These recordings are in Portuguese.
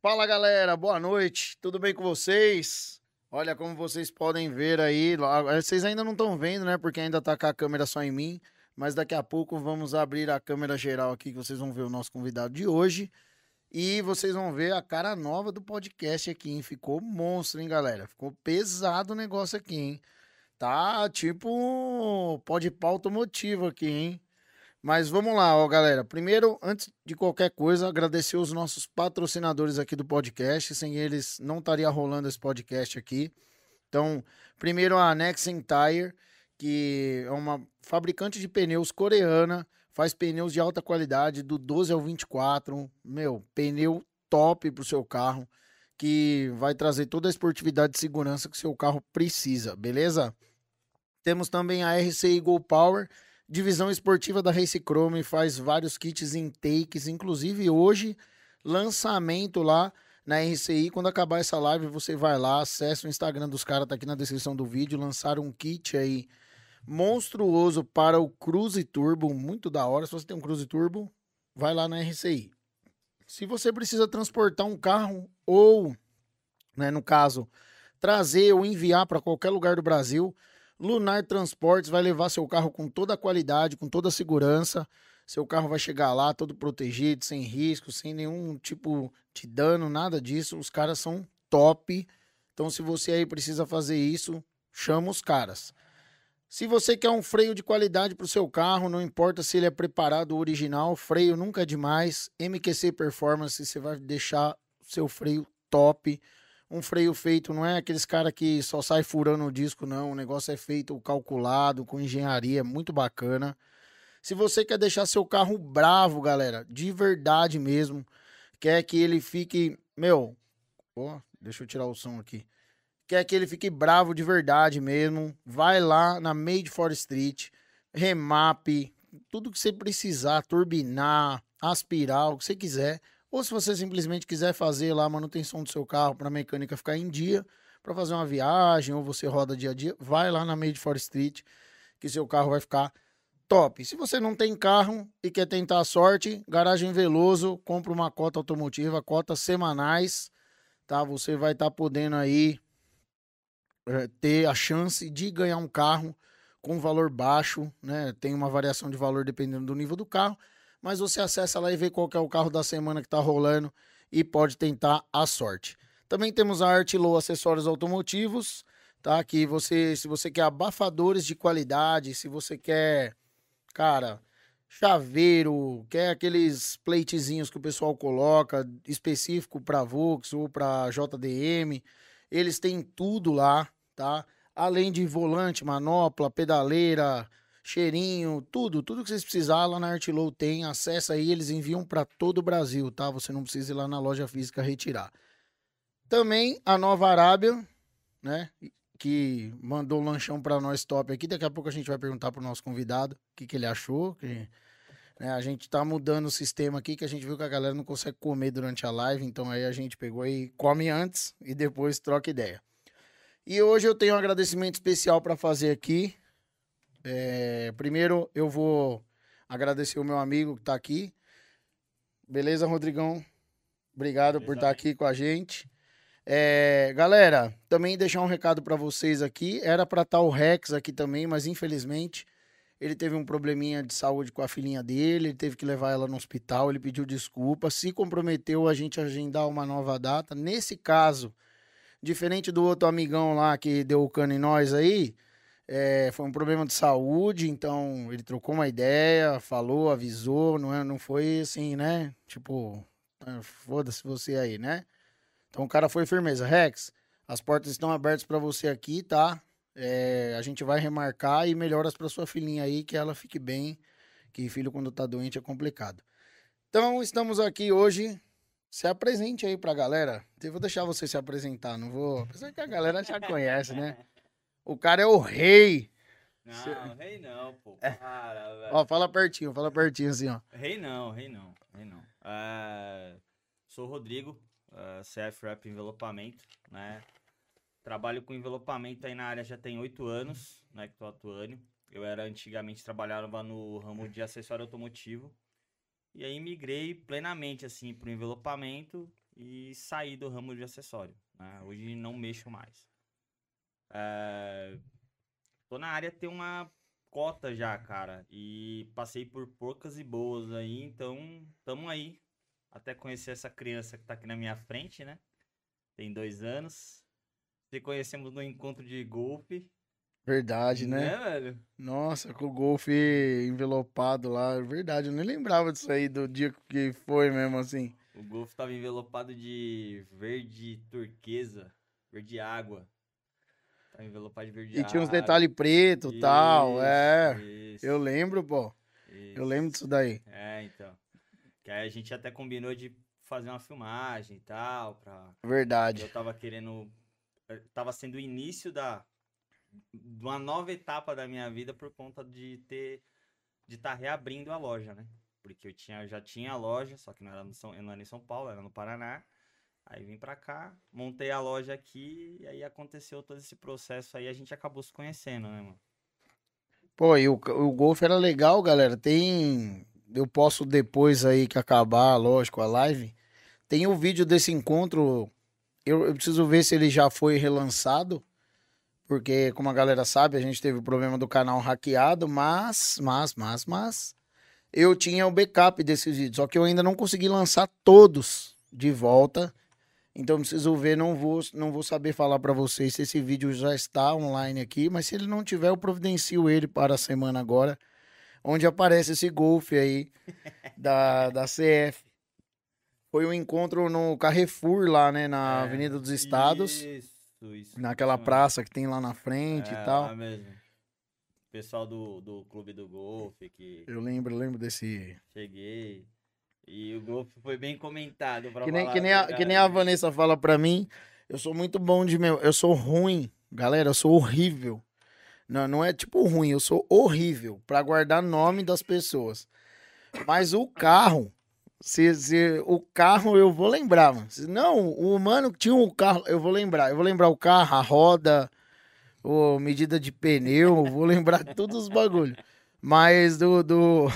Fala galera, boa noite, tudo bem com vocês? Olha como vocês podem ver aí, vocês ainda não estão vendo, né? Porque ainda tá com a câmera só em mim, mas daqui a pouco vamos abrir a câmera geral aqui que vocês vão ver o nosso convidado de hoje. E vocês vão ver a cara nova do podcast aqui, hein? Ficou monstro, hein, galera? Ficou pesado o negócio aqui, hein? Tá tipo pode pau automotivo aqui, hein? Mas vamos lá, ó, galera. Primeiro, antes de qualquer coisa, agradecer os nossos patrocinadores aqui do podcast. Sem eles, não estaria rolando esse podcast aqui. Então, primeiro a Nexen Tire, que é uma fabricante de pneus coreana, faz pneus de alta qualidade, do 12 ao 24. Meu, pneu top pro seu carro, que vai trazer toda a esportividade e segurança que o seu carro precisa, beleza? Temos também a RCI Go Power divisão esportiva da Race Chrome faz vários kits intakes, inclusive hoje, lançamento lá na RCI. Quando acabar essa live, você vai lá, acessa o Instagram dos caras, tá aqui na descrição do vídeo. Lançaram um kit aí monstruoso para o Cruze Turbo, muito da hora. Se você tem um Cruze Turbo, vai lá na RCI. Se você precisa transportar um carro ou, né, no caso, trazer ou enviar para qualquer lugar do Brasil, Lunar Transportes vai levar seu carro com toda a qualidade, com toda a segurança. Seu carro vai chegar lá todo protegido, sem risco, sem nenhum tipo de dano, nada disso. Os caras são top. Então, se você aí precisa fazer isso, chama os caras. Se você quer um freio de qualidade para o seu carro, não importa se ele é preparado ou original, freio nunca é demais. MQC Performance, você vai deixar seu freio top um freio feito, não é aqueles cara que só sai furando o disco, não. O negócio é feito calculado, com engenharia, muito bacana. Se você quer deixar seu carro bravo, galera, de verdade mesmo, quer que ele fique, meu, ó, deixa eu tirar o som aqui. Quer que ele fique bravo de verdade mesmo, vai lá na Made for Street, remap, tudo que você precisar, turbinar, aspirar, o que você quiser, ou se você simplesmente quiser fazer lá a manutenção do seu carro para a mecânica ficar em dia, para fazer uma viagem ou você roda dia a dia, vai lá na Made for Street que seu carro vai ficar top. Se você não tem carro e quer tentar a sorte, Garagem Veloso, compra uma cota automotiva, cotas semanais, tá? Você vai estar tá podendo aí é, ter a chance de ganhar um carro com valor baixo, né? Tem uma variação de valor dependendo do nível do carro mas você acessa lá e vê qual é o carro da semana que está rolando e pode tentar a sorte. Também temos a Artlow Acessórios Automotivos, tá? Que você, se você quer abafadores de qualidade, se você quer, cara, chaveiro, quer aqueles pleitezinhos que o pessoal coloca específico para Vox ou para JDM, eles têm tudo lá, tá? Além de volante, manopla, pedaleira, cheirinho, tudo, tudo que vocês precisarem lá na Artlow tem, acessa aí, eles enviam para todo o Brasil, tá? Você não precisa ir lá na loja física retirar. Também a Nova Arábia, né, que mandou um lanchão para nós top aqui, daqui a pouco a gente vai perguntar pro nosso convidado o que, que ele achou, que né, a gente tá mudando o sistema aqui, que a gente viu que a galera não consegue comer durante a live, então aí a gente pegou e come antes e depois troca ideia. E hoje eu tenho um agradecimento especial para fazer aqui é, primeiro, eu vou agradecer o meu amigo que está aqui. Beleza, Rodrigão? Obrigado Beleza, por estar tá aqui com a gente. É, galera, também deixar um recado para vocês aqui. Era para estar tá o Rex aqui também, mas infelizmente ele teve um probleminha de saúde com a filhinha dele, ele teve que levar ela no hospital, ele pediu desculpa, se comprometeu a gente agendar uma nova data. Nesse caso, diferente do outro amigão lá que deu o cano em nós aí, é, foi um problema de saúde, então ele trocou uma ideia, falou, avisou, não, é, não foi assim, né? Tipo, ah, foda-se você aí, né? Então o cara foi firmeza. Rex, as portas estão abertas para você aqui, tá? É, a gente vai remarcar e melhoras para sua filhinha aí, que ela fique bem, que filho quando tá doente é complicado. Então estamos aqui hoje. Se apresente aí pra galera. Eu vou deixar você se apresentar, não vou. Apesar que a galera já conhece, né? O cara é o rei. Não, Cê... rei não, pô. É. Para, velho. Ó, fala pertinho, fala pertinho assim, ó. Rei não, rei não, rei não. É... Sou o Rodrigo, é, CF Rap Envelopamento, né? Trabalho com envelopamento aí na área já tem oito anos, né, que tô atuando. Eu era antigamente trabalhava no ramo de acessório automotivo. E aí migrei plenamente assim pro envelopamento e saí do ramo de acessório. Né? Hoje não mexo mais. É... Tô na área tem uma cota já, cara. E passei por poucas e boas aí, então tamo aí. Até conhecer essa criança que tá aqui na minha frente, né? Tem dois anos. Se conhecemos no encontro de golfe. Verdade, né? né velho? Nossa, com o golfe envelopado lá. Verdade, eu nem lembrava disso aí do dia que foi mesmo assim. O golfe tava envelopado de verde turquesa, verde água. De verde E tinha uns detalhes preto e tal, é. Isso, Eu lembro, pô. isso. Eu lembro disso daí. É, então. Que aí a gente até combinou de fazer uma filmagem e tal, pra... Verdade. Eu tava querendo... eu Tava sendo o início da... De uma nova etapa da minha vida por conta de ter... De estar reabrindo a loja, né? Porque eu, tinha, eu já tinha a loja, só que não era, no São, não era em São Paulo, era no Paraná. Aí vim pra cá, montei a loja aqui, e aí aconteceu todo esse processo aí, a gente acabou se conhecendo, né, mano? Pô, e o, o golfe era legal, galera. Tem. Eu posso depois aí que acabar, lógico, a live. Tem o vídeo desse encontro. Eu, eu preciso ver se ele já foi relançado. Porque, como a galera sabe, a gente teve o problema do canal hackeado, mas, mas, mas, mas. Eu tinha o backup desses vídeos. Só que eu ainda não consegui lançar todos de volta. Então preciso ver, não vou, não vou saber falar para vocês se esse vídeo já está online aqui, mas se ele não tiver, eu providencio ele para a semana agora, onde aparece esse golfe aí da, da CF. Foi um encontro no Carrefour lá, né, na É, Avenida dos Estados, Isso, isso. naquela isso praça que tem lá na frente É, e tal. lá mesmo. Pessoal do, do clube do golfe que Eu lembro, lembro desse. cheguei. E o golfe foi bem comentado. Pra Que nem, que, nem a, que nem a Vanessa fala pra mim, eu sou muito bom de meu. Eu sou ruim, galera, eu sou horrível. Não, não é tipo ruim, eu sou horrível pra guardar nome das pessoas. Mas o carro, se, se o carro eu vou lembrar, mano. Se, não, o mano que tinha um carro, eu vou lembrar. Eu vou lembrar o carro, a roda, o medida de pneu, eu vou lembrar todos os bagulhos. Mas do, do,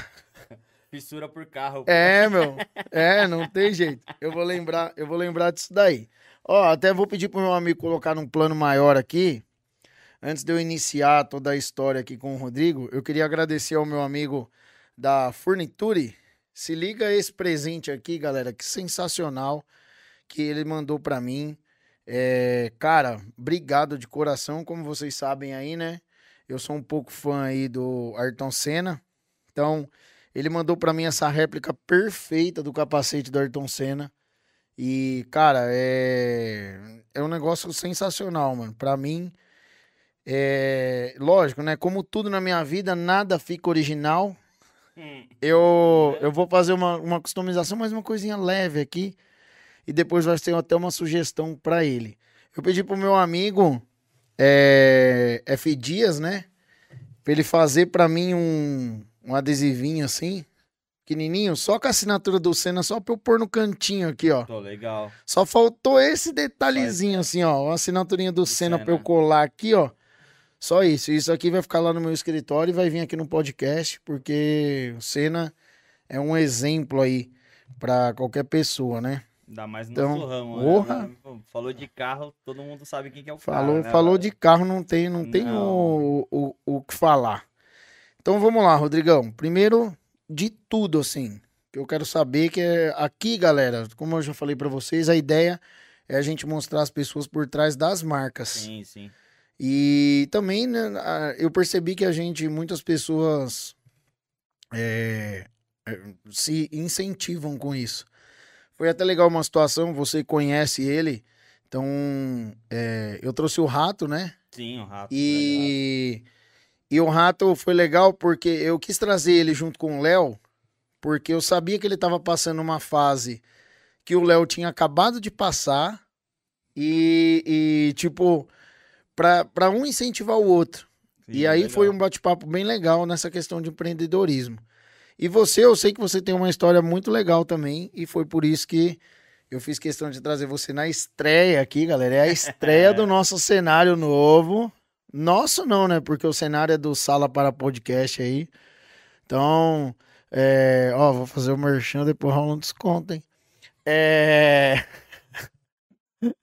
Fissura por carro. é, meu. É, não tem jeito. Eu vou lembrar, eu vou lembrar disso daí. Ó, até vou pedir pro meu amigo colocar num plano maior aqui. Antes de eu iniciar toda a história aqui com o Rodrigo, eu queria agradecer ao meu amigo da Furniture. Se liga esse presente aqui, galera, que sensacional que ele mandou pra mim. É, cara, obrigado de coração, como vocês sabem aí, né? Eu sou um pouco fã aí do Ayrton Senna. Então, ele mandou pra mim essa réplica perfeita do capacete do Ayrton Senna. E, cara, é, é um negócio sensacional, mano. Pra mim, é lógico, né? Como tudo na minha vida, nada fica original. Hum, Eu, eu vou fazer uma, uma customização, mas uma coisinha leve aqui. E depois vai ter até uma sugestão pra ele. Eu pedi pro meu amigo é, F. Dias, né? Pra ele fazer pra mim um, um adesivinho assim, pequenininho, só com a assinatura do Senna, só pra eu pôr no cantinho aqui, ó. tô legal. Só faltou esse detalhezinho assim, ó, uma assinaturinha do, Senna pra eu Senna. colar aqui, ó. Só isso. Isso aqui vai ficar lá no meu escritório e vai vir aqui no podcast, porque o Senna é um exemplo aí pra qualquer pessoa, né? Ainda mais no Então, nosso ramo. porra. Né? Falou de carro, todo mundo sabe quem que é o Falou, cara. né, falou de carro, não tem, não tem Não. o, o, o que falar. Então vamos lá, Rodrigão. Primeiro de tudo, assim, que eu quero saber que é aqui, galera, como eu já falei pra vocês, a ideia é a gente mostrar as pessoas por trás das marcas. Sim, sim. E também, né, eu percebi que a gente, muitas pessoas é, é, se incentivam com isso. Foi até legal uma situação, você conhece ele, então é, eu trouxe o rato, né? Sim, o rato. E, e o rato foi legal porque eu quis trazer ele junto com o Léo, porque eu sabia que ele estava passando uma fase que o Léo tinha acabado de passar e, e tipo, para um incentivar o outro. Sim, e aí foi um legal. bate-papo bem legal nessa questão de empreendedorismo. E você, eu sei que você tem uma história muito legal também, e foi por isso que eu fiz questão de trazer você na estreia aqui, galera. É a estreia do nosso cenário novo. Nosso não, né? Porque o cenário é do Sala para Podcast aí. Então, é, ó, vou fazer o merchan, depois rola um desconto, hein? É...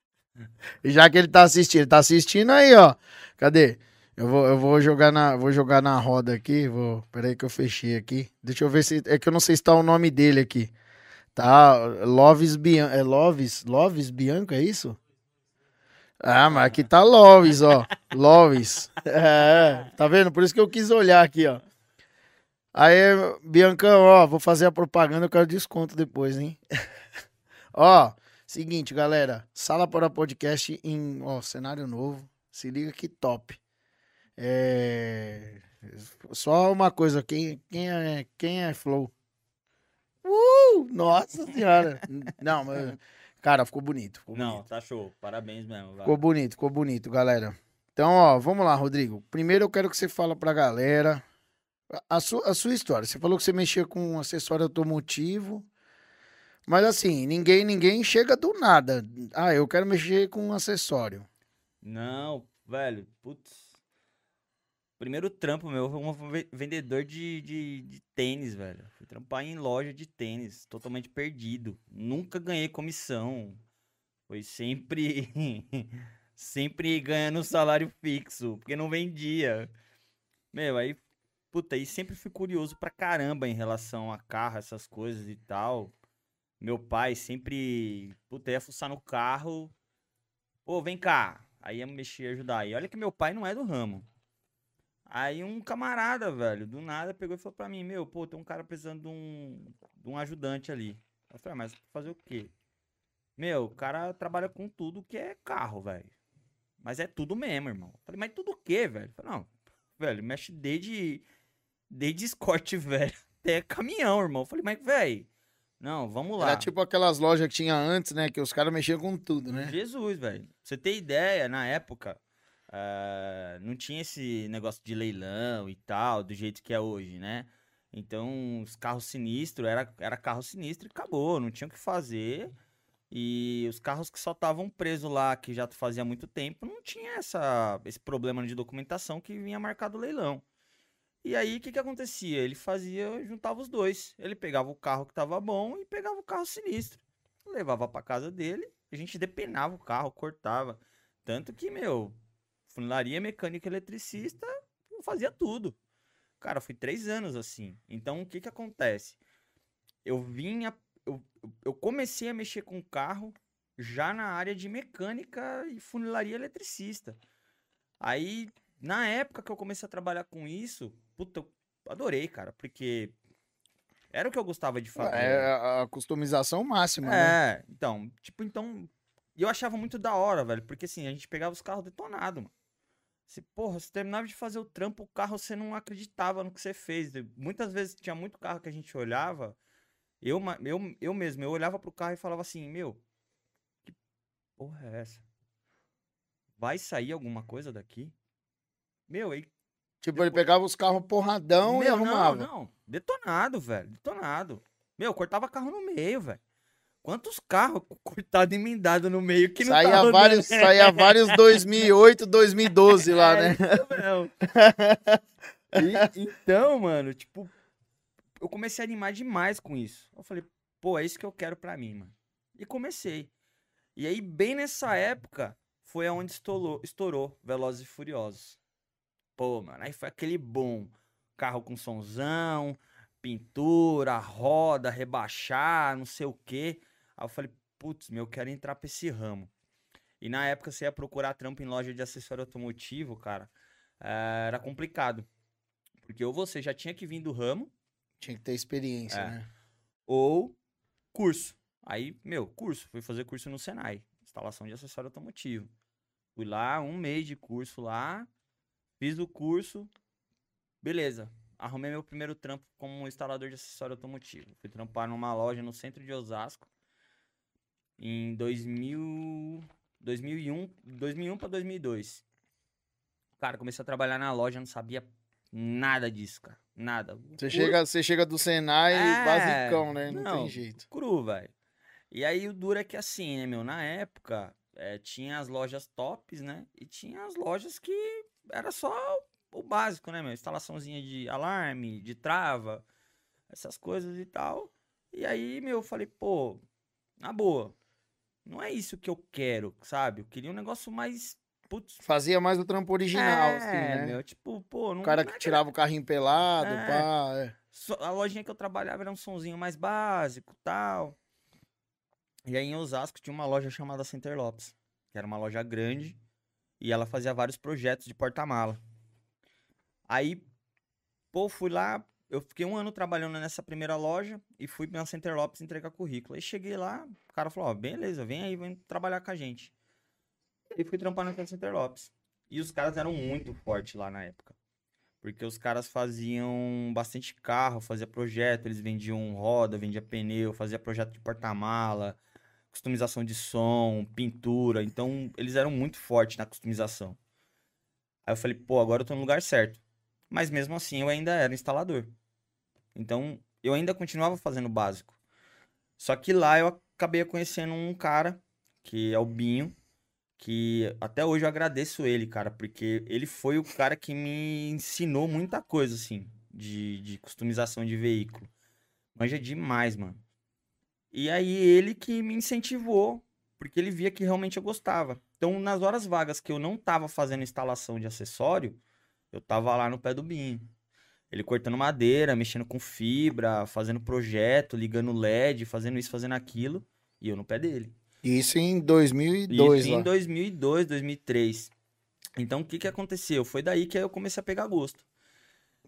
Já que ele tá assistindo, tá assistindo aí, ó. Cadê? Eu vou, eu vou jogar na, vou jogar na roda aqui. Vou, peraí que eu fechei aqui. Deixa eu ver se é que eu não sei se tá o nome dele aqui. Tá, Loves Bianco, é Loves, Loves Bianco, é isso? Ah, mas aqui tá Loves, ó. Loves. É, tá vendo? Por isso que eu quis olhar aqui, ó. Aí, Biancão, ó, vou fazer a propaganda, eu quero desconto depois, hein? ó, seguinte, galera. Sala para podcast em, ó, cenário novo. Se liga que top. É... Só uma coisa, quem, quem, é, quem é Flow? Uh, nossa senhora. Não, mas, cara, ficou bonito. Ficou Não, bonito. tá show. Parabéns mesmo. vai. Ficou bonito, ficou bonito, galera. Então, ó, vamos lá, Rodrigo. Primeiro eu quero que você fala pra galera a, sua, a sua história. Você falou que você mexia com um acessório automotivo. Mas assim, ninguém ninguém chega do nada. Ah, eu quero mexer com um acessório. Não, velho, putz. Primeiro trampo meu foi um ve- vendedor de, de, de tênis, velho. Fui trampar em loja de tênis, totalmente perdido. Nunca ganhei comissão. Foi sempre. sempre ganhando salário fixo, porque não vendia. Meu, aí. Puta, aí sempre fui curioso pra caramba em relação a carro, essas coisas e tal. Meu pai sempre. Puta, ia fuçar no carro. Pô, vem cá. Aí ia mexer, ajudar. E olha que meu pai não é do ramo. Aí um camarada, velho, do nada pegou e falou pra mim, meu, pô, tem um cara precisando de um, de um ajudante ali. Eu falei, ah, mas fazer o quê? Meu, o cara trabalha com tudo que é carro, velho. Mas é tudo mesmo, irmão. Eu falei, mas tudo o quê, velho? Eu falei, não, velho, mexe desde, desde escorte, velho, até caminhão, irmão. Eu falei, mas, velho, não, vamos lá. Era tipo aquelas lojas que tinha antes, né? Que os caras mexiam com tudo, né? Jesus, velho. Pra você ter ideia, na época, ah, não tinha esse negócio de leilão e tal, do jeito que é hoje, né? Então, os carros sinistros, era, era carro sinistro e acabou, não tinha o que fazer. E os carros que só estavam presos lá, que já fazia muito tempo, não tinha essa, esse problema de documentação que vinha marcado o leilão. E aí, o que que acontecia? Ele fazia, juntava os dois. Ele pegava o carro que tava bom e pegava o carro sinistro. Levava pra casa dele, a gente depenava o carro, cortava. Tanto que, meu, funilaria, mecânica, eletricista, eu fazia tudo. Cara, fui três anos assim. Então, o que que acontece? Eu vinha, eu, eu- comecei a mexer com carro já na área de mecânica e funilaria eletricista. Aí, na época que eu comecei a trabalhar com isso, puta, eu adorei, cara, porque era o que eu gostava de fazer. É a- a customização máxima, né? É, então, tipo, então. E eu achava muito da hora, velho, porque assim, a gente pegava os carros detonados, mano. Se, porra, você terminava de fazer o trampo, o carro você não acreditava no que você fez. E Muitas vezes tinha muito carro que a gente olhava, eu, eu, eu mesmo, eu olhava pro carro e falava assim, meu, que porra é essa? Vai sair alguma coisa daqui? Meu, aí Tipo, ele pegava os carros porradão e meu, arrumava. Não, não. Detonado, velho. Detonado. Meu, cortava carro no meio, velho. Quantos carros cortados e emendados no meio que não Saía rodando? vários, saía vários 2008, 2012 lá, É, né? isso mesmo. E- então, mano, tipo, eu comecei a animar demais com isso. Eu falei, pô, é isso que eu quero pra mim, mano. E comecei. E aí, bem nessa época, foi aonde estourou, estourou Velozes e Furiosos. Pô, mano, aí foi aquele boom. Carro com sonzão, pintura, roda, rebaixar, não sei o quê. Aí eu falei, putz, meu, eu quero entrar pra esse ramo. E na época você ia procurar trampo em loja de acessório automotivo, cara, eh, era complicado. Porque ou você já tinha que vir do ramo, Tinha que ter experiência, É. né? ou curso. Aí, meu, curso. Fui fazer curso no Senai, instalação de acessório automotivo. Fui lá, um mês de curso lá, fiz o curso, beleza. Arrumei meu primeiro trampo como instalador de acessório automotivo. Fui trampar numa loja no centro de Osasco em 2000, 2001, 2001 para 2002. Cara, comecei a trabalhar na loja, não sabia nada disso, cara. Nada. Você curso- chega, você chega do Senai É, basicão, né? Não, não. tem jeito. cru, velho. E aí o duro é que assim, né, meu, na época eh, tinha as lojas tops, né? E tinha as lojas que era só o básico, né, meu? Instalaçãozinha de alarme, de trava, essas coisas e tal. E aí, meu, eu falei, pô, na boa. Não é isso que eu quero, sabe? Eu queria um negócio mais. Putz, Fazia mais o trampo original, é, assim, né? meu, tipo, pô, não O cara que é tirava o carrinho pelado, É. pá. é. A lojinha que eu trabalhava era um sonzinho mais básico tal. E aí em Osasco tinha uma loja chamada Center Lopes, que era uma loja grande e ela fazia vários projetos de porta-mala. Aí, pô, fui lá, eu fiquei um ano trabalhando nessa primeira loja e fui na Center Lopes entregar currículo. Aí cheguei lá, o cara falou, ó, beleza, vem aí, vem trabalhar com a gente. E fui trampar na Center Lopes. E os caras eram muito fortes lá na época. Porque os caras faziam bastante carro, fazia projeto, eles vendiam roda, vendia pneu, fazia projeto de porta-mala, customização de som, pintura. Então, eles eram muito fortes na customização. Aí eu falei, pô, agora eu tô no lugar certo. Mas mesmo assim, eu ainda era instalador. Então, eu ainda continuava fazendo básico. Só que lá eu acabei conhecendo um cara, que é o Binho, que até hoje eu agradeço ele, cara, porque ele foi o cara que me ensinou muita coisa, assim, de, de customização de veículo. Manja demais, mano. E aí ele que me incentivou, porque ele via que realmente eu gostava. Então, nas horas vagas que eu não tava fazendo instalação de acessório, eu tava lá no pé do Binho. Ele cortando madeira, mexendo com fibra, fazendo projeto, ligando LED, fazendo isso, fazendo aquilo, e eu no pé dele. Isso em 2002 Isso lá. em 2002, 2003. Então, o que que aconteceu? Foi daí que eu comecei a pegar gosto.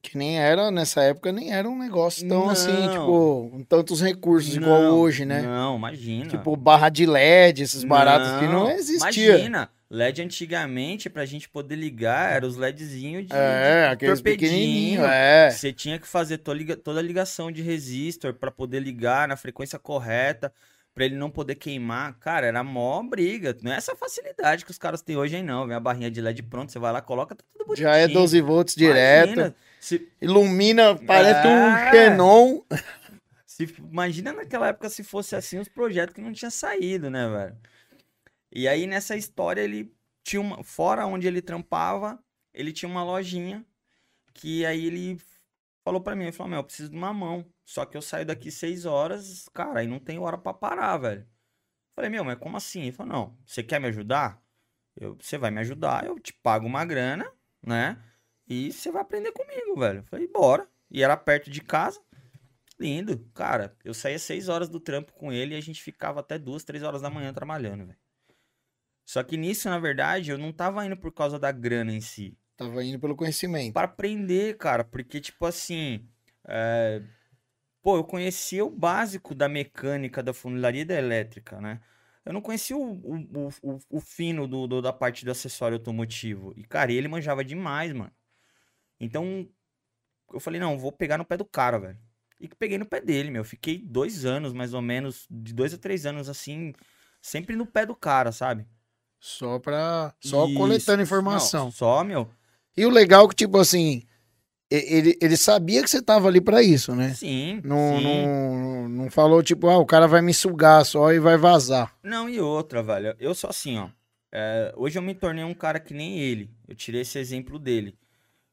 Que nem era, nessa época, nem era um negócio tão assim, Não. tipo, com tantos recursos igual Não, hoje, né? Não, imagina. Tipo, barra de LED, esses baratos que não existia. Imagina, LED antigamente, pra gente poder ligar, era os LEDzinhos de, É, de aqueles torpedinho. é. Você tinha que fazer toda a ligação de resistor pra poder ligar na frequência correta, pra ele não poder queimar. Cara, era mó briga. Não é essa facilidade que os caras têm hoje aí, não. Vem a barrinha de LED pronto, você vai lá, coloca, tá tudo bonitinho. Já é 12 volts direto. Imagina, se, Ilumina, parece um É. Xenon. se- imagina naquela época se fosse assim os projetos que não tinha saído, né, velho? E aí nessa história ele tinha uma. Fora onde ele trampava, ele tinha uma lojinha que aí ele falou pra mim, ele falou, meu, eu preciso de uma mão. Só que eu saio daqui seis horas, cara, aí não tem hora pra parar, velho. Falei, meu, mas como assim? Ele falou, não, você quer me ajudar? Eu, você vai me ajudar, eu te pago uma grana, né? E você vai aprender comigo, velho. Falei, bora. E era perto de casa. Lindo. Cara, eu saía seis horas do trampo com ele e a gente ficava até duas, três horas da manhã trabalhando, velho. Só que nisso, na verdade, eu não tava indo por causa da grana em si. Tava indo pelo conhecimento. Para aprender, cara. Porque, tipo assim. é, Pô, eu conhecia o básico da mecânica, da funilaria e da elétrica, né? Eu não conhecia o, o, o, o- fino do, do- da parte do acessório automotivo. E, cara, ele manjava demais, mano. Então, eu falei, não, vou pegar no pé do cara, velho. E peguei no pé dele, meu. Fiquei dois anos, mais ou menos, de dois a três anos, assim, sempre no pé do cara, sabe? Só pra. Só Isso. coletando informação. Não, só, meu. E o legal é que, tipo assim, ele, ele sabia que você tava ali pra isso, né? Sim, Não, sim. não, não falou, tipo, ah, o cara vai me sugar só e vai vazar. Não, e outra, velho. Eu sou assim, ó. É, hoje eu me tornei um cara que nem ele. Eu tirei esse exemplo dele.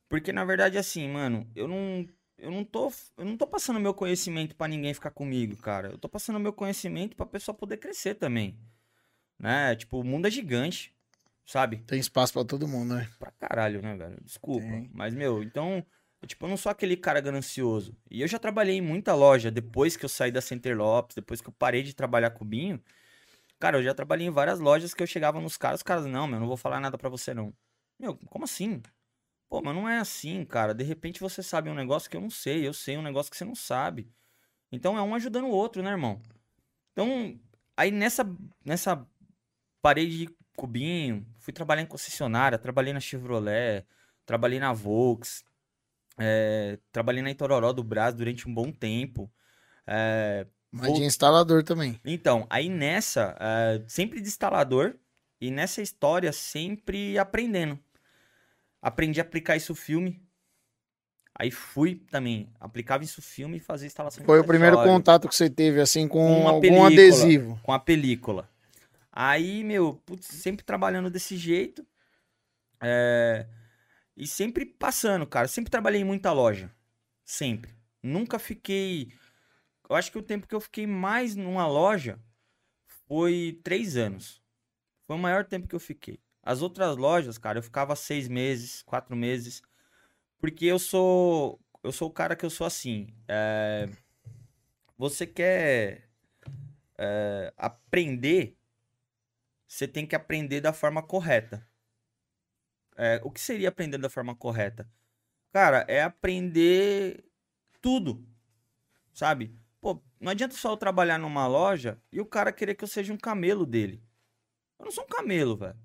Porque, na verdade, assim, mano, eu não. Eu não tô, eu não tô passando meu conhecimento pra ninguém ficar comigo, cara. Eu tô passando meu conhecimento pra pessoa poder crescer também. Né? Tipo, o mundo é gigante, sabe? Tem espaço pra todo mundo, né? Pra caralho, né, velho? Desculpa. Tem. Mas, meu, então, tipo, eu não sou aquele cara ganancioso. E eu já trabalhei em muita loja depois que eu saí da Center Lopes, depois que eu parei de trabalhar com o Binho. Cara, eu já trabalhei em várias lojas que eu chegava nos caras, os caras, não, meu, não vou falar nada pra você, não. Meu, como assim? Pô, mas não é assim, cara. De repente você sabe um negócio que eu não sei, eu sei um negócio que você não sabe. Então é um ajudando o outro, né, irmão? Então, aí nessa, nessa parede de cubinho, fui trabalhar em concessionária, trabalhei na Chevrolet, trabalhei na Volks, é, trabalhei na Itororó do Brás durante um bom tempo. É, Mas de instalador também. então, aí nessa, eh, sempre de instalador, e nessa história sempre aprendendo. Aprendi a aplicar isso filme. Aí fui também, aplicava isso filme e fazia instalação Foi o primeiro contato que você teve, assim, com Com algum película. adesivo. com a película. Aí, meu, putz, sempre trabalhando desse jeito. é, E sempre passando, cara. Sempre trabalhei em muita loja. Sempre. Nunca fiquei. Eu acho que o tempo que eu fiquei mais numa loja foi três anos. Foi o maior tempo que eu fiquei. As outras lojas, cara, eu ficava seis meses, quatro meses. Porque eu sou. Eu sou o cara que eu sou assim. É, você quer é, aprender, você tem que aprender da forma correta. É, o que seria aprender da forma correta? Cara, é aprender tudo, sabe? Pô, não adianta só eu trabalhar numa loja e o cara querer que eu seja um camelo dele. Eu não sou um camelo, velho.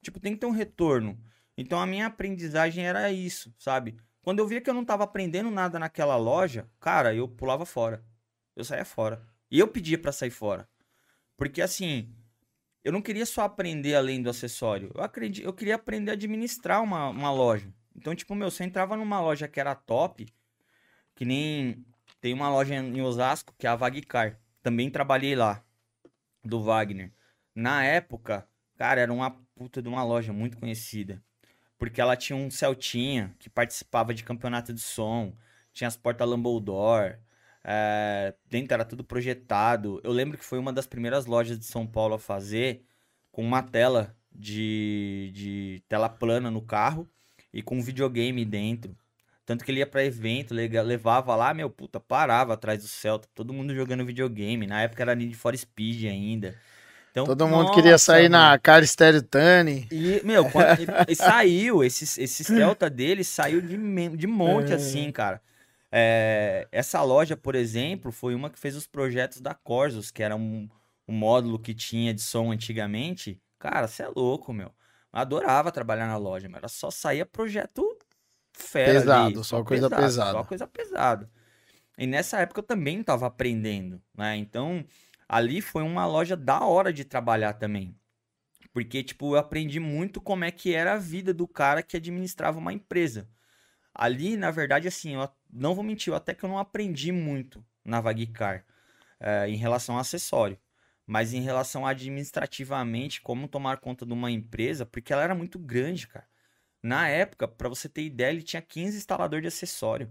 Tipo, tem que ter um retorno. Então a minha aprendizagem era isso, sabe? Quando eu via que eu não tava aprendendo nada naquela loja, cara, eu pulava fora. Eu saía fora. E eu pedia para sair fora. Porque assim, eu não queria só aprender além do acessório. Eu, acredito, eu queria aprender a administrar uma, uma loja. Então, tipo, meu, você entrava numa loja que era top, que nem tem uma loja em Osasco, que é a Vagcar. Também trabalhei lá, do Wagner. Na época, cara, era uma puta de uma loja muito conhecida. Porque ela tinha um Celtinha que participava de campeonato de som, tinha as portas Lambodor, é, dentro era tudo projetado. Eu lembro que foi uma das primeiras lojas de São Paulo a fazer com uma tela de, de tela plana no carro e com um videogame dentro. Tanto que ele ia pra evento, levava lá, meu puta, parava atrás do Celta, todo mundo jogando videogame. Na época era Need for Speed ainda. Então, Todo mundo nossa, queria sair mano. na Car Stereo Tani. E, meu, quando, e, saiu, esse, esse Celta dele saiu de, de monte, é. assim, cara. É, essa loja, por exemplo, foi uma que fez os projetos da Corsos, que era um, um módulo que tinha de som antigamente. Cara, você é louco, meu. Eu adorava trabalhar na loja, mas era só saía projeto fera Pesado, ali, só, só coisa pesado, pesada. Só coisa pesada. E nessa época eu também estava aprendendo, né? Então, ali foi uma loja da hora de trabalhar também. Porque, tipo, eu aprendi muito como é que era a vida do cara que administrava uma empresa. Ali, na verdade, assim, eu não vou mentir, eu até que eu não aprendi muito na Vagicar é, em relação ao acessório. Mas em relação administrativamente, como tomar conta de uma empresa, porque ela era muito grande, cara. Na época, para você ter ideia, ele tinha 15 instaladores de acessório.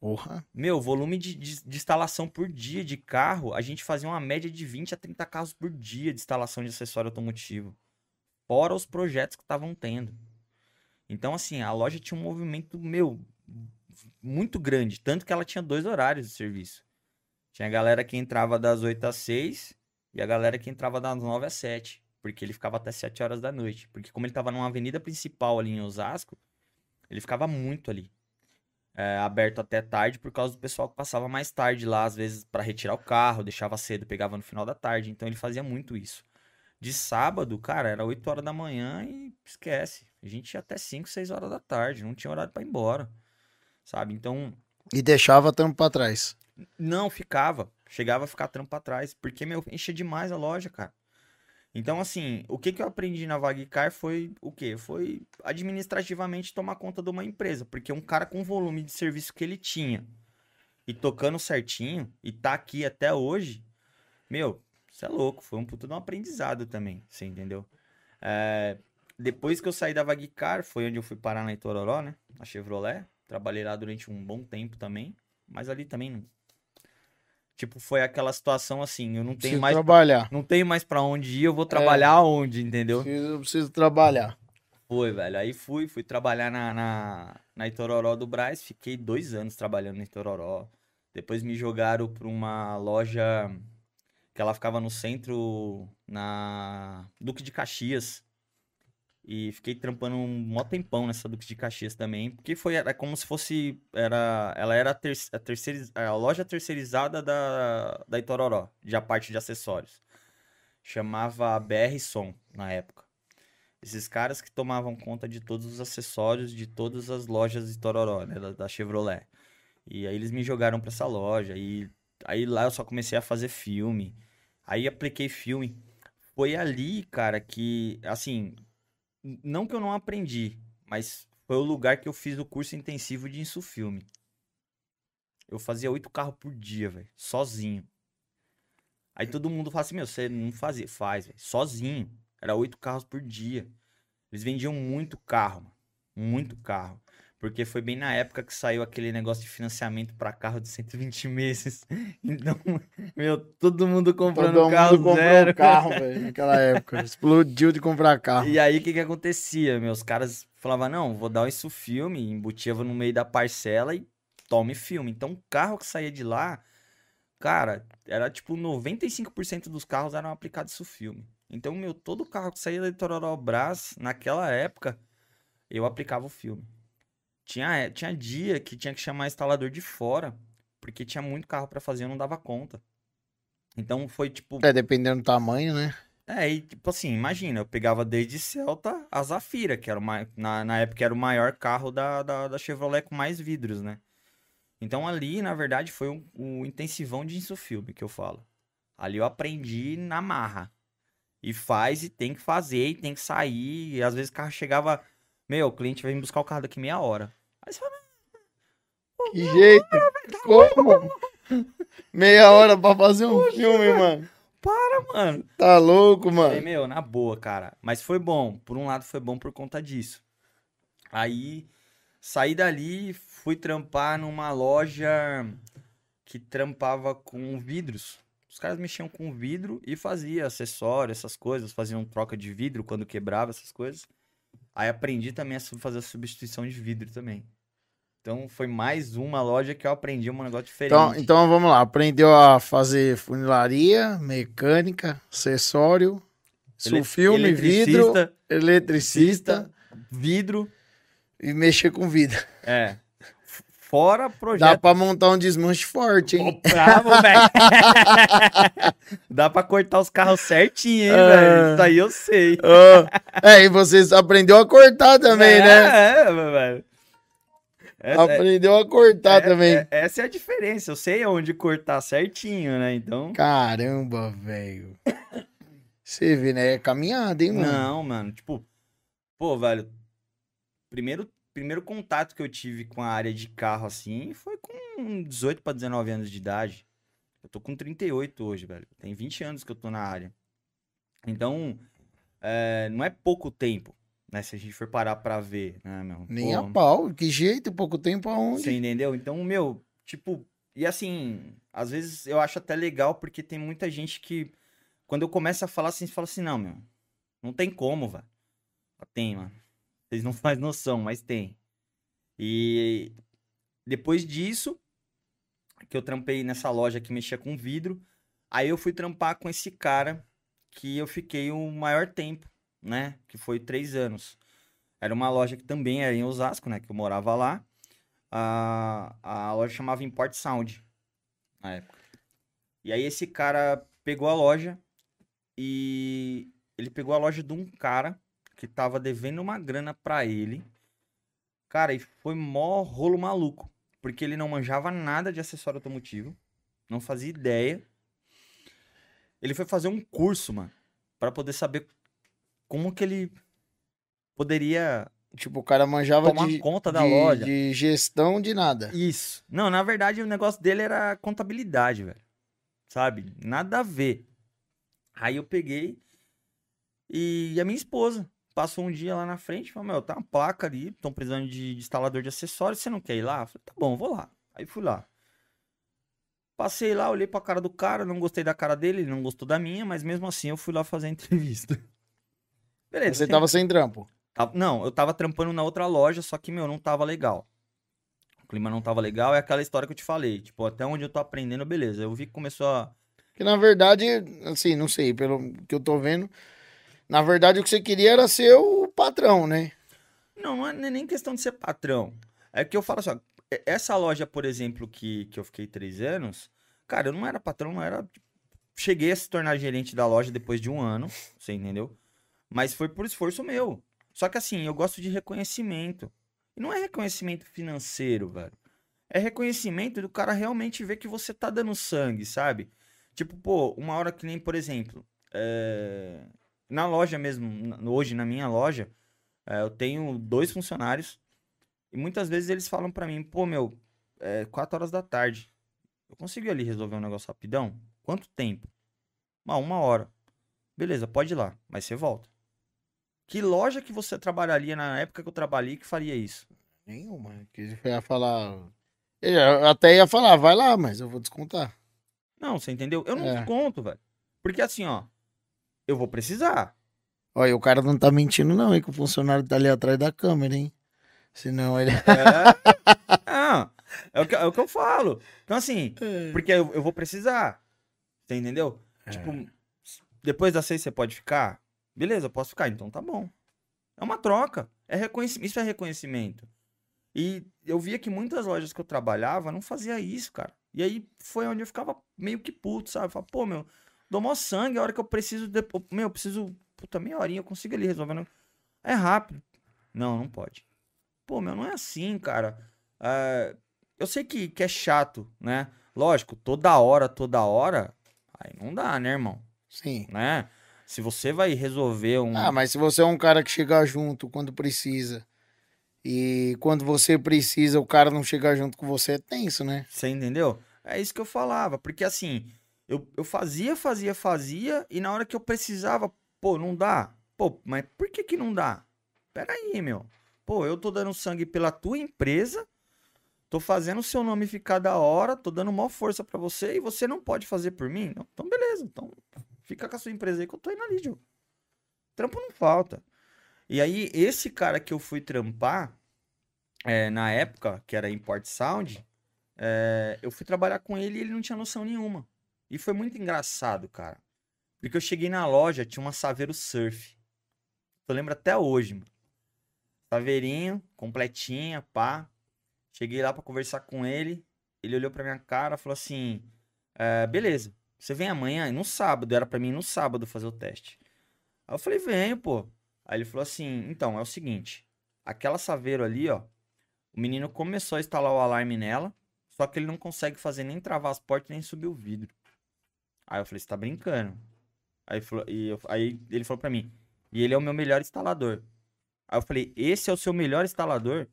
Porra. Meu, volume de, de, de, instalação por dia de carro, a gente fazia uma média de 20 a 30 carros por dia de instalação de acessório automotivo. Fora os projetos que estavam tendo. Então, assim, a loja tinha um movimento, meu, muito grande. Tanto que ela tinha dois horários de serviço. Tinha a galera que entrava das 8 às 6 e a galera que entrava das 9 às 7. Porque ele ficava até 7 horas da noite. Porque como ele tava numa avenida principal ali em Osasco, ele ficava muito ali. É, aberto até tarde por causa do pessoal que passava mais tarde lá, às vezes para retirar o carro, deixava cedo, pegava no final da tarde. Então ele fazia muito isso. De sábado, cara, era 8 horas da manhã e esquece. A gente ia até 5, 6 horas da tarde, não tinha horário para ir embora. Sabe? Então. E deixava trampo pra trás. Não, ficava. Chegava a ficar trampo pra trás. Porque, meu, enchia demais a loja, cara. Então, assim, o que, que eu aprendi na Vagcar foi o quê? Foi administrativamente tomar conta de uma empresa. Porque um cara com o volume de serviço que ele tinha e tocando certinho e tá aqui até hoje, meu, você é louco. Foi um puto de um aprendizado também, você entendeu? É, depois que eu saí da Vagcar, foi onde eu fui parar na Itororó, né? Na Chevrolet. Trabalhei lá durante um bom tempo também. Mas ali também não. Tipo, foi aquela situação assim, eu não tenho mais. trabalhar. Não tenho mais para onde ir, eu vou trabalhar é, onde, entendeu? Preciso, preciso trabalhar. Foi, velho. Aí fui, fui trabalhar na, na, na Itororó do Braz. Fiquei dois anos trabalhando na Itororó. Depois me jogaram pra uma loja que ela ficava no centro, na Duque de Caxias. E fiquei trampando um mó tempão nessa Duque de Caxias também, porque foi era como se fosse era ela era a, ter, a, terceiriz, a loja terceirizada da da Itororó, de a parte de acessórios. Chamava BR Som na época. Esses caras que tomavam conta de todos os acessórios de todas as lojas de Itororó, né, da, da Chevrolet. E aí eles me jogaram para essa loja e aí lá eu só comecei a fazer filme. Aí apliquei filme. Foi ali, cara, que assim, não que eu não aprendi, mas foi o lugar que eu fiz o curso intensivo de insufilme. Eu fazia oito carros por dia, velho, sozinho. Aí todo mundo fala assim, meu, você não fazia, faz, velho, sozinho. Era oito carros por dia. Eles vendiam muito carro, mano. muito carro. Porque foi bem na época que saiu aquele negócio de financiamento pra carro de 120 meses. Então, meu, todo mundo comprando Todo carro mundo comprou zero. um carro, velho, naquela época. Explodiu de comprar carro. E aí, o que que acontecia? Meus caras falavam, não, vou dar isso filme, embutia no meio da parcela e tome filme. Então, o carro que saía de lá, cara, era tipo 95% dos carros eram aplicados isso filme. Então, meu, todo carro que saía da Litoral Brás, naquela época, eu aplicava o filme. Tinha, é, tinha dia que tinha que chamar instalador de fora, porque tinha muito carro pra fazer e eu não dava conta. Então, foi tipo... É, dependendo do tamanho, né? É, e tipo assim, imagina, eu pegava desde Celta a Zafira, que era o mai- na, na época era o maior carro da, da, da Chevrolet com mais vidros, né? Então ali, na verdade, foi o um, um intensivão de insufilme que eu falo. Ali eu aprendi na marra. E faz, e tem que fazer, e tem que sair. E às vezes o carro chegava, meu, o cliente vai me buscar o carro daqui meia hora. Aí você fala, Que jeito? Como? Meia hora pra fazer um filme, mano. mano, Tá louco, mano. meu, na boa, cara. Mas foi bom. Por um lado, foi bom por conta disso. Aí, saí dali, fui trampar numa loja que trampava com vidros. Os caras mexiam com vidro e fazia acessório, essas coisas. Faziam troca de vidro quando quebrava, essas coisas. Aí aprendi também a fazer a substituição de vidro também. Então, foi mais uma loja que eu aprendi um negócio diferente. Então, então vamos lá. Aprendeu a fazer funilaria, mecânica, acessório, Ele- sulfilme, vidro, eletricista, eletricista vidro. e mexer com vidro. É. Fora Dá projeto. pra montar um desmanche forte, hein? Ô, bravo, velho. Dá pra cortar os carros certinho, hein, Ah. velho? Isso aí eu sei. Ah, é, e você aprendeu a cortar também, é, né? É, velho. Essa, é- Aprendeu a cortar é- também. é- essa é a diferença. Eu sei onde cortar certinho, né? Então. Caramba, velho. Você vê, né? É caminhada, hein, mano? Não, mano. Tipo, pô, velho. Primeiro, primeiro contato que eu tive com a área de carro assim foi com 18 pra 19 anos de idade. Eu tô com 38 hoje, velho. Tem 20 anos que eu tô na área. Então, é, não é pouco tempo, né? Se a gente for parar pra ver, né, meu? Nem Pô, a pau. Que jeito, pouco tempo aonde? Você entendeu? Então, meu, tipo, e assim, às vezes eu acho até legal porque tem muita gente que, quando eu começo a falar assim, fala assim, não, meu, não tem como, velho. Tem, mano. Vocês não fazem noção, mas tem. E depois disso, que eu trampei nessa loja que mexia com vidro, aí eu fui trampar com esse cara que eu fiquei o maior tempo, né? Que foi três anos. Era uma loja que também era em Osasco, né? Que eu morava lá. A, a loja chamava Import Sound na época. E aí esse cara pegou a loja e ele pegou a loja de um cara que tava devendo uma grana pra ele. Cara, e foi mó rolo maluco. Porque ele não manjava nada de acessório automotivo. Não fazia ideia. Ele foi fazer um curso, mano. Pra poder saber como que ele poderia Tipo, o cara manjava tomar de, conta da de- loja. de gestão de nada. Isso. Não, na verdade, o negócio dele era contabilidade, velho. Sabe? Nada a ver. Aí eu peguei e a minha esposa passou um dia lá na frente falou: Meu, tá uma placa ali, estão precisando de, de instalador de acessórios, você não quer ir lá? Eu falei: Tá bom, vou lá. Aí fui lá. Passei lá, olhei pra cara do cara, não gostei da cara dele, ele não gostou da minha, mas mesmo assim eu fui lá fazer a entrevista. Beleza. Você tava sem trampo. Tava- Não, eu tava trampando na outra loja, só que, meu, não tava legal. O clima não tava legal, é aquela história que eu te falei. Tipo, até onde eu tô aprendendo, beleza. Eu vi que começou a. Que na verdade, assim, não sei, pelo que eu tô vendo, na verdade o que você queria era ser o patrão, né? Não, não é nem questão de ser patrão. É que eu falo assim, ó, e- essa loja, por exemplo, que, que eu fiquei três anos, cara, eu não era patrão, não era. Cheguei a se tornar gerente da loja depois de um ano, você entendeu? Mas foi por esforço meu. Só que assim, eu gosto de reconhecimento. E não é reconhecimento financeiro, velho. É reconhecimento do cara realmente ver que você tá dando sangue, sabe? Tipo, pô, uma hora que nem, por exemplo, é, na loja mesmo, hoje na minha loja, é, eu tenho dois funcionários e muitas vezes eles falam pra mim, pô, meu, é 4 horas da tarde. Eu consigo ir ali resolver um negócio rapidão? Quanto tempo? Ah, uma hora. Beleza, pode ir lá, mas você volta. Que loja que você trabalharia na época que eu trabalhei que faria isso? Nenhuma. Que ia falar. Ele até ia falar, vai lá, mas eu vou descontar. Não, você entendeu? Eu não É. desconto, velho. Porque assim, ó, eu vou precisar. Olha, o cara não tá mentindo, não, hein? Que o funcionário tá ali atrás da câmera, hein? Senão ele. É, Não, é, o que, é o que eu falo. Então, assim, porque eu, eu vou precisar. Você entendeu? Tipo, depois das seis você pode ficar? Beleza, eu posso ficar, então tá bom. É uma troca. É reconhecimento. Isso é reconhecimento. E eu via que muitas lojas que eu trabalhava não fazia isso, cara. E aí foi onde eu ficava meio que puto, sabe? Falava, pô, meu, dou mó sangue, a hora que eu preciso. De... Meu, eu preciso. Puta, meia horinha, eu consigo ali resolvendo. É rápido. Não, não pode. Pô, meu, não é assim, cara. É, eu sei que, que é chato, né? Lógico, toda hora, toda hora. Aí não dá, né, irmão? Sim. Né? Se você vai resolver um. Ah, mas se você é um cara que chega junto quando precisa e quando você precisa o cara não chegar junto com você, é tenso, né? Você entendeu? É isso que eu falava. Porque assim, eu, eu fazia, fazia, fazia, e na hora que eu precisava, pô, não dá. Pô, mas por que que não dá? Pera aí, meu. Pô, eu tô dando sangue pela tua empresa, tô fazendo o seu nome ficar da hora, tô dando maior força pra você e você não pode fazer por mim? Então, beleza. Então, fica com a sua empresa aí que eu tô indo ali, Joe. Trampo não falta. E aí, esse cara que eu fui trampar, é, na época, que era Import Sound, é, eu fui trabalhar com ele e ele não tinha noção nenhuma. E foi muito engraçado, cara. Porque eu cheguei na loja, tinha uma Saveiro Surf. Eu lembro até hoje, mano. Saveirinho, completinha, pá. Cheguei lá pra conversar com ele. Ele olhou pra minha cara falou assim: "É, beleza, você vem amanhã? No sábado, era pra mim no sábado fazer o teste. Aí eu falei, venho, pô. Aí ele falou assim: então, é o seguinte, aquela Saveiro ali, ó, o menino começou a instalar o alarme nela, só que ele não consegue fazer nem travar as portas nem subir o vidro. Aí eu falei, você tá brincando? Aí, ele falou- e eu- aí ele falou pra mim, e ele é o meu melhor instalador. Aí eu falei, esse é o seu melhor instalador?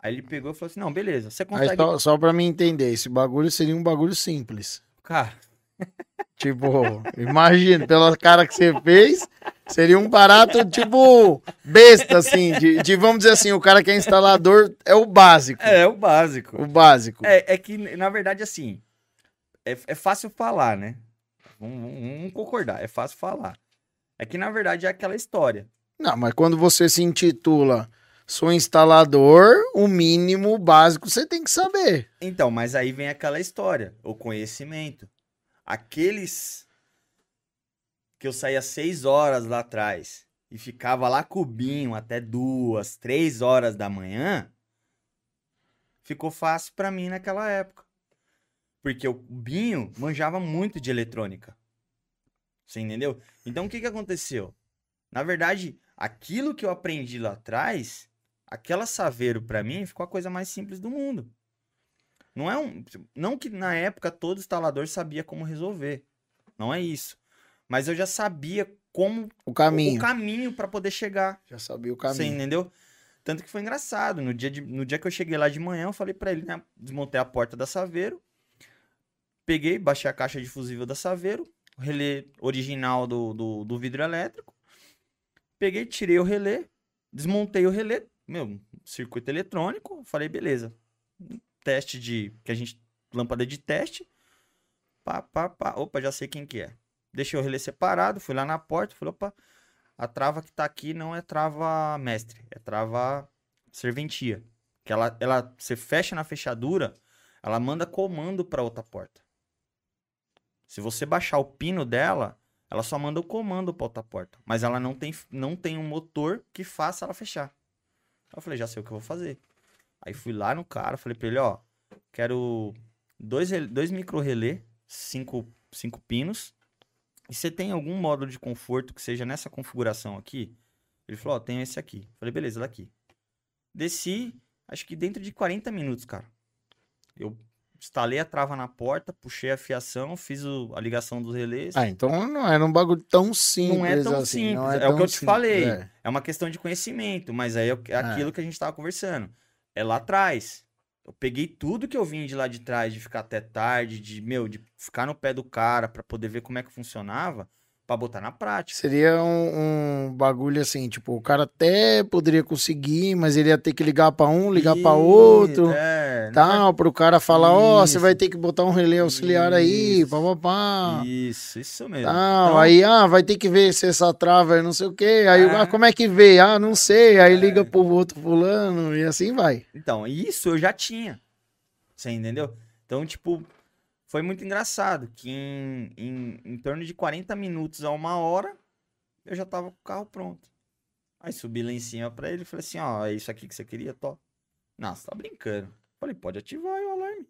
Aí ele pegou e falou assim, não, beleza, você Aí consegue... só, só pra mim entender, esse bagulho seria um bagulho simples. Cara, Tipo, imagina, pela cara que você fez, seria um barato, tipo, besta, assim, de, de, vamos dizer assim, o cara que é instalador é o básico. é o básico. O básico. É, é que, na verdade, assim, é, é fácil falar, né? Vamos, vamos- vamos concordar, é fácil falar. É que, na verdade, é aquela história. Não, mas quando você se intitula sou instalador, o mínimo básico você tem que saber. Então, mas aí vem aquela história, o conhecimento. Aqueles que eu saía seis horas lá atrás e ficava lá cubinho até duas, três horas da manhã, ficou fácil pra mim naquela época. Porque o Binho manjava muito de eletrônica. Você entendeu? Então o que que aconteceu? Na verdade, aquilo que eu aprendi lá atrás, aquela Saveiro pra mim ficou a coisa mais simples do mundo. Não é um, não que na época todo instalador sabia como resolver. Não é isso. Mas eu já sabia como O caminho. o caminho para poder chegar. Já sabia o Você caminho. entendeu? Tanto que foi engraçado. No dia, de- no dia que eu cheguei lá de manhã, eu falei pra ele, né? Desmontei a porta da Saveiro. Peguei, baixei a caixa de fusível da Saveiro. O relé original do, do, do vidro elétrico. Peguei, tirei o relé. Desmontei o relé. Meu, circuito eletrônico. Falei, beleza. Teste de... Que a gente... Lâmpada de teste. Pá, pá, pá. Opa, já sei quem que é. Deixei o relé separado. Fui lá na porta. Falei, opa... A trava que tá aqui não é trava mestre, é trava serventia. Que ela, ela, você fecha na fechadura, ela manda comando para outra porta. Se você baixar o pino dela, ela só manda o comando para outra porta, mas ela não tem, não tem um motor que faça ela fechar. Eu falei, já sei o que eu vou fazer. Aí fui lá no cara, falei para ele, ó, quero dois, dois micro relé, cinco, cinco pinos, e você tem algum módulo de conforto que seja nessa configuração aqui? Ele falou, ó, tenho esse aqui. Falei, beleza, daqui. Desci, acho que dentro de 40 minutos, cara. Eu instalei a trava na porta, puxei a fiação, fiz o- a ligação dos relés. Ah, então não era um bagulho tão simples Não é tão assim. não simples, é o que tão eu te simples, falei. é. É uma questão de conhecimento, mas aí é é aquilo que a gente tava conversando. É lá atrás. Eu peguei tudo que eu vim de lá de trás, de ficar até tarde, de, meu, de ficar no pé do cara pra poder ver como é que funcionava. Pra botar na prática. Seria um, um bagulho assim, tipo, o cara até poderia conseguir, mas ele ia ter que ligar pra um, ligar Ih, outro, É, não tal, pro cara falar, ó, você Isso. vai ter que botar um relé auxiliar aí, Isso. papapá. Isso, isso mesmo. Tal, Então, aí, ah, vai ter que ver se essa trava é não sei o quê. Aí, É. ah, como é que vê? Ah, não sei. Aí É. liga pro outro fulano e assim vai. Então, isso eu já tinha. Você entendeu? Então, tipo, foi muito engraçado que em, em, em torno de 40 minutos a uma hora, eu já tava com o carro pronto. Aí subi lá em cima pra ele e falei assim, ó, é isso aqui que você queria, Tó? Não, você tá brincando. Falei, pode ativar o alarme.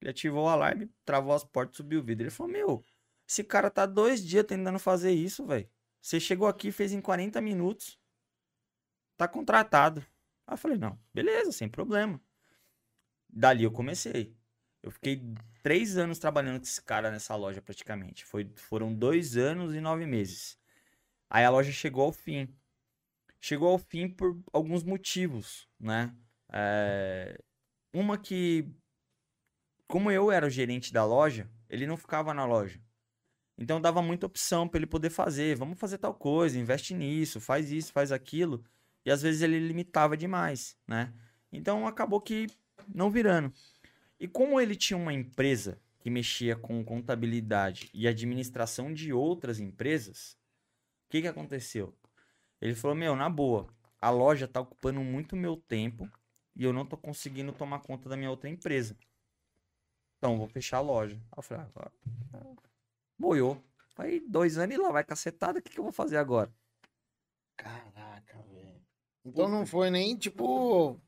Ele ativou o alarme, travou as portas, subiu o vidro. Ele falou, meu, esse cara tá dois dias tentando fazer isso, velho. Você chegou aqui, fez em 40 minutos. Tá contratado. Aí eu falei, não, beleza, sem problema. Dali eu comecei. Eu fiquei três anos trabalhando com esse cara nessa loja praticamente. Foi, foram dois anos e nove meses. Aí a loja chegou ao fim. Chegou ao fim por alguns motivos, né? É, Uma que, como eu era o gerente da loja, ele não ficava na loja. Então dava muita opção para ele poder fazer. Vamos fazer tal coisa, investe nisso, faz isso, faz aquilo. E às vezes ele limitava demais, né? Então acabou que não virando. E como ele tinha uma empresa que mexia com contabilidade e administração de outras empresas, o que que aconteceu? Ele falou: "Meu, na boa, a loja tá ocupando muito meu tempo e eu não tô conseguindo tomar conta da minha outra empresa. Então, vou fechar a loja." Aí eu falei: "Ah, agora boiou. Aí dois anos e lá vai cacetada, o que que eu vou fazer agora?" Caraca, velho. Então não foi nem tipo.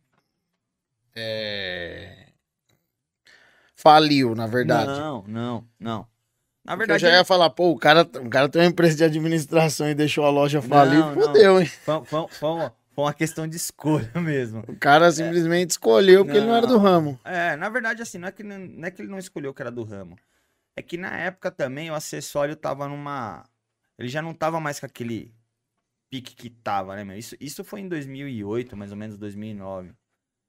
É. Faliu, na verdade. Não, não, não. Na Porque verdade, eu já ia falar, pô, o cara, o cara tem uma empresa de administração e deixou a loja falir, fodeu, hein? foi, foi- foi foi uma questão de escolha mesmo. O cara simplesmente escolheu porque ele não era do Não. ramo. É, na verdade, assim, não é, que, não não é que ele não escolheu que era do ramo. É que na época também o acessório tava numa. Ele já não tava mais com aquele pique que tava, né, meu? Isso, isso foi em 2008, mais ou menos 2009.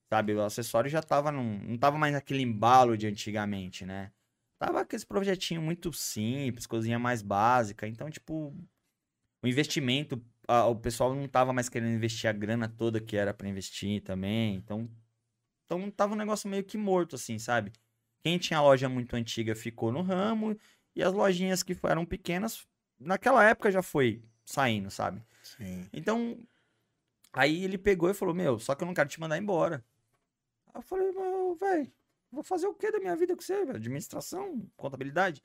Sabe? O acessório já tava num. Não tava mais naquele embalo de antigamente, né? Tava aqueles projetinho muito simples, coisinha mais básica. Então, tipo. O investimento. Ah, o pessoal não tava mais querendo investir a grana toda que era pra investir também. Então. Então tava um negócio meio que morto, assim, sabe? Quem tinha loja muito antiga ficou no ramo. E as lojinhas que eram pequenas, naquela época já foi saindo, sabe? Sim. Então, aí ele pegou e falou: Meu, só que eu não quero te mandar embora. Aí eu falei: Meu, velho, vou fazer o que da minha vida com você, velho? Administração, contabilidade.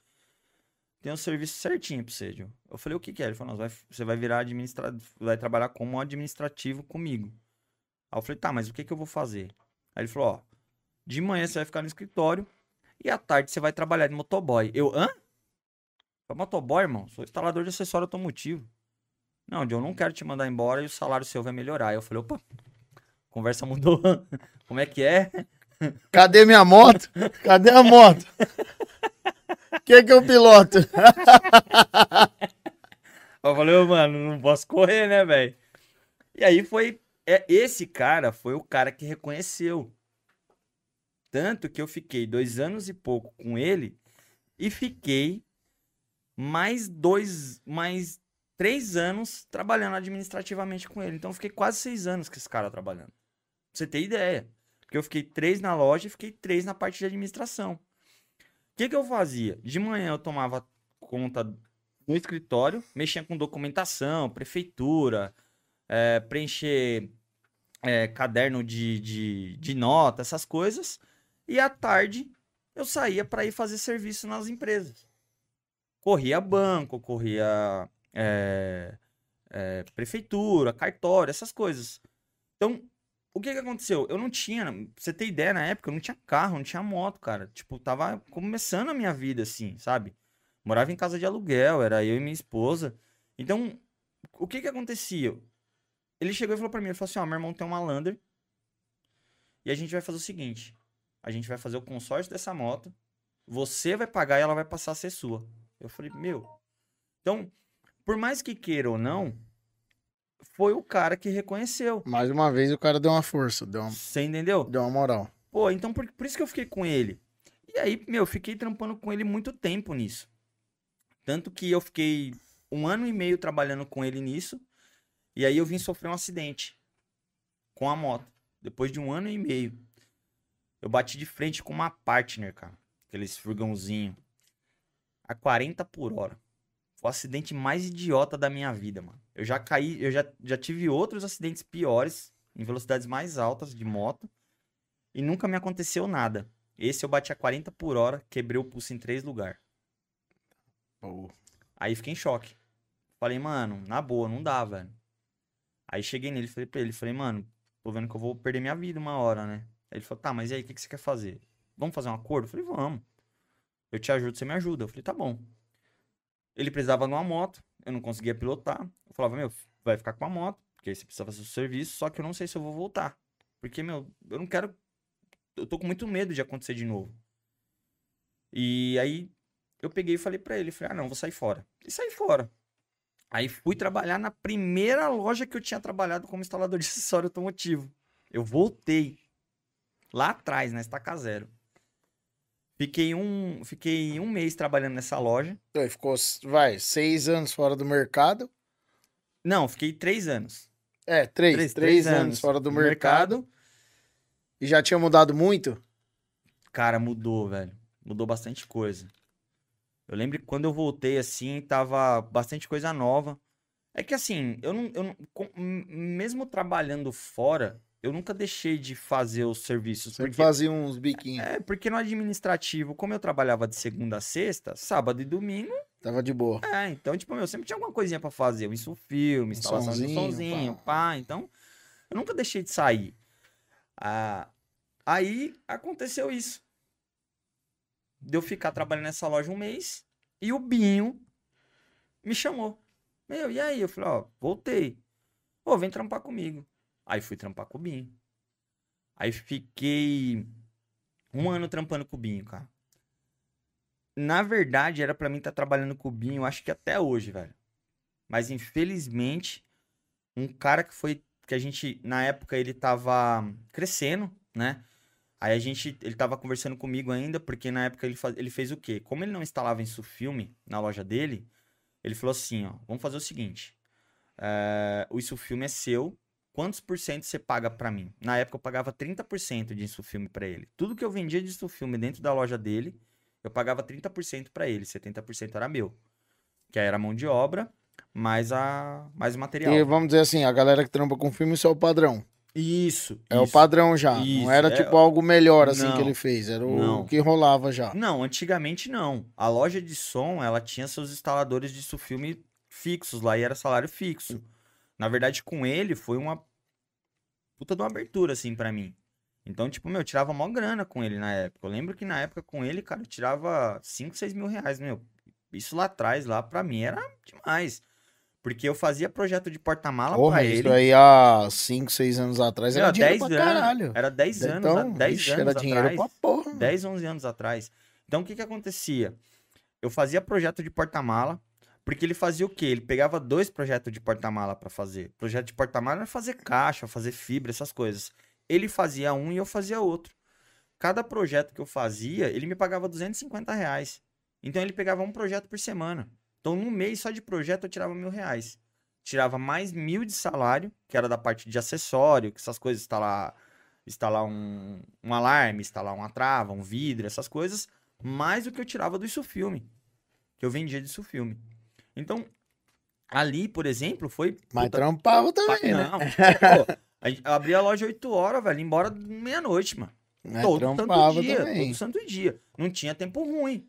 Tem um serviço certinho pra você, Gil. Eu falei: O que que é? Ele falou: "Não, você vai, você vai virar administrativo, vai trabalhar como administrativo comigo. Aí eu falei: Tá, mas o que que eu vou fazer? Aí ele falou: Ó, de manhã você vai ficar no escritório e à tarde você vai trabalhar de motoboy. Eu, hã? Foi motoboy, irmão? Sou instalador de acessório automotivo. Não, John, eu não quero te mandar embora e o salário seu vai melhorar. Aí eu falei, opa, conversa mudou. Como é que é? Cadê minha moto? Cadê a moto? Quem que eu piloto? Eu falei, ô, mano, não posso correr, né, velho? E aí foi. É, esse cara foi o cara que reconheceu. Tanto que eu fiquei dois anos e pouco com ele e fiquei mais dois, mais três anos trabalhando administrativamente com ele. Então fiquei quase seis anos com esse cara trabalhando. Pra você ter ideia. Porque eu fiquei três na loja e fiquei três na parte de administração. O que, que eu fazia? De manhã eu tomava conta no escritório, mexia com documentação, prefeitura, eh, preencher eh, caderno de, de, de nota, essas coisas. E à tarde eu saía para ir fazer serviço nas empresas. Corria banco, corria eh, prefeitura, cartório, essas coisas. Então, o que que aconteceu? Eu não tinha, pra você ter ideia, na época eu não tinha carro, não tinha moto, cara. Tipo, tava começando a minha vida assim, sabe? Morava em casa de aluguel, era eu e minha esposa. Então, o que que acontecia? Ele chegou e falou pra mim, ele falou assim, ó, meu irmão tem uma Lander e a gente vai fazer o seguinte, a gente vai fazer o consórcio dessa moto, você vai pagar e ela vai passar a ser sua. Eu falei, meu... Então, por mais que queira ou não, foi o cara que reconheceu. Mais uma vez o cara deu uma força, deu uma, Você entendeu? deu uma moral. Pô, então por, por isso que eu fiquei com ele. E aí, meu, eu fiquei trampando com ele muito tempo nisso. Tanto que eu fiquei um ano e meio trabalhando com ele nisso. E aí eu vim sofrer um acidente com a moto. Depois de um ano e meio. Eu bati de frente com uma partner, cara. Aqueles furgãozinho. A 40 por hora. O acidente mais idiota da minha vida, mano. Eu já caí, eu já, já tive outros acidentes piores, em velocidades mais altas de moto. E nunca me aconteceu nada. Esse eu bati a 40 por hora, quebrei o pulso em três lugares. Pô. Aí fiquei em choque. Falei, mano, na boa, não dá, velho. Aí cheguei nele, falei pra ele, falei, mano, tô vendo que eu vou perder minha vida uma hora, né? Aí ele falou, tá, mas e aí, o que, que você quer fazer? Vamos fazer um acordo? Eu falei, vamos. Eu te ajudo, você me ajuda. Eu falei, tá bom. Ele precisava de uma moto, eu não conseguia pilotar. Eu falava, meu, vai ficar com a moto, porque aí você precisa fazer o serviço, só que eu não sei se eu vou voltar. Porque, meu, eu não quero. Eu tô com muito medo de acontecer de novo. E aí eu peguei e falei pra ele, falei, ah, não, vou sair fora. E saí fora. Aí fui trabalhar na primeira loja que eu tinha trabalhado como instalador de acessório automotivo. Eu voltei. Lá atrás, na Estaca Zero. Fiquei um, fiquei um mês trabalhando nessa loja. Aí ficou, vai, seis anos fora do mercado. Não, fiquei três anos. É, três. Três, três anos, anos fora do mercado. mercado. E já tinha mudado muito? Cara, mudou, velho. Mudou bastante coisa. Eu lembro que quando eu voltei assim, tava bastante coisa nova. É que assim, eu não, eu não, mesmo trabalhando fora, eu nunca deixei de fazer os serviços. Sempre porque, fazia uns biquinhos. É, porque no administrativo, como eu trabalhava de segunda a sexta, sábado e domingo. Tava de boa. É, então, tipo, meu, sempre tinha alguma coisinha para fazer. Um insufilme, instalação sonzinho, de somzinho, pá. pá. Então, eu nunca deixei de sair. Ah, aí aconteceu isso de eu ficar trabalhando nessa loja um mês e o Binho me chamou. Meu, e aí? Eu falei, ó, voltei. Pô, vem trampar comigo. Aí fui trampar com o Binho. Aí fiquei um ano trampando com o Binho, cara. Na verdade, era para mim estar tá trabalhando com o Binho, acho que até hoje, velho. Mas infelizmente, um cara que foi. Que a gente, na época, ele tava crescendo, né? Aí a gente, ele tava conversando comigo ainda, porque na época ele, faz, ele fez o quê? Como ele não instalava isso filme na loja dele, ele falou assim, ó, vamos fazer o seguinte, é, o isso filme é seu, quantos por cento você paga para mim? Na época eu pagava 30% de filme para ele. Tudo que eu vendia de filme dentro da loja dele, eu pagava 30% para ele, 70% era meu. Que aí era mão de obra, mais a mais o material. E vamos dizer assim, a galera que trampa com filme, isso é o padrão. Isso. É isso, o padrão já. Isso, não era é... tipo algo melhor assim não, que ele fez. Era o não. que rolava já. Não, antigamente não. A loja de som, ela tinha seus instaladores de filme fixos lá e era salário fixo. Na verdade, com ele foi uma puta de uma abertura, assim, para mim. Então, tipo, meu, eu tirava mó grana com ele na época. Eu lembro que na época com ele, cara, eu tirava 5, 6 mil reais, meu. Isso lá atrás, lá, pra mim, era demais. Porque eu fazia projeto de porta-mala pra ele. Isso aí há 5, 6 anos atrás era, era dinheiro 10 pra caralho. Era 10 anos, então, 10 vixe, anos era dinheiro atrás. Pra porra. 10, 11 anos atrás. Então o que que acontecia? Eu fazia projeto de porta-mala, porque ele fazia o quê? Ele pegava dois projetos de porta-mala para fazer. Projeto de porta-mala era fazer caixa, fazer fibra, essas coisas. Ele fazia um e eu fazia outro. Cada projeto que eu fazia, ele me pagava 250 reais. Então ele pegava um projeto por semana. Então, no mês só de projeto eu tirava mil reais. Tirava mais mil de salário, que era da parte de acessório, que essas coisas, instalar, instalar um, um alarme, instalar uma trava, um vidro, essas coisas, mais do que eu tirava do isso filme. Que eu vendia disso filme. Então, ali, por exemplo, foi. Mas puta... trampava também, né? Não, pô, a abria a loja 8 horas, velho, embora meia-noite, mano. Mas todo santo dia, também. todo santo dia. Não tinha tempo ruim.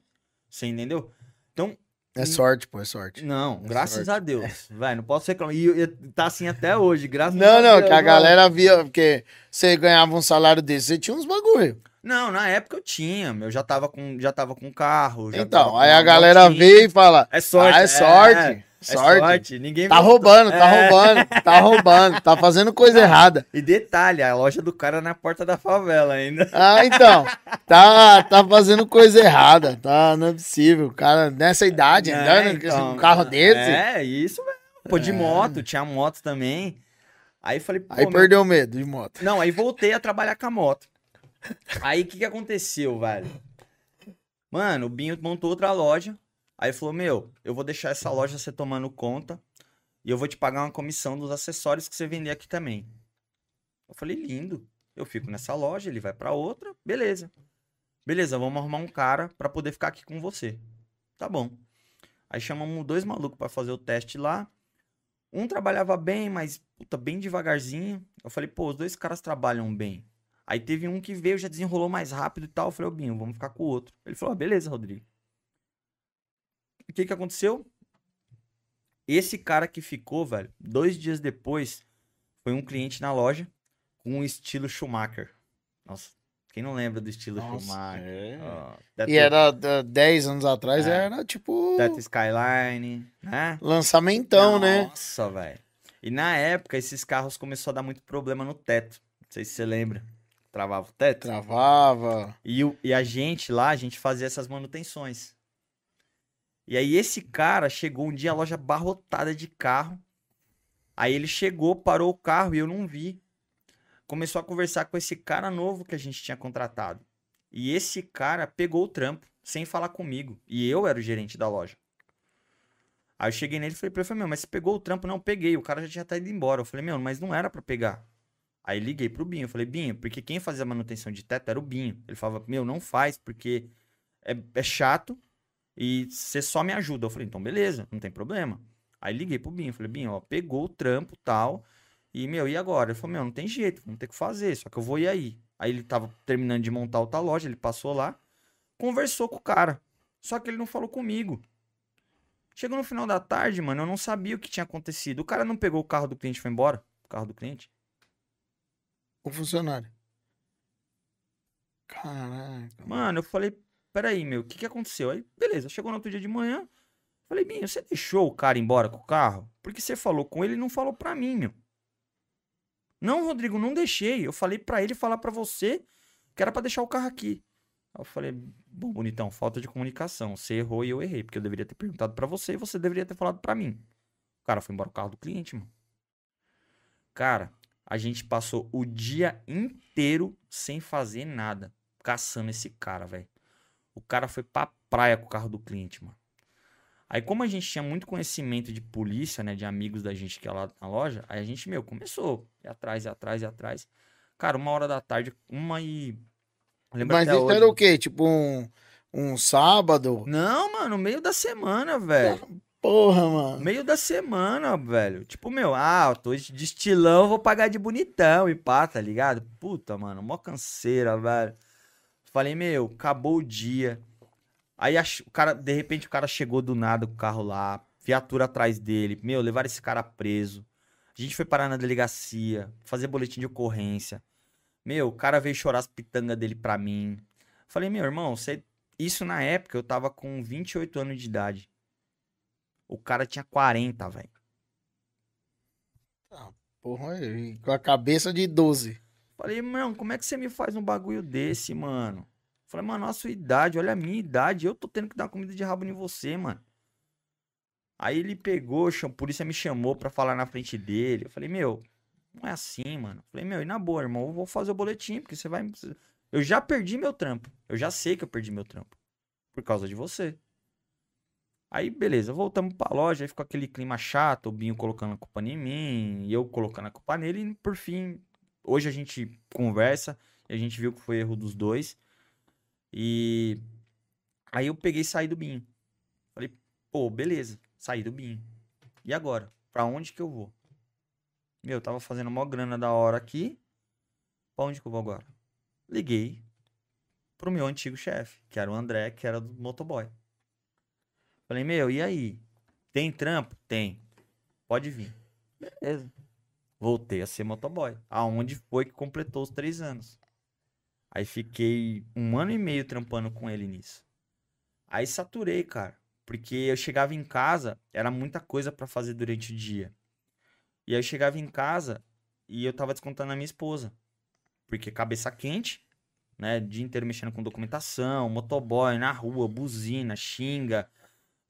Você entendeu? Então, é sorte, pô, é sorte. Não, é graças sorte. a Deus. É. Vai, não posso reclamar. E, e tá assim até hoje, graças não, a Deus. Não, não, que a galera via, porque você ganhava um salário desse, você tinha uns bagulho. Não, na época eu tinha, eu já tava com, já tava com carro. então, aí a galera vê e fala: É sorte. Ah, é, é sorte. É. Sorte. sorte. Ninguém tá roubando, tá é. roubando, tá roubando, tá fazendo coisa errada. E detalhe, a loja do cara é na porta da favela ainda. Ah, então. Tá, tá fazendo coisa errada. Tá, não é possível. O cara nessa idade, é, andando então, um carro desse. É, isso mesmo. Pô, de moto, tinha moto também. Aí falei, Aí meu... perdeu o medo de moto. Não, aí voltei a trabalhar com a moto. Aí o que, que aconteceu, velho? Mano, o Binho montou outra loja. Aí falou, meu, eu vou deixar essa loja você tomando conta e eu vou te pagar uma comissão dos acessórios que você vender aqui também. Eu falei, lindo. Eu fico nessa loja, ele vai pra outra, beleza. Beleza, vamos arrumar um cara pra poder ficar aqui com você. Tá bom. Aí chamamos dois malucos pra fazer o teste lá. Um trabalhava bem, mas puta, bem devagarzinho. Eu falei, pô, os dois caras trabalham bem. Aí teve um que veio, já desenrolou mais rápido e tal. Eu falei, ô Binho, vamos ficar com o outro. Ele falou, ah, beleza, Rodrigo. O que que aconteceu? Esse cara que ficou, velho, dois dias depois, foi um cliente na loja com um estilo Schumacher. Nossa, quem não lembra do estilo Nossa, Schumacher? é. Ó, E era da- 10 anos atrás, É. era tipo Teto Skyline, né? lançamentão, né? Nossa, velho. E na época, esses carros começou a dar muito problema no teto. Não sei se você lembra. Travava o teto. Travava. E, o- e a gente lá, a gente fazia essas manutenções. E aí esse cara chegou um dia, a loja abarrotada de carro. Aí ele chegou, parou o carro e eu não vi. Começou a conversar com esse cara novo que a gente tinha contratado. E esse cara pegou o trampo, sem falar comigo. E eu era o gerente da loja. Aí eu cheguei nele e falei pra ele, meu, mas você pegou o trampo? Não, peguei. O cara já tinha até ido embora. Eu falei, meu, mas não era pra pegar. Aí liguei pro Binho. Falei, Binho, porque quem fazia a manutenção de teto era o Binho. Ele falava, meu, não faz, porque é, é chato e você só me ajuda. Eu falei, então beleza, não tem problema. Aí liguei pro Binho. Falei, Binho, ó, pegou o trampo tal. E, meu, e agora? Ele falou, meu, não tem jeito, vamos ter que fazer, só que eu vou ir aí. Aí ele tava terminando de montar outra loja, ele passou lá, conversou com o cara. Só que ele não falou comigo. Chegou no final da tarde, mano, eu não sabia o que tinha acontecido. O cara não pegou o carro do cliente e foi embora? O carro do cliente? O funcionário. Caraca. Mano, eu falei, peraí, meu, o que que aconteceu? Aí, beleza, chegou no outro dia de manhã, falei, Binho, você deixou o cara embora com o carro? Porque você falou com ele e não falou pra mim, meu. Não, Rodrigo, não deixei. Eu falei pra ele falar pra você que era pra deixar o carro aqui. Aí eu falei, bom, bonitão, falta de comunicação. Você errou e eu errei, porque eu deveria ter perguntado pra você e você deveria ter falado pra mim. O cara foi embora com o carro do cliente, mano. Cara, a gente passou o dia inteiro sem fazer nada, caçando esse cara, velho. O cara foi pra praia com o carro do cliente, mano. Aí, como a gente tinha muito conhecimento de polícia, né, de amigos da gente que ia lá na loja, aí a gente, meu, começou. Ir atrás, ir atrás, ir atrás. Cara, uma hora da tarde, uma e. Lembra Mas isso hoje. era o quê? Tipo um, um sábado? Não, mano, meio da semana, velho. Porra, mano. Meio da semana, velho. Tipo, meu, ah, eu tô de estilão, vou pagar de bonitão e pá, tá ligado? Puta, mano, mó canseira, velho. Falei, meu, acabou o dia. Aí o cara, de repente, o cara chegou do nada com o carro lá, viatura atrás dele. Meu, levaram esse cara preso. A gente foi parar na delegacia, fazer boletim de ocorrência. Meu, o cara veio chorar as pitangas dele pra mim. Falei, meu irmão, você... isso na época eu tava com 28 anos de idade. O cara tinha 40, velho. Porra, e com a cabeça de 12. Falei, mano, como é que você me faz um bagulho desse, mano? Falei, mano, a sua idade, olha a minha idade, eu tô tendo que dar comida de rabo em você, mano. Aí ele pegou, a polícia me chamou pra falar na frente dele. Eu falei, meu, não é assim, mano. Falei, meu, e na boa, irmão, eu vou fazer o boletim, porque você vai. Eu já perdi meu trampo. Eu já sei que eu perdi meu trampo. Por causa de você. Aí, beleza, voltamos pra loja, aí ficou aquele clima chato, o Binho colocando a culpa em mim, eu colocando a culpa nele, e por fim, hoje a gente conversa, e a gente viu que foi erro dos dois. E aí eu peguei e saí do Binho. Falei, pô, beleza, saí do Binho. E agora? Pra onde que eu vou? Meu, eu tava fazendo mó grana da hora aqui. Pra onde que eu vou agora? Liguei pro meu antigo chefe, que era o André, que era do motoboy. Falei, meu, e aí? Tem trampo? Tem. Pode vir. Beleza. Voltei a ser motoboy. Aonde foi que completou os três anos. Aí fiquei um ano e meio trampando com ele nisso. Aí saturei, cara. Porque eu chegava em casa, era muita coisa pra fazer durante o dia. E aí eu chegava em casa e eu tava descontando na minha esposa. Porque cabeça quente, né? O dia inteiro mexendo com documentação, motoboy na rua, buzina, xinga,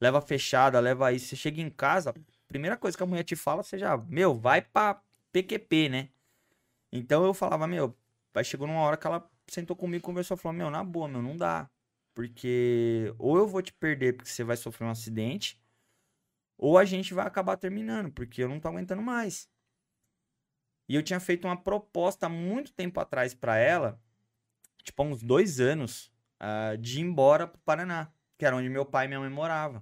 leva fechada, leva isso. Você chega em casa, primeira coisa que a mulher te fala, você já, meu, vai pra PQP, né? Então eu falava, meu, aí chegou numa hora que ela sentou comigo, conversou, falou, meu, na boa, meu, não dá. porque ou eu vou te perder porque você vai sofrer um acidente, ou a gente vai acabar terminando, porque eu não tô aguentando mais. E eu tinha feito uma proposta há muito tempo atrás para ela, tipo há uns dois anos, uh, de ir embora pro Paraná, que era onde meu pai e minha mãe moravam.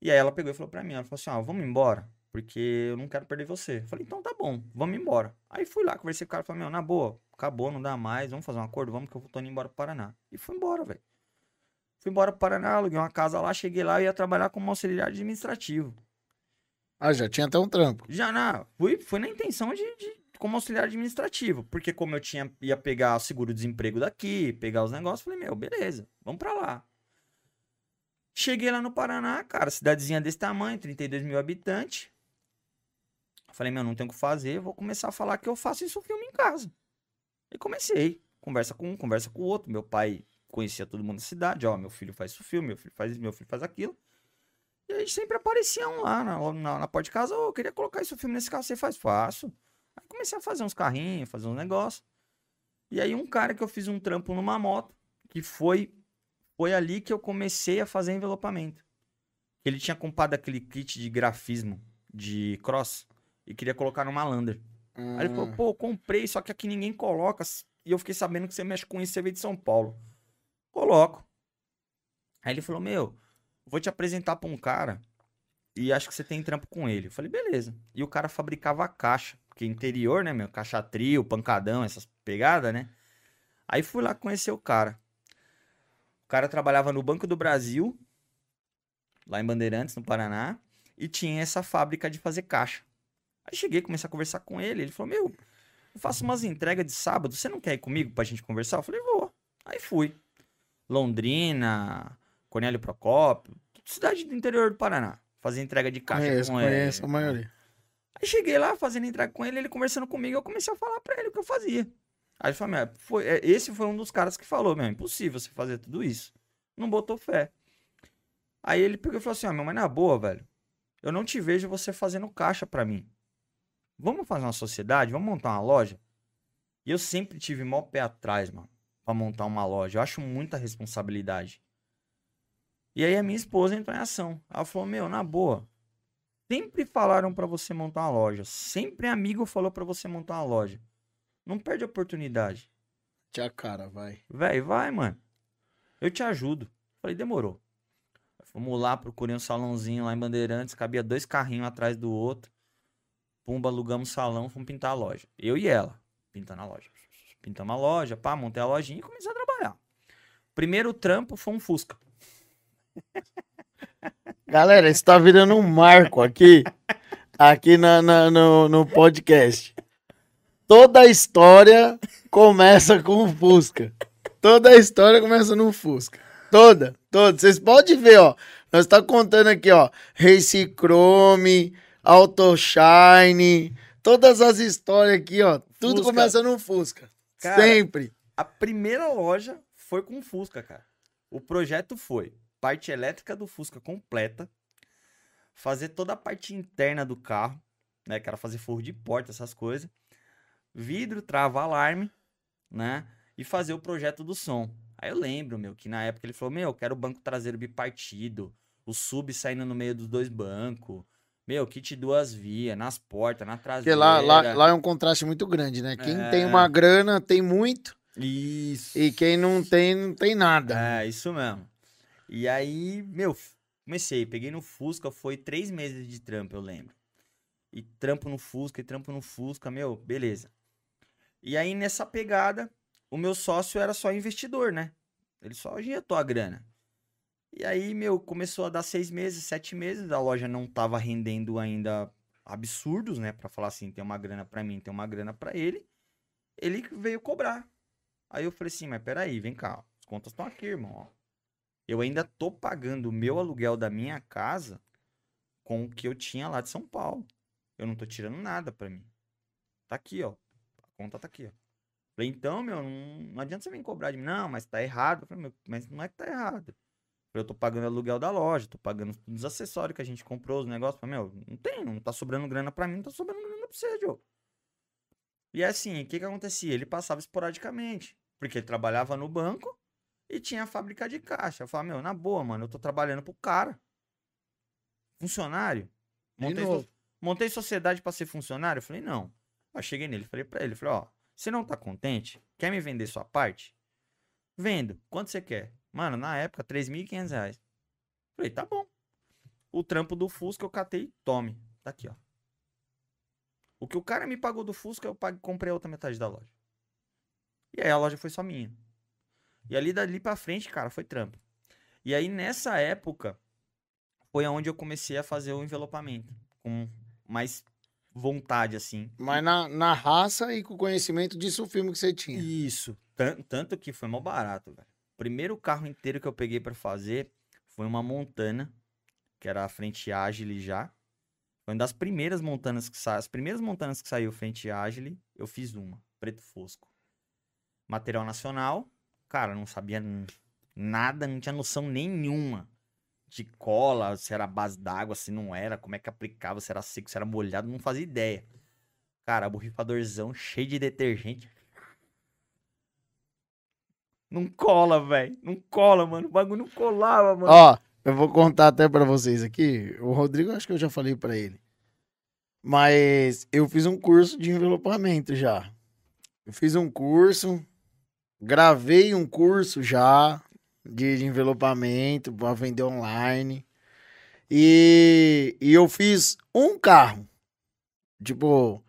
E aí ela pegou e falou pra mim, ela falou assim, ó, ah, vamos embora, porque eu não quero perder você. Eu falei, então tá bom, vamos embora. Aí fui lá, conversei com o cara, falei, meu, na boa, acabou, não dá mais, vamos fazer um acordo, vamos que eu tô indo embora pro Paraná. E fui embora, velho. Fui embora pro Paraná, aluguei uma casa lá, cheguei lá e ia trabalhar como auxiliar administrativo. Ah, já tinha até um trampo. Já, na, fui, fui na intenção de, de como auxiliar administrativo, porque como eu tinha ia pegar o seguro-desemprego daqui, pegar os negócios, falei, meu, beleza, vamos para lá. Cheguei lá no Paraná, cara, cidadezinha desse tamanho, 32 mil habitantes. Falei, meu, não tenho o que fazer, vou começar a falar que eu faço isso filme em casa. E comecei. Conversa com um, conversa com o outro. Meu pai conhecia todo mundo da cidade, ó, meu filho faz isso filme, meu filho faz isso, meu filho faz aquilo. E aí sempre apareciam lá na, na, na porta de casa, ô, oh, eu queria colocar isso filme nesse carro, você faz? Faço. Aí comecei a fazer uns carrinhos, fazer uns negócios. E aí um cara que eu fiz um trampo numa moto, que foi foi ali que eu comecei a fazer envelopamento. Ele tinha comprado aquele kit de grafismo de cross e queria colocar numa Lander. Hum. Aí ele falou, hum. pô, comprei, só que aqui ninguém coloca. E eu fiquei sabendo que você mexe com isso, você veio de São Paulo. Coloco. Aí ele falou, meu, vou te apresentar pra um cara e acho que você tem trampo com ele. Eu falei, beleza. E o cara fabricava a caixa, porque interior, né, meu? Caixa trio, pancadão, essas pegadas, né? Aí fui lá conhecer o cara. O cara trabalhava no Banco do Brasil, lá em Bandeirantes, no Paraná, e tinha essa fábrica de fazer caixa. Aí cheguei, comecei a conversar com ele. Ele falou: Meu, eu faço umas entregas de sábado, você não quer ir comigo pra gente conversar? Eu falei: Vou. Aí fui. Londrina, Cornélio Procópio, cidade do interior do Paraná. Fazer entrega de caixa conheço, com ele. Conheço a maioria. Aí cheguei lá fazendo entrega com ele, ele conversando comigo, eu comecei a falar pra ele o que eu fazia. Aí ele falou, foi, é, esse foi um dos caras que falou, meu, impossível você fazer tudo isso. Não botou fé. Aí ele pegou e falou assim, ó, meu, mas na boa, velho, eu não te vejo você fazendo caixa para mim. Vamos fazer uma sociedade? Vamos montar uma loja? E eu sempre tive mó pé atrás, mano, pra montar uma loja. Eu acho muita responsabilidade. E aí a minha esposa entrou em ação. Ela falou, meu, na boa, sempre falaram para você montar uma loja. Sempre amigo falou para você montar uma loja. Não perde a oportunidade. Tia cara, vai. Véi, vai, mano. Eu te ajudo. Falei, demorou. Fomos lá, procurei um salãozinho lá em Bandeirantes, cabia dois carrinhos atrás do outro. Pumba, alugamos salão, fomos pintar a loja. Eu e ela, pintando a loja. Pintamos a loja, pá, montei a lojinha e comecei a trabalhar. Primeiro trampo foi um Fusca. Galera, isso tá virando um marco aqui, aqui na, na no, no podcast. Toda a história começa com o Fusca. Toda a história começa no Fusca. Toda, toda. Vocês podem ver, ó. Nós tá contando aqui, ó. Race Chrome, Auto Shine, todas as histórias aqui, ó. Tudo Fusca. começa no Fusca. Cara, Sempre. A primeira loja foi com o Fusca, cara. O projeto foi parte elétrica do Fusca completa, fazer toda a parte interna do carro, né? Que era fazer forro de porta, essas coisas vidro, trava alarme, né? E fazer o projeto do som. Aí eu lembro, meu, que na época ele falou: Meu, eu quero o banco traseiro bipartido, o sub saindo no meio dos dois bancos. Meu, kit duas vias, nas portas, na traseira. Porque lá, lá, lá é um contraste muito grande, né? Quem é... tem uma grana tem muito. Isso. E quem não tem, não tem nada. É, isso mesmo. E aí, meu, comecei, peguei no Fusca, foi três meses de trampo, eu lembro. E trampo no Fusca, e trampo no Fusca, meu, beleza. E aí, nessa pegada, o meu sócio era só investidor, né? Ele só injetou a grana. E aí, meu, começou a dar seis meses, sete meses, a loja não tava rendendo ainda absurdos, né? Pra falar assim, tem uma grana para mim, tem uma grana para ele. Ele veio cobrar. Aí eu falei assim, mas peraí, vem cá, as contas estão aqui, irmão. Eu ainda tô pagando o meu aluguel da minha casa com o que eu tinha lá de São Paulo. Eu não tô tirando nada para mim. Tá aqui, ó conta tá aqui, ó. Falei, então, meu, não, não adianta você vir cobrar de mim. Não, mas tá errado. Falei, meu, mas não é que tá errado. Eu tô pagando aluguel da loja, tô pagando os acessórios que a gente comprou, os negócios. Falei, meu, não tem, não tá sobrando grana pra mim, não tá sobrando grana pra você, Diogo. E assim, o que que acontecia? Ele passava esporadicamente, porque ele trabalhava no banco E tinha a fábrica de caixa. Eu falei, meu, na boa, mano, eu tô trabalhando pro cara. Funcionário. Montei, so- montei sociedade pra ser funcionário? Eu falei, não. Aí cheguei nele, falei pra ele, falei, ó, você não tá contente? Quer me vender sua parte? Vendo. Quanto você quer? Mano, na época, 3.500 reais. Falei, tá bom. O trampo do Fusca eu catei, tome. Tá aqui, ó. O que o cara me pagou do Fusca, eu paguei, comprei a outra metade da loja. E aí a loja foi só minha. E ali dali pra frente, cara, foi trampo. E aí nessa época foi aonde eu comecei a fazer o envelopamento com mais vontade assim. Mas na, na raça e com o conhecimento disso o filme que você tinha. Isso. Tan- Tanto que foi mal barato, velho. Primeiro carro inteiro que eu peguei pra fazer foi uma Montana, que era a frente Agile já. Foi uma das primeiras montanas que saiu. As primeiras montanas que saiu frente Agile, eu fiz uma, preto fosco. Material nacional, cara, não sabia nada, não tinha noção nenhuma de cola, se era base d'água, se não era, como é que aplicava, se era seco, se era molhado, não fazia ideia. Cara, borrifadorzão cheio de detergente. Não cola, velho. Não cola, mano. O bagulho não colava, mano. Ó, eu vou contar até pra vocês aqui. O Rodrigo, acho que eu já falei pra ele. Mas eu fiz um curso de envelopamento já. Eu fiz um curso, gravei um curso já de, envelopamento pra vender online. E, e eu fiz um carro. Tipo,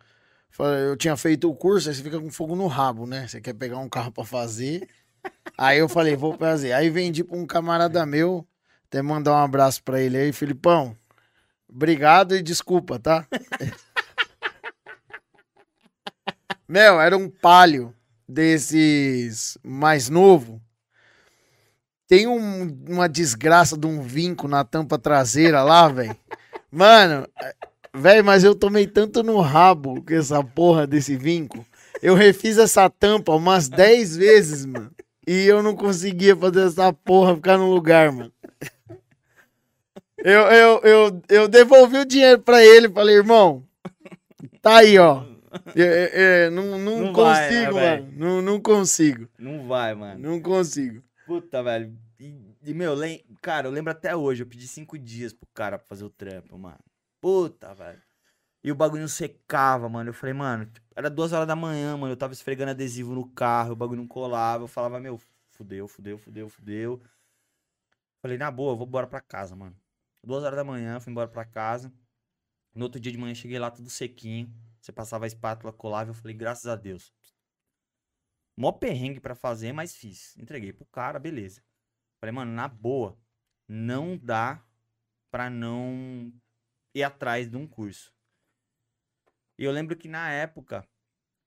eu tinha feito o curso, aí você fica com fogo no rabo, né? Você quer pegar um carro pra fazer. Aí eu falei, vou fazer. Aí vendi pra um camarada meu, até mandar um abraço pra ele aí, Filipão. Obrigado e desculpa, tá? Meu, era um palio desses mais novo. Tem um- uma desgraça de um vinco na tampa traseira lá, velho. Mano, velho, mas eu tomei tanto no rabo com essa porra desse vinco. Eu refiz essa tampa umas 10 vezes, mano. E eu não conseguia fazer essa porra ficar no lugar, mano. Eu, eu, eu, eu devolvi o dinheiro pra ele. Falei, irmão, tá aí, ó. É, é, é, não, não, Não vai, né, consigo, velho? mano. Não, não consigo. Não vai, mano. Não consigo. Puta, velho. E, e, meu, lem... cara, eu lembro até hoje. Eu pedi cinco dias pro cara pra fazer o trampo, mano. Puta, velho. E o bagulho secava, mano. Eu falei, mano, era duas horas da manhã, mano. Eu tava esfregando adesivo no carro, o bagulho não colava. Eu falava, meu, fudeu, fudeu, fudeu, fudeu. Falei, na boa, eu vou embora pra casa, mano. Duas horas da manhã, fui embora pra casa. No outro dia de manhã, cheguei lá tudo sequinho. Você passava a espátula, colava. Eu falei, graças a Deus. Mó perrengue pra fazer, mas fiz. Entreguei pro cara, beleza. Falei, mano, na boa, não dá pra não ir atrás de um curso. E eu lembro que na época,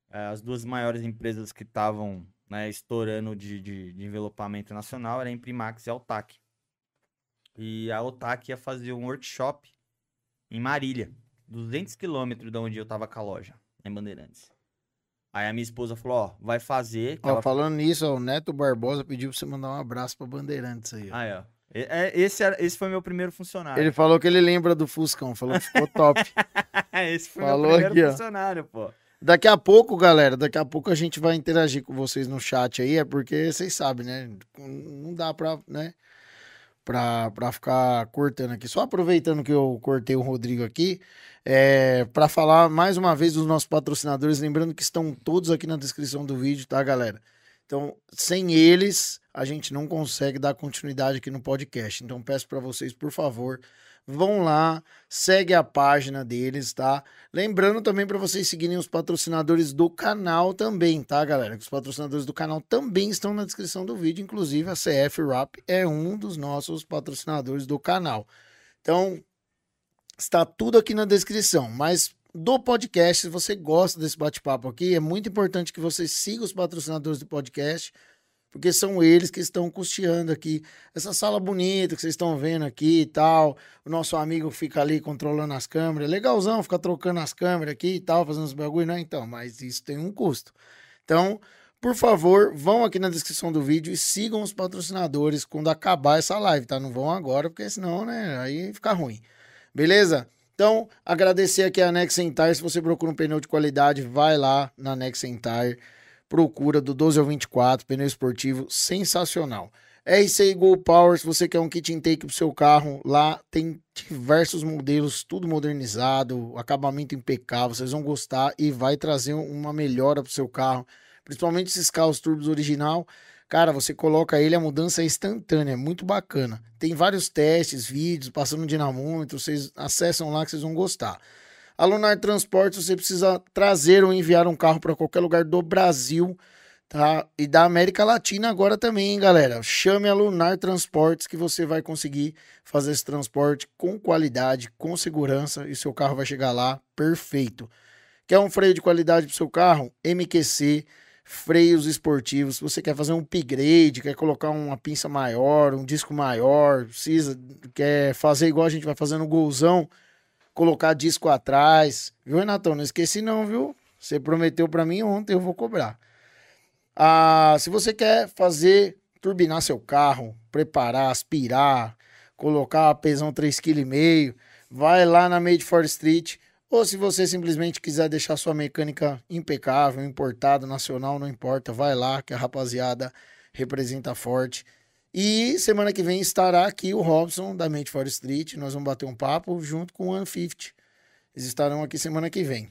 eh, as duas maiores empresas que estavam né, estourando de, de, de envelopamento nacional era a Imprimax e a Otac. E a Otac ia fazer um workshop em Marília, 200 quilômetros de onde eu tava com a loja, em Bandeirantes. Aí a minha esposa falou, ó, vai fazer. Ó, ela falando nisso, ó, o Neto Barbosa pediu pra você mandar um abraço pra Bandeirantes aí. ó. Ah, é. ó. É, Esse, era, esse foi meu primeiro funcionário. Ele falou que ele lembra do Fuscão, falou que ficou top. esse foi Falou meu primeiro aqui, funcionário, pô. Daqui a pouco, galera, daqui a pouco a gente vai interagir com vocês no chat aí, é porque vocês sabem, né? Não dá pra, né? Pra, pra ficar cortando aqui. Só aproveitando que eu cortei o Rodrigo aqui, é, para falar mais uma vez dos nossos patrocinadores, lembrando que estão todos aqui na descrição do vídeo, tá, galera? Então, sem eles, a gente não consegue dar continuidade aqui no podcast. Então, peço para vocês, por favor, vão lá, segue a página deles, tá? Lembrando também para vocês seguirem os patrocinadores do canal também, tá, galera? Os patrocinadores do canal também estão na descrição do vídeo, inclusive a CF Rap é um dos nossos patrocinadores do canal. Então, está tudo aqui na descrição, mas do podcast, se você gosta desse bate-papo aqui, é muito importante que você siga os patrocinadores do podcast, porque são eles que estão custeando aqui essa sala bonita que vocês estão vendo aqui e tal. O nosso amigo fica ali controlando as câmeras. Legalzão, fica trocando as câmeras aqui e tal, fazendo os bagulho, né? Então, mas isso tem um custo. Então, por favor, vão aqui na descrição do vídeo e sigam os patrocinadores quando acabar essa live, tá? Não vão agora, porque senão, né, aí fica ruim. Beleza? Então, agradecer aqui a Next Tire. Se você procura um pneu de qualidade, vai lá na Next Tire. procura do 12 ao 24, pneu esportivo sensacional. RCI Go Power, se você quer um kit intake pro seu carro, lá tem diversos modelos, tudo modernizado, acabamento impecável, vocês vão gostar e vai trazer uma melhora pro seu carro, principalmente esses carros turbos original. Cara, você coloca ele, a mudança é instantânea, é muito bacana. Tem vários testes, vídeos, passando dinamômetro, vocês acessam lá que vocês vão gostar. A Lunar Transportes, você precisa trazer ou enviar um carro para qualquer lugar do Brasil, tá? E da América Latina agora também, hein, galera. Chame a Lunar Transportes que você vai conseguir fazer esse transporte com qualidade, com segurança e seu carro vai chegar lá perfeito. Quer um freio de qualidade para seu carro? MQC freios esportivos, se você quer fazer um upgrade, quer colocar uma pinça maior, um disco maior, precisa, quer fazer igual a gente vai fazendo no golzão, colocar disco atrás, viu, Renatão? Não esqueci não, viu? Você prometeu para mim ontem, eu vou cobrar. Ah, se você quer fazer, turbinar seu carro, preparar, aspirar, colocar a pesão 3,5 kg, vai lá na Made for Street, ou se você simplesmente quiser deixar sua mecânica impecável, importada, nacional, não importa, vai lá que a rapaziada representa forte. E semana que vem estará aqui o Robson da Mente for Street. Nós vamos bater um papo junto com o 150. Eles estarão aqui semana que vem.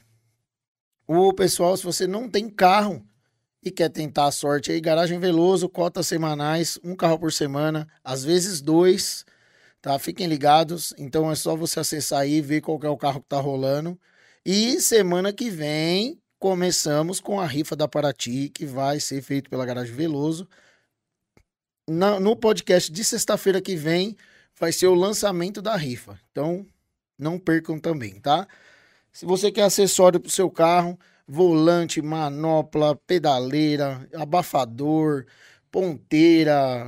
O pessoal, se você não tem carro e quer tentar a sorte aí, Garagem Veloso, cotas semanais, um carro por semana, às vezes dois tá? Fiquem ligados. Então é só você acessar aí, ver qual é o carro que tá rolando. E semana que vem começamos com a rifa da Paraty, que vai ser feito pela Garagem Veloso. Na, no podcast de sexta-feira que vem vai ser o lançamento da rifa. Então não percam também, tá? Se você quer acessório para o seu carro, volante, manopla, pedaleira, abafador, ponteira,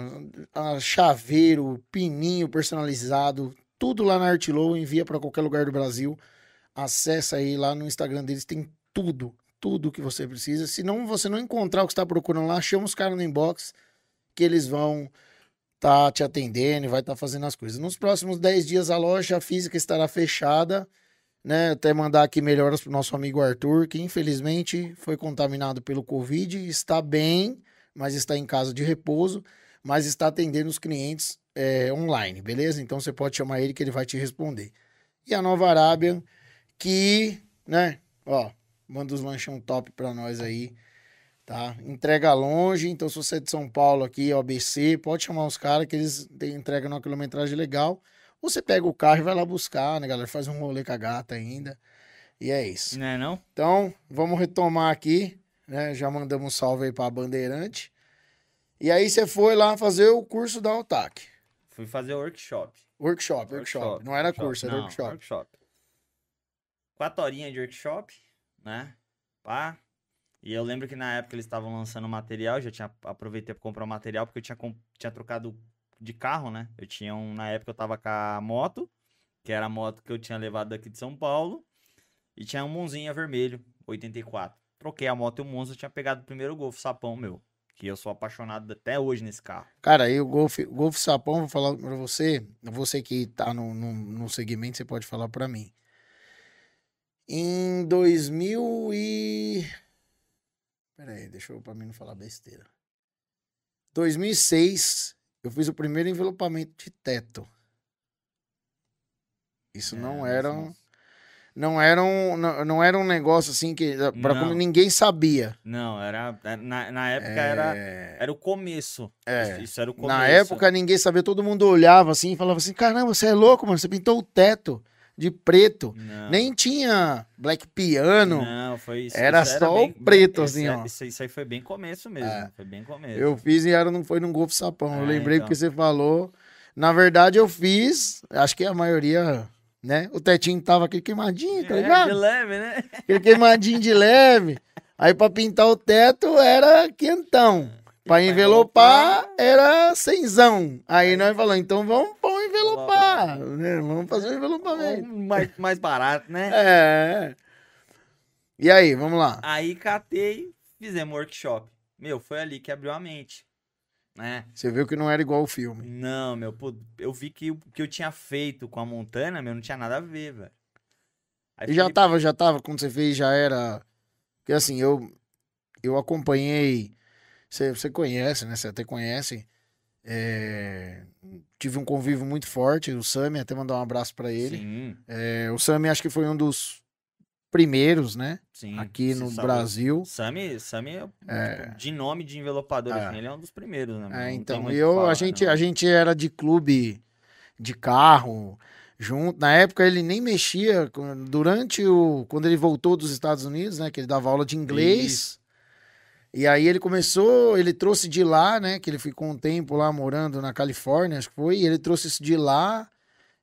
chaveiro, pininho personalizado, tudo lá na Artlow, envia para qualquer lugar do Brasil. Acessa aí lá no Instagram deles, tem tudo, tudo que você precisa. Se não você não encontrar o que está procurando lá, chama os caras no inbox que eles vão tá te atendendo e vai estar tá fazendo as coisas. Nos próximos 10 dias a loja física estará fechada, né? Até mandar aqui melhoras pro nosso amigo Arthur, que infelizmente foi contaminado pelo Covid, está bem, mas está em casa de repouso, mas está atendendo os clientes é, online, beleza? Então você pode chamar ele que ele vai te responder. E a Nova Arábia, que, né, ó, manda os lanchão top para nós aí, tá? Entrega longe, então se você é de São Paulo aqui, OBC, pode chamar os caras que eles entregam uma quilometragem legal. Ou você pega o carro e vai lá buscar, né, galera? Faz um rolê com a gata ainda. E é isso. Não é não? Então, vamos retomar aqui né? Já mandamos um salve aí pra Bandeirante. E aí você foi lá fazer o curso da Altac. Fui fazer workshop. Workshop, workshop. workshop. Não era workshop. curso, era Não, workshop. workshop. Quatro horinhas de workshop, né? Pá. E eu lembro que na época eles estavam lançando material, já tinha aproveitei para comprar o material, porque eu tinha, tinha trocado de carro, né? Eu tinha um. Na época eu tava com a moto, que era a moto que eu tinha levado daqui de São Paulo. E tinha um Monzinha vermelho, 84. Troquei a moto e o Monza, tinha pegado o primeiro Golf sapão meu. Que eu sou apaixonado até hoje nesse carro. Cara, aí o Golf, Golf sapão, vou falar pra você. Você que tá no, no, no segmento, você pode falar pra mim. Em 2000 e... Pera aí, deixa eu pra mim não falar besteira. 2006, eu fiz o primeiro envelopamento de teto. Isso é, não era... não era um, não, não era um negócio assim que para como ninguém sabia. Não, era, na, na época é... era, era o começo. É. Isso era o começo. Na época ninguém sabia, todo mundo olhava assim e falava assim: "Caramba, você é louco, mano, você pintou o teto de preto. Não. Nem tinha black piano. Não, foi isso. Era isso só bem, o preto, assim, ó. Isso, isso, aí foi bem começo mesmo. É. Foi bem começo. Eu fiz e era, não foi num Golfo Sapão. eu é, lembrei então. porque você falou. Na verdade, eu fiz, acho que a maioria né? O tetinho tava aquele queimadinho, tá ligado? É, de leve, né? Aquele queimadinho de leve. Aí pra pintar o teto era quentão. Pra envelopar era cenzão. Aí nós falamos, então vamos pôr envelopar. Né? Vamos fazer um envelopamento. Mais, mais barato, né? É. E aí, vamos lá. Aí catei, fizemos workshop. Meu, foi ali que abriu a mente né? Você viu que não era igual o filme. Não, meu, pô, eu vi que o que eu tinha feito com a Montana, meu, não tinha nada a ver, velho. E já tava, já tava, quando você fez, já era. Porque assim, eu. eu acompanhei. Você, você conhece, né? Você até conhece. É, tive um convívio muito forte. O Sami, até mandar um abraço para ele. Sim, É, o Sami acho que foi um dos primeiros, né? sim. Aqui no Brasil. Sami, Sami é, É. tipo, de nome de envelopador, É. assim, ele é um dos primeiros, né? É, então, eu, a, falar, gente, não. a gente era de clube de carro junto. Na época ele nem mexia. Durante o. Quando ele voltou dos Estados Unidos, né? Que ele dava aula de inglês. E aí ele começou, ele trouxe de lá, né? Que ele ficou um tempo lá morando na Califórnia, acho que foi. E ele trouxe isso de lá.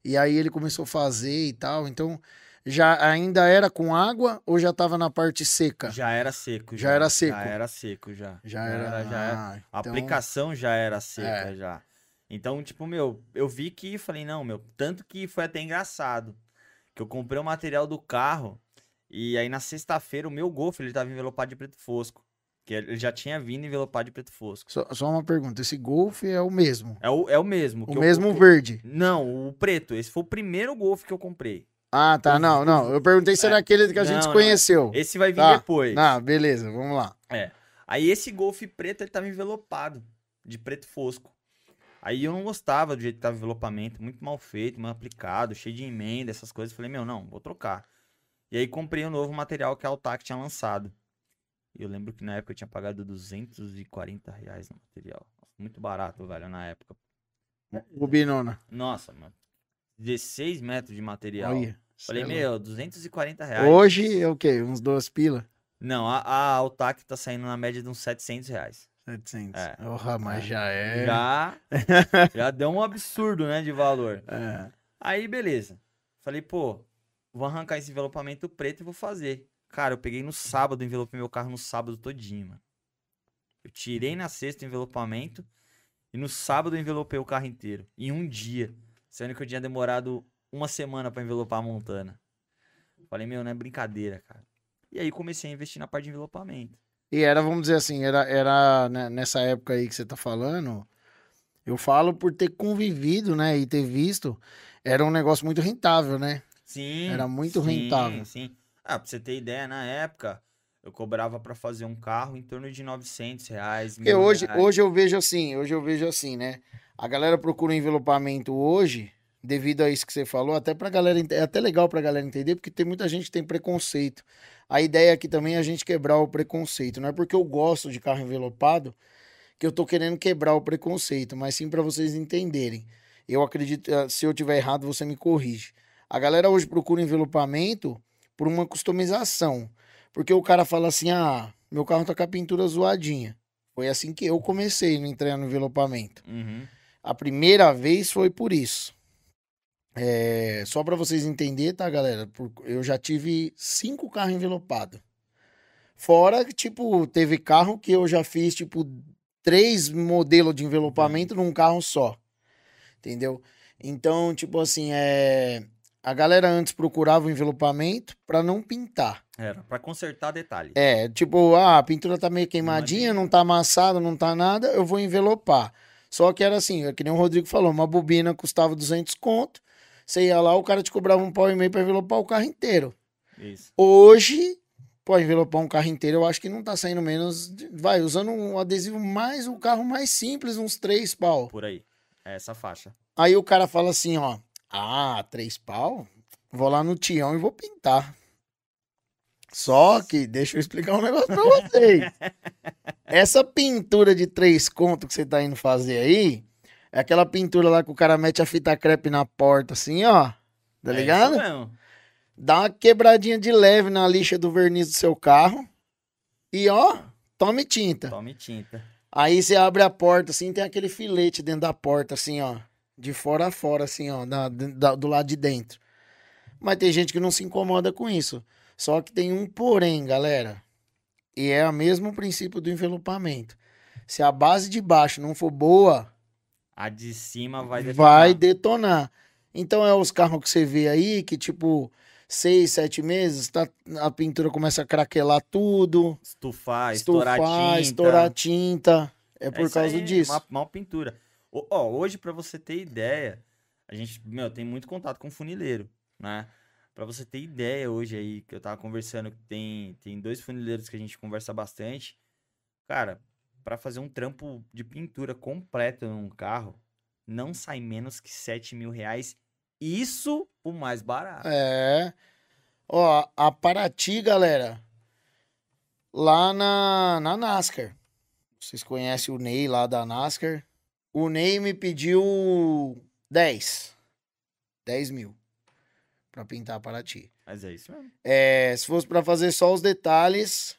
E aí ele começou a fazer e tal. Então, já ainda era com água ou já tava na parte seca? Já era seco. Já era seco. Já era seco, já. Já era. já era. ah, A então- aplicação já era seca, É. já. Então, tipo, meu, eu vi que falei, não, meu, tanto que foi até engraçado. Que eu comprei o material do carro e aí na sexta-feira o meu Golf, ele tava envelopado de preto fosco. Que ele já tinha vindo envelopado de preto fosco. Só, só uma pergunta: esse Golf é o mesmo? É o, é o mesmo. O eu- mesmo que- verde? Não, o preto. Esse foi o primeiro Golf que eu comprei. Ah, tá. O- Não, não. Eu perguntei se era aquele que a gente Não, conheceu. Esse vai vir Tá. depois. Não, beleza, vamos lá. É. Aí esse Golf preto, ele tava envelopado de preto fosco. Aí eu não gostava do jeito que tava o envelopamento, muito mal feito, mal aplicado, cheio de emenda, essas coisas. Falei, meu, não, vou trocar. E aí comprei o novo material que a Altac tinha lançado. E eu lembro que na época eu tinha pagado 240 reais no material. Muito barato, velho, na época. Rubinona. Nossa, mano. 16 metros de material. Olha. Falei, é meu, 240 louco. reais. Hoje é o quê? Uns duas pila? Não, a, a Altac tá saindo na média de uns 700 reais. 700. É. Mas já é. Já, já deu um absurdo, né, de valor. É. Aí, beleza. Falei, pô, vou arrancar esse envelopamento preto e vou fazer. Cara, eu peguei no sábado, envelopei meu carro no sábado todinho, mano. Eu tirei na sexta o envelopamento e no sábado eu envelopei o carro inteiro. Em um dia. Sendo que eu tinha demorado uma semana pra envelopar a Montana. Falei, meu, não é brincadeira, cara. E aí comecei a investir na parte de envelopamento. E era, vamos dizer assim, era, era né, nessa época aí que você tá falando. Eu falo por ter convivido, né? E ter visto. Era um negócio muito rentável, né? Sim. Era muito sim, rentável. Sim. Ah, pra você ter ideia, na época, eu cobrava pra fazer um carro em torno de 900 reais. Porque hoje, reais. hoje eu vejo assim, hoje eu vejo assim, né? A galera procura um envelopamento hoje, devido a isso que você falou, até pra galera, é até legal pra galera entender, porque tem muita gente que tem preconceito. A ideia aqui também é a gente quebrar o preconceito. Não é porque eu gosto de carro envelopado que eu tô querendo quebrar o preconceito, mas sim pra vocês entenderem. Eu acredito, eh, se eu tiver errado, você me corrige. A galera hoje procura envelopamento por uma customização. Porque o cara fala assim: ah, meu carro tá com a pintura zoadinha. Foi assim que eu comecei no entrar no envelopamento. Uhum. A primeira vez foi por isso. É, só pra vocês entenderem, tá, galera? Eu já tive cinco carros envelopados. Fora que, tipo, teve carro que eu já fiz, tipo, três modelos de envelopamento num carro só. Entendeu? Então, tipo assim, é... a galera antes procurava o envelopamento pra não pintar. Era, pra consertar detalhe. É, tipo, ah, a pintura tá meio queimadinha, Queimadinha. não tá amassada, não tá nada, eu vou envelopar. Só que era assim, é que nem o Rodrigo falou, uma bobina custava 200 conto, você ia lá, o cara te cobrava um pau e meio pra envelopar o carro inteiro. Isso. Hoje, pô, envelopar um carro inteiro, eu acho que não tá saindo menos, vai, usando um adesivo mais, um carro mais simples, uns três pau. Por aí. É essa faixa. Aí o cara fala assim, ó, ah, três pau? Vou lá no Tião e vou pintar. Só que, deixa eu explicar um negócio pra vocês. Essa pintura de três contos que você tá indo fazer aí, é aquela pintura lá que o cara mete a fita crepe na porta, assim, ó. Tá É ligado? isso mesmo. Dá uma quebradinha de leve na lixa do verniz do seu carro. E, ó, tome tinta. Tome tinta. Aí você abre a porta, assim, tem aquele filete dentro da porta, assim, ó. De fora a fora, assim, ó, da- da- do lado de dentro. Mas tem gente que não se incomoda com isso. Só que tem um porém, galera. E é o mesmo princípio do envelopamento. Se a base de baixo não for boa, A de cima vai vai detonar. detonar. Então é os carros que você vê aí, que tipo, seis, sete meses, tá, a pintura começa a craquelar tudo, Estufar, estourar estufar, tinta. estourar tinta. É por isso causa aí, disso. Uma, uma pintura. Ó, hoje, pra você ter ideia, a gente, meu, tem muito contato com funileiro, né? Pra você ter ideia hoje aí, que eu tava conversando, tem, tem dois funileiros que a gente conversa bastante. Cara, pra fazer um trampo de pintura completo num carro, não sai menos que 7 mil reais. Isso o mais barato. É. Ó, a Paraty, galera, lá na, na NASCAR. Vocês conhecem o Ney lá da NASCAR? O Ney me pediu 10. 10 mil pra pintar a Paraty. Mas é isso mesmo. É, se fosse pra fazer só os detalhes,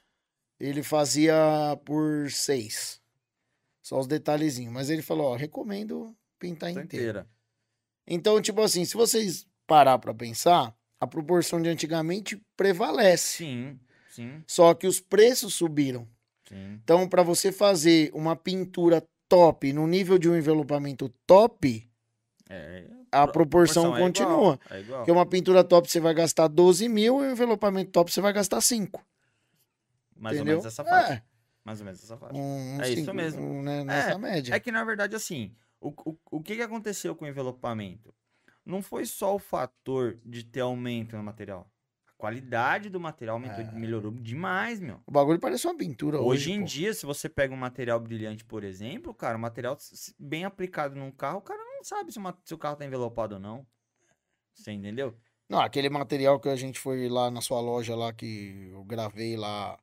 ele fazia por 6. Só os detalhezinhos. Mas ele falou, ó, recomendo pintar inteiro. inteira. Então, tipo assim, se vocês parar pra pensar, a proporção de antigamente prevalece. Sim, sim, Só que os preços subiram. sim. Então, pra você fazer uma pintura top, no nível de um envelopamento top, É, a Pro- proporção, proporção é continua. igual, É igual. Porque uma pintura top você vai gastar 12 mil e um envelopamento top você vai gastar 5. Mais entendeu? ou menos essa faixa. É, Mais ou menos essa faixa. um, É isso cinco, mesmo. um, né, nessa média. É que, na verdade, assim, o, o, o que, que aconteceu com o envelopamento? Não foi só o fator de ter aumento no material. A qualidade do material aumentou, É. melhorou demais, meu. O bagulho parece uma pintura hoje. Hoje em pô. dia, se você pega um material brilhante, por exemplo, cara, o material bem aplicado num carro, o cara não sabe se, o ma- se o carro tá envelopado ou não. Você entendeu? Não, aquele material que a gente foi lá na sua loja lá que eu gravei lá.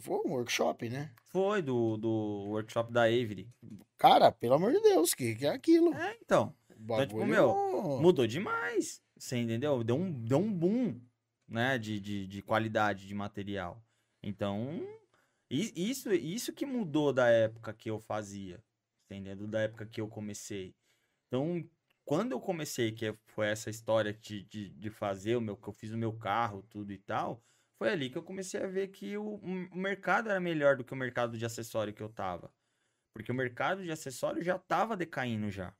Foi um workshop, né? Foi do, do workshop da Avery. Cara, pelo amor de Deus, que, que é aquilo? É, então. O tipo, meu, Mudou demais. Você entendeu? Deu um, deu um boom, né? De, de, de qualidade de material. Então, isso, isso que mudou da época que eu fazia. Entendeu? Da época que eu comecei. Então, quando eu comecei, que foi essa história de, de, de fazer o meu, que eu fiz o meu carro, tudo e tal, foi ali que eu comecei a ver que o, o mercado era melhor do que o mercado de acessório que eu tava. Porque o mercado de acessório já tava decaindo já.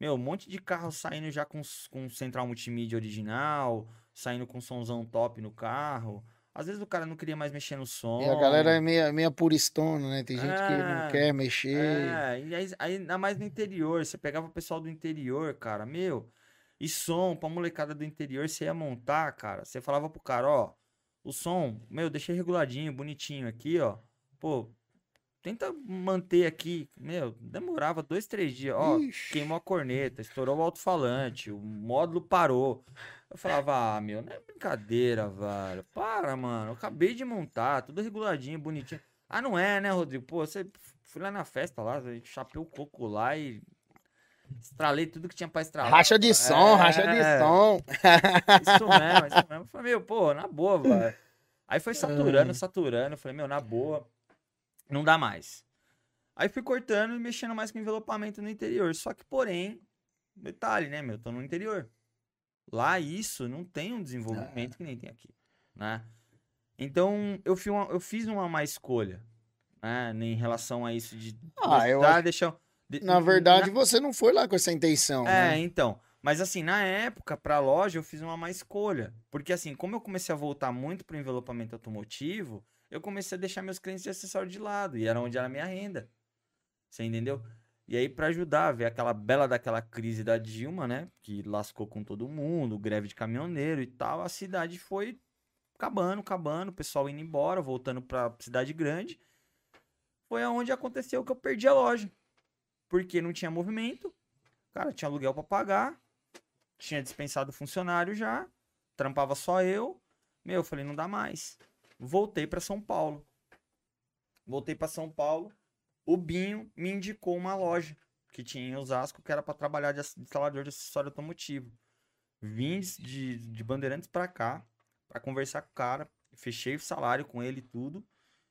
Meu, um monte de carro saindo já com, com central multimídia original, saindo com somzão top no carro. Às vezes o cara não queria mais mexer no som. E a galera é meia, meia puristona, né? Tem gente que É. não quer mexer. É, e aí, aí, ainda mais no interior. Você pegava o pessoal do interior, cara, meu. E som pra molecada do interior, você ia montar, cara. Você falava pro cara, ó. O som, meu, deixei reguladinho, bonitinho aqui, ó. Pô, tenta manter aqui. Meu, demorava dois, três dias. Ó, Ixi. queimou a corneta, estourou o alto-falante, o módulo parou. Eu falava, ah, meu, não é brincadeira, velho. Para, mano. Eu acabei de montar, tudo reguladinho, bonitinho. Ah, não é, né, Rodrigo? Pô, você fui lá na festa lá, chapei o coco lá e estralei tudo que tinha pra estralar. Racha de som, racha de É, som. Isso mesmo, isso mesmo. Eu falei, meu, pô, na boa, velho. Aí foi saturando, saturando. Eu falei, meu, na boa, não dá mais. Aí fui cortando e mexendo mais com envelopamento no interior. Só que, porém, detalhe, né, meu, tô no interior. Lá isso não tem um desenvolvimento que nem tem aqui, né? Então, eu fiz uma, eu fiz uma má escolha, né, em relação a isso de Ah, eu acho- deixar... de- Na verdade, você não foi lá com essa intenção, é, né? então. Mas assim, na época, pra loja, eu fiz uma má escolha. Porque assim, como eu comecei a voltar muito pro envelopamento automotivo, eu comecei a deixar meus clientes de acessório de lado. E era onde era a minha renda. Você entendeu? E aí, pra ajudar ver aquela bela daquela crise da Dilma, né? Que lascou com todo mundo, greve de caminhoneiro e tal, a cidade foi acabando, acabando, o pessoal indo embora, voltando pra cidade grande. Foi aonde aconteceu que eu perdi a loja. Porque não tinha movimento, cara, tinha aluguel pra pagar, tinha dispensado funcionário já, trampava só eu. Meu, eu falei, não dá mais. Voltei pra São Paulo. Voltei pra São Paulo. O Binho me indicou uma loja que tinha em Osasco que era pra trabalhar de instalador de acessório automotivo. Vim de, de Bandeirantes pra cá pra conversar com o cara, fechei o salário com ele e tudo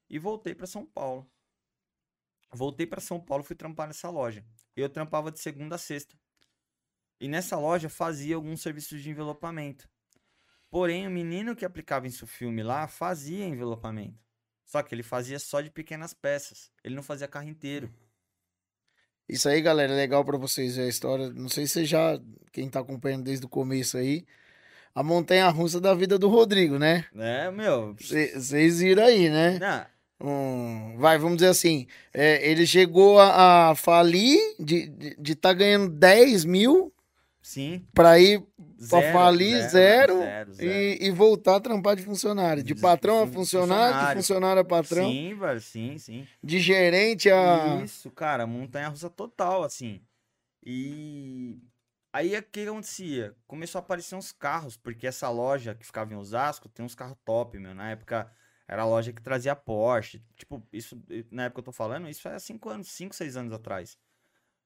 e voltei pra São Paulo. Voltei pra São Paulo, fui trampar nessa loja. Eu trampava de segunda a sexta. E nessa loja fazia alguns serviços de envelopamento. Porém, o menino que aplicava isso filme lá fazia envelopamento. Só que ele fazia só de pequenas peças. Ele não fazia carro inteiro. Isso aí, galera, é legal pra vocês ver a história. Não sei se você já, quem tá acompanhando desde o começo aí, a montanha russa da vida do Rodrigo, né? É, meu. Vocês viram aí, né? Não, Um, vai, vamos dizer assim, é, ele chegou a, a falir de estar de, de tá ganhando 10 mil Sim. Pra ir pra Zero, falir, zero, zero, zero, zero. E, e voltar a trampar de funcionário. De patrão a funcionário, de funcionário. a patrão, Sim, velho, sim, sim. de gerente a. Isso, cara, montanha russa total, assim. E aí o que acontecia? Começou a aparecer uns carros, porque essa loja que ficava em Osasco tem uns carros top, meu. Na época era a loja que trazia Porsche. Tipo, isso, na época eu tô falando, isso é há 5 anos, 5, 6 anos atrás.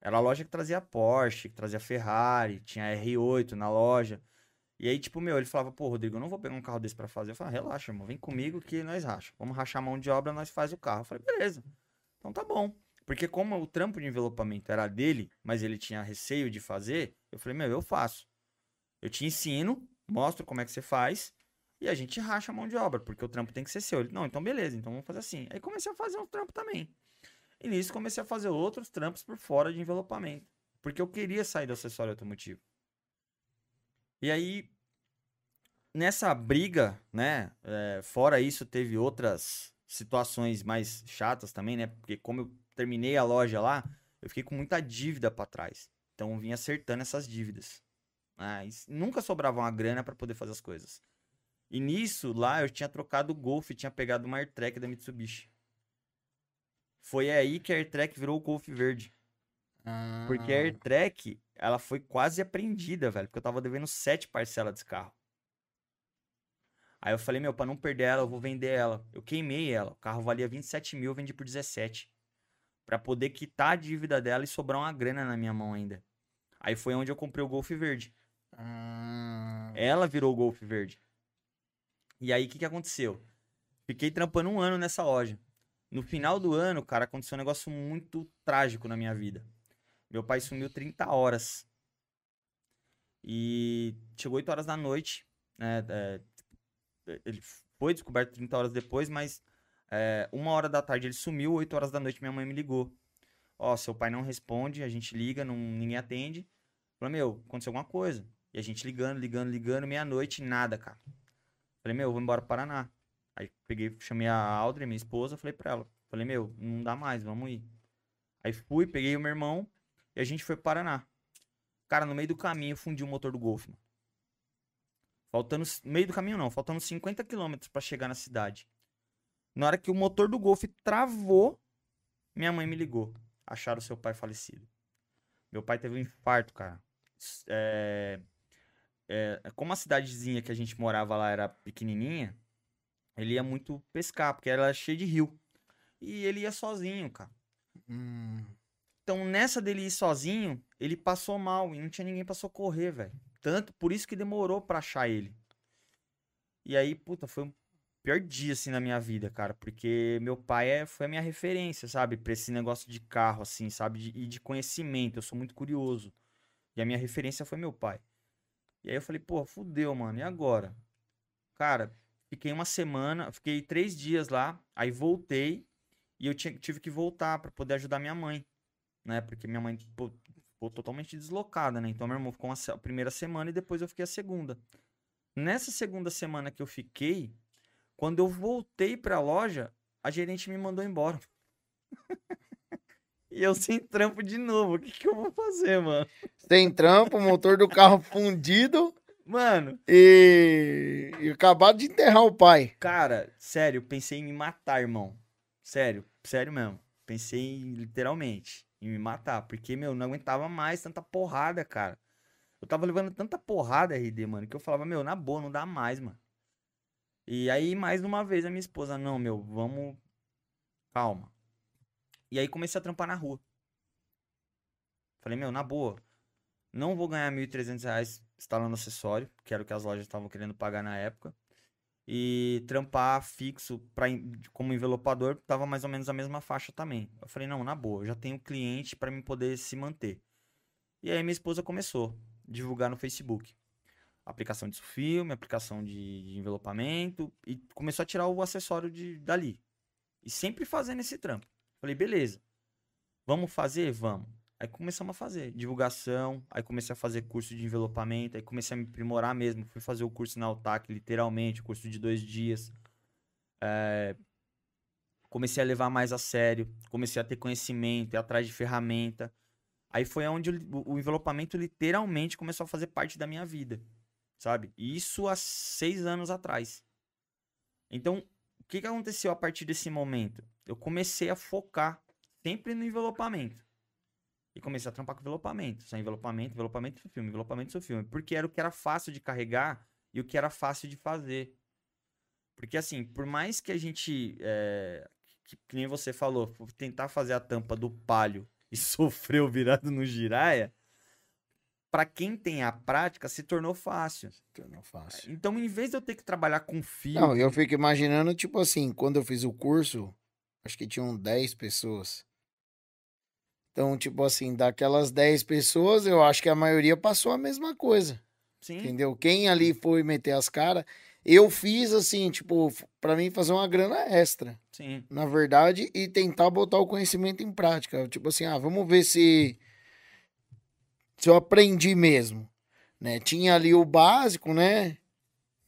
Era a loja que trazia Porsche, que trazia Ferrari, tinha R8 na loja. E aí, tipo, meu, ele falava, pô, Rodrigo, eu não vou pegar um carro desse pra fazer. Eu falava, relaxa, irmão, vem comigo que nós racha. Vamos rachar a mão de obra, nós faz o carro. Eu falei, beleza. Então tá bom. Porque como o trampo de envelopamento era dele, mas ele tinha receio de fazer, eu falei, meu, eu faço. Eu te ensino, mostro como é que você faz, e a gente racha a mão de obra, porque o trampo tem que ser seu. Ele, não, então beleza, então vamos fazer assim. Aí comecei a fazer um trampo também. E nisso comecei a fazer outros trampos por fora de envelopamento. Porque eu queria sair do acessório automotivo. E aí, nessa briga, né? é, fora isso, teve outras situações mais chatas também, né? Porque como eu terminei a loja lá, eu fiquei com muita dívida pra trás. Então eu vim acertando essas dívidas. Mas nunca sobrava uma grana pra poder fazer as coisas. E nisso, lá eu tinha trocado o Golf tinha pegado uma AirTrack da Mitsubishi. Foi aí que a AirTrack virou o Golf verde. Porque a Ah, AirTrack, ela foi quase apreendida, velho. Porque eu tava devendo sete parcelas desse carro. Aí eu falei, meu, pra não perder ela, eu vou vender ela. Eu queimei ela. O carro valia 27 mil, eu vendi por 17. Pra poder quitar a dívida dela e sobrar uma grana na minha mão ainda. Aí foi onde eu comprei o Golf verde. ah, Ela virou o Golf verde. E aí, o que, que aconteceu? Fiquei trampando um ano nessa loja. No final do ano, cara, aconteceu um negócio muito trágico na minha vida. Meu pai sumiu 30 horas. E chegou 8 horas da noite. Né? é, ele foi descoberto 30 horas depois, mas é, uma hora da tarde ele sumiu, 8 horas da noite minha mãe me ligou. Ó, seu pai não responde, a gente liga, não, ninguém atende. Falei, meu, aconteceu alguma coisa. E a gente ligando, ligando, ligando, meia-noite, nada, cara. Falei, meu, eu vou embora pro Paraná. Aí peguei, chamei a Audrey, minha esposa, falei pra ela. Falei, meu, não dá mais, vamos ir. Aí fui, peguei o meu irmão e a gente foi pro Paraná. Cara, no meio do caminho fundi o motor do Golf, mano. Faltando, meio do caminho não, faltando 50 quilômetros pra chegar na cidade. Na hora que o motor do Golf travou, minha mãe me ligou. Acharam seu pai falecido. Meu pai teve um infarto, cara. É, é, como a cidadezinha que a gente morava lá era pequenininha, ele ia muito pescar, porque era cheio de rio. E ele ia sozinho, cara. hum. Então, nessa dele ir sozinho, ele passou mal e não tinha ninguém pra socorrer, velho. Tanto, por isso que demorou pra achar ele. E aí, puta, foi um pior dia, assim, na minha vida, cara. Porque meu pai é, foi a minha referência, sabe? Pra esse negócio de carro, assim, sabe? De- e de conhecimento. Eu sou muito curioso. E a minha referência foi meu pai. E aí eu falei, pô, fudeu, mano. E agora? Cara, fiquei uma semana, fiquei três dias lá. Aí voltei. E eu tinha- tive que voltar pra poder ajudar minha mãe né? Porque minha mãe pô, ficou totalmente deslocada, né? Então meu irmão ficou a primeira semana e depois eu fiquei a segunda. Nessa segunda semana que eu fiquei, quando eu voltei pra loja, a gerente me mandou embora. e eu sem trampo de novo. O que, que eu vou fazer, mano? Sem trampo, motor do carro fundido Mano, e, e acabado de enterrar o pai. cara, sério, pensei em me matar, irmão. Sério, sério mesmo. Pensei em, literalmente em me matar, porque, meu, não aguentava mais tanta porrada, cara. Eu tava levando tanta porrada, RD, mano, que eu falava, meu, na boa, não dá mais, mano. E aí, mais uma vez, a minha esposa, não, meu, vamos. Calma. E aí comecei a trampar na rua. Falei, meu, na boa. Não vou ganhar 1.300 reais instalando acessório, que era o que as lojas estavam querendo pagar na época. E trampar fixo pra, como envelopador tava mais ou menos a mesma faixa também. Eu falei, não, na boa, eu já tenho cliente pra mim poder se manter. E aí minha esposa começou a divulgar no Facebook. Aplicação de filme, aplicação de, de envelopamento. E começou a tirar o acessório de, dali. E sempre fazendo esse trampo. Falei, beleza. Vamos fazer? Vamos. Aí começamos a fazer divulgação, aí comecei a fazer curso de envelopamento, aí comecei a me aprimorar mesmo. Fui fazer o curso na Altac, literalmente, curso de dois dias. É, Comecei a levar mais a sério, comecei a ter conhecimento, ir atrás de ferramenta. Aí foi onde o, o envelopamento literalmente começou a fazer parte da minha vida, sabe? Isso há seis anos atrás. Então, o que, que aconteceu a partir desse momento? Eu comecei a focar sempre no envelopamento. E comecei a trampar com envelopamento. Só envelopamento, envelopamento, seu filme, envelopamento, seu filme. Porque era o que era fácil de carregar e o que era fácil de fazer. Porque, assim, por mais que a gente, é, que, que, nem você falou, tentar fazer a tampa do palio e sofreu virado no giraia, para quem tem a prática, se tornou fácil. Se tornou fácil. Então, em vez de eu ter que trabalhar com fio... Não, eu fico imaginando, tipo assim, quando eu fiz o curso, acho que tinham 10 pessoas. Então, tipo assim, daquelas 10 pessoas, eu acho que a maioria passou a mesma coisa. Sim. Entendeu? Quem ali foi meter as caras. Eu fiz assim, tipo, para mim fazer uma grana extra. Sim. Na verdade, e tentar botar o conhecimento em prática. Tipo assim, ah, vamos ver se se eu aprendi mesmo, né? Tinha ali o básico, né?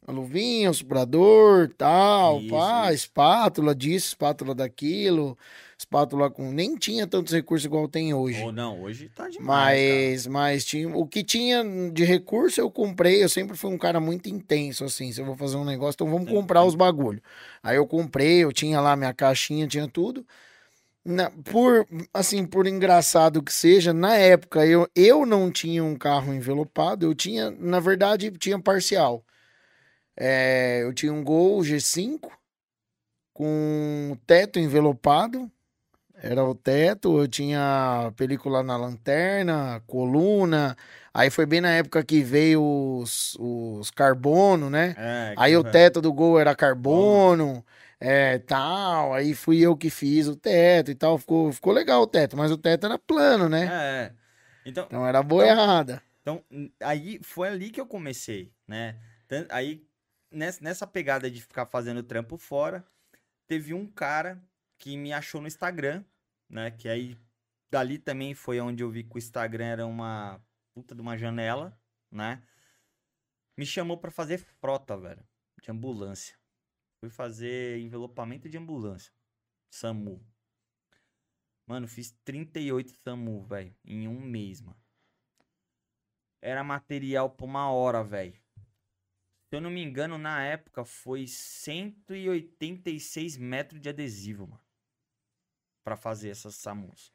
A luvinha, o suprador, tal, isso, pá, isso. espátula disso, espátula daquilo espátula com. Nem tinha tantos recursos igual tem hoje. Ou não, hoje tá demais. Mas, cara. mas tinha. O que tinha de recurso eu comprei. Eu sempre fui um cara muito intenso, assim. Se eu vou fazer um negócio, então vamos comprar os bagulho. Aí eu comprei, eu tinha lá minha caixinha, tinha tudo. Na, por assim, por engraçado que seja, na época eu, eu não tinha um carro envelopado, eu tinha, na verdade, tinha parcial. É, eu tinha um Gol G5 com teto envelopado, era o teto, eu tinha película na lanterna, coluna. Aí foi bem na época que veio os, os carbono, né? É, aí o teto do gol era carbono, é, tal. Aí fui eu que fiz o teto e tal. Ficou, ficou legal o teto, mas o teto era plano, né? É. Então, então era boiada. Então, então, aí foi ali que eu comecei, né? Aí, nessa pegada de ficar fazendo trampo fora, teve um cara que me achou no Instagram, né? Que aí dali também foi onde eu vi que o Instagram era uma puta de uma janela, né? Me chamou para fazer frota, velho, de ambulância. Fui fazer envelopamento de ambulância. SAMU. Mano, fiz 38 SAMU, velho, em um mês, mano. Era material por uma hora, velho. Se eu não me engano, na época foi 186 metros de adesivo, mano para fazer essas SAMUs.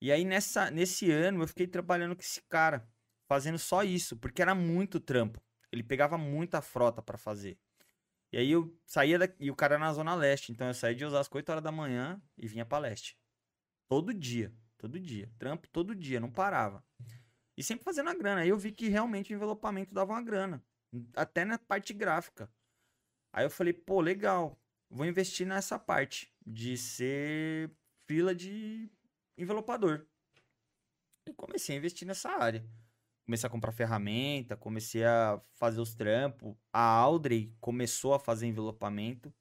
E aí nessa, nesse ano eu fiquei trabalhando com esse cara, fazendo só isso, porque era muito trampo. Ele pegava muita frota para fazer. E aí eu saía da, e o cara era na zona leste, então eu saía de Osasco 8 horas da manhã e vinha para leste. Todo dia, todo dia, trampo todo dia, não parava. E sempre fazendo a grana. Aí eu vi que realmente o envelopamento dava uma grana, até na parte gráfica. Aí eu falei, pô, legal, vou investir nessa parte de ser fila de envelopador. E comecei a investir nessa área. Comecei a comprar ferramenta, comecei a fazer os trampos. A Audrey começou a fazer envelopamento.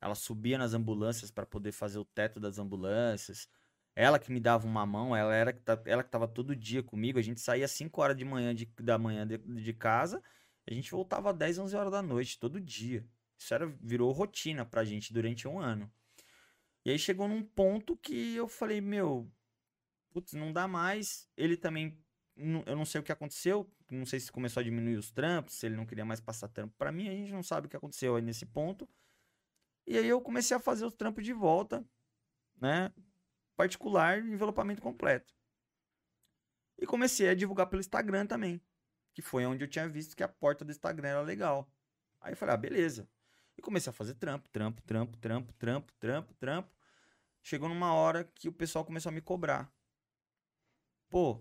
Ela subia nas ambulâncias para poder fazer o teto das ambulâncias. Ela que me dava uma mão, ela era ela que estava todo dia comigo. A gente saía às 5 horas de manhã de, da manhã de, de casa, a gente voltava às 10, 11 horas da noite, todo dia. Isso era, virou rotina pra gente durante um ano. E aí chegou num ponto que eu falei, meu, putz, não dá mais. Ele também, eu não sei o que aconteceu, não sei se começou a diminuir os trampos, se ele não queria mais passar trampo para mim, a gente não sabe o que aconteceu aí nesse ponto. E aí eu comecei a fazer os trampos de volta, né? Particular, envelopamento completo. E comecei a divulgar pelo Instagram também, que foi onde eu tinha visto que a porta do Instagram era legal. Aí eu falei, ah, beleza. E comecei a fazer trampo, trampo, trampo, trampo, trampo, trampo, trampo. Chegou numa hora que o pessoal começou a me cobrar. Pô,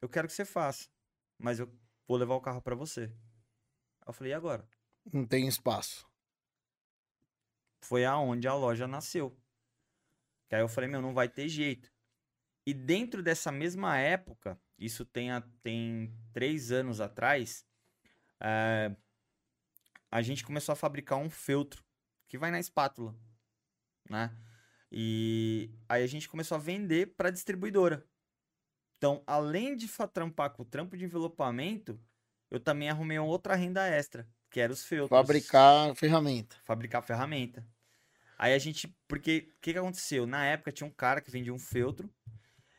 eu quero que você faça, mas eu vou levar o carro para você. Aí eu falei, e agora? Não tem espaço. Foi aonde a loja nasceu. Que aí eu falei, meu, não vai ter jeito. E dentro dessa mesma época, isso tem, a, tem três anos atrás, é, a gente começou a fabricar um feltro que vai na espátula né? E aí a gente começou a vender para distribuidora. Então, além de trampar com o trampo de envelopamento, eu também arrumei outra renda extra, que era os feltros. Fabricar ferramenta. Fabricar ferramenta. Aí a gente, porque o que, que aconteceu? Na época tinha um cara que vendia um feltro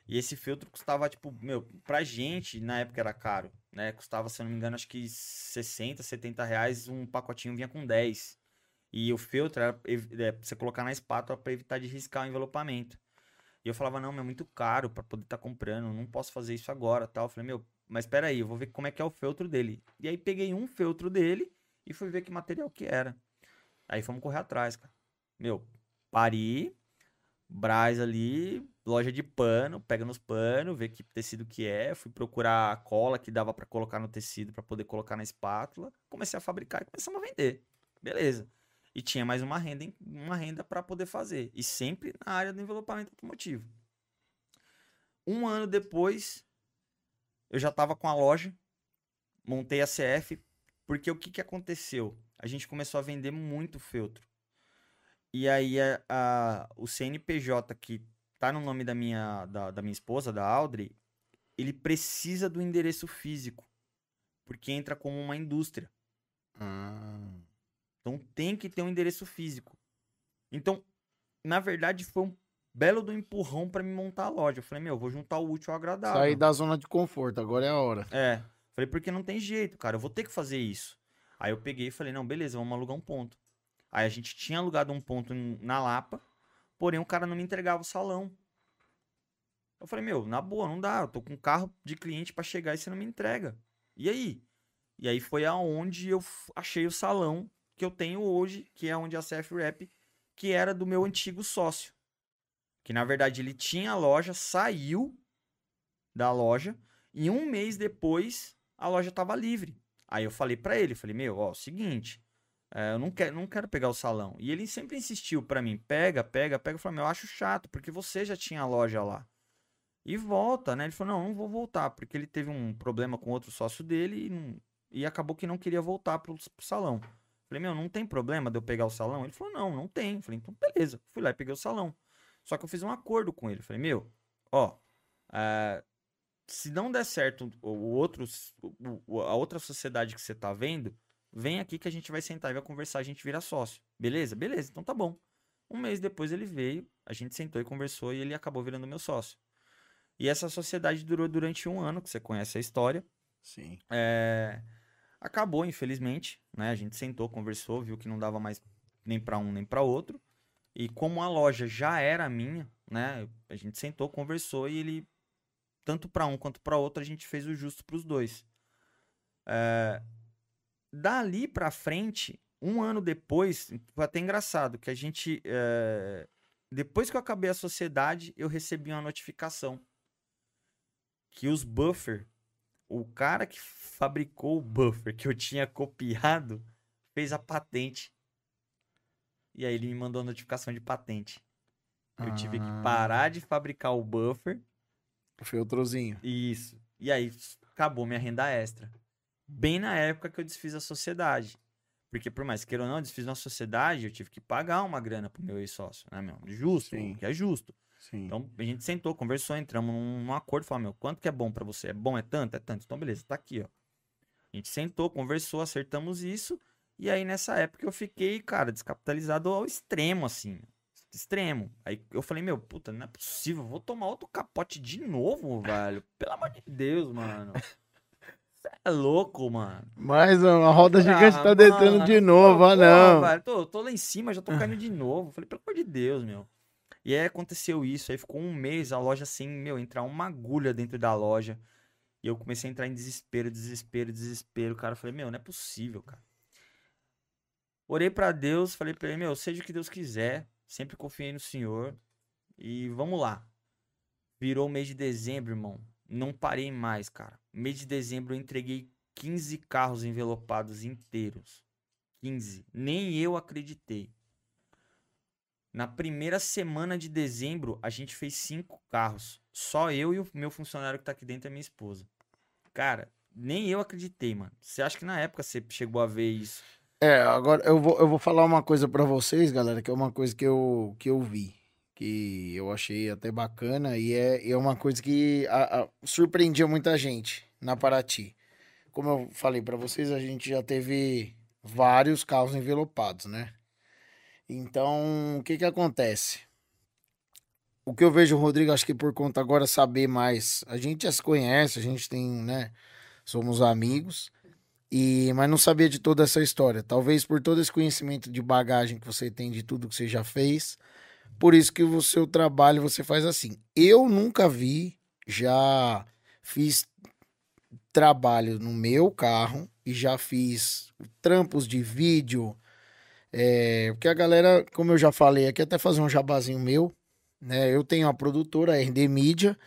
E esse feltro custava, tipo, meu, pra gente, na época era caro, né? Custava, se eu não me engano, acho que 60, 70 reais, um pacotinho vinha com 10. E o feltro era é, você colocar na espátula pra evitar de riscar o envelopamento. E eu falava, não, é muito caro pra poder estar tá comprando, não posso fazer isso agora, tal. Eu falei, meu, mas espera aí, eu vou ver como é que é o feltro dele. E aí peguei um feltro dele e fui ver que material que era. Aí fomos correr atrás, cara. Meu, pari, Braz ali, loja de pano, pega nos panos, vê que tecido que é, fui procurar a cola que dava para colocar no tecido para poder colocar na espátula, comecei a fabricar e começamos a vender. Beleza. E tinha mais uma renda, uma renda para poder fazer, e sempre na área do envelopamento automotivo. Um ano depois, eu já estava com a loja, montei a CF, porque o que, que aconteceu? A gente começou a vender muito feltro. E aí a, a, o CNPJ que tá no nome da minha, da, da minha esposa, da Audrey, ele precisa do endereço físico. Porque entra como uma indústria. Ah. Então tem que ter um endereço físico. Então, na verdade, foi um belo do empurrão para me montar a loja. Eu falei, meu, eu vou juntar o útil ao agradável. Sair da zona de conforto, agora é a hora. É. Falei, porque não tem jeito, cara. Eu vou ter que fazer isso. Aí eu peguei e falei, não, beleza, vamos alugar um ponto. Aí a gente tinha alugado um ponto na Lapa, porém o cara não me entregava o salão. Eu falei, meu, na boa, não dá. Eu tô com um carro de cliente para chegar e você não me entrega. E aí? E aí foi aonde eu achei o salão que eu tenho hoje, que é onde a CF Rap, que era do meu antigo sócio. Que na verdade ele tinha a loja, saiu da loja e um mês depois a loja tava livre. Aí eu falei para ele, falei, meu, ó, seguinte, é, eu não quero, não quero pegar o salão. E ele sempre insistiu para mim, pega, pega, pega. Eu falei, meu, eu acho chato, porque você já tinha a loja lá. E volta, né? Ele falou, não, não vou voltar, porque ele teve um problema com outro sócio dele e, não, e acabou que não queria voltar pro, pro salão. Falei, meu, não tem problema de eu pegar o salão? Ele falou, não, não tem. Falei, então beleza. Fui lá e peguei o salão. Só que eu fiz um acordo com ele. Falei, meu, ó, é, se não der certo o outro, a outra sociedade que você tá vendo, Vem aqui que a gente vai sentar e vai conversar, a gente vira sócio. Beleza? Beleza, então tá bom. Um mês depois ele veio, a gente sentou e conversou e ele acabou virando meu sócio. E essa sociedade durou durante um ano, que você conhece a história. Sim. É... Acabou, infelizmente, né? A gente sentou, conversou, viu que não dava mais nem para um nem para outro. E como a loja já era minha, né? A gente sentou, conversou e ele tanto para um quanto para outro a gente fez o justo para os dois. É dali pra frente, um ano depois, foi até engraçado, que a gente. É... Depois que eu acabei a sociedade, eu recebi uma notificação que os buffer, o cara que fabricou o buffer que eu tinha copiado, fez a patente. E aí ele me mandou a notificação de patente. Eu ah. tive que ah. parar de fabricar o buffer. O filtrozinho. Isso. E aí acabou minha renda extra bem na época que eu desfiz a sociedade. Porque, por mais queira ou não, eu desfiz uma sociedade, eu tive que pagar uma grana pro meu ex-sócio, né, meu? Justo, Sim. que é justo. Sim. Então, a gente sentou, conversou, entramos num, acordo, falou, meu, quanto que é bom para você? É bom, é tanto? É tanto. Então, beleza, tá aqui, ó. A gente sentou, conversou, acertamos isso. E aí, nessa época, eu fiquei, cara, descapitalizado ao extremo, assim. Extremo. Aí eu falei, meu, puta, não é possível, vou tomar outro capote de novo, velho. Pelo amor de Deus, mano. Você é louco, mano. Mais uma roda gigante ah, tá deitando de novo, ah não. Velho, tô, tô lá em cima, já tô caindo de novo. Falei, pelo amor de Deus, meu. E aí aconteceu isso, aí ficou um mês a loja assim, meu, entrar uma agulha dentro da loja. E eu comecei a entrar em desespero, desespero, desespero. Cara, falei, meu, não é possível, cara. Orei para Deus, falei para ele, meu, seja o que Deus quiser. Sempre confiei no Senhor. E vamos lá. Virou o mês de dezembro, irmão. Não parei mais, cara. Mês de dezembro eu entreguei 15 carros envelopados inteiros. 15. Nem eu acreditei. Na primeira semana de dezembro, a gente fez cinco carros. Só eu e o meu funcionário que tá aqui dentro é minha esposa. Cara, nem eu acreditei, mano. Você acha que na época você chegou a ver isso? É, agora eu vou, eu vou falar uma coisa para vocês, galera, que é uma coisa que eu, que eu vi que eu achei até bacana e é, é uma coisa que a, a, surpreendia muita gente na Paraty. Como eu falei para vocês, a gente já teve vários carros envelopados, né? Então, o que que acontece? o que eu vejo Rodrigo, acho que por conta agora saber mais, a gente já se conhece, a gente tem, né, somos amigos, e mas não sabia de toda essa história. Talvez por todo esse conhecimento de bagagem que você tem de tudo que você já fez, por isso que o seu trabalho você faz assim. Eu nunca vi, já fiz trabalho no meu carro e já fiz trampos de vídeo, é, porque a galera, como eu já falei aqui, até fazer um jabazinho meu, né? Eu tenho a produtora, a RD Mídia,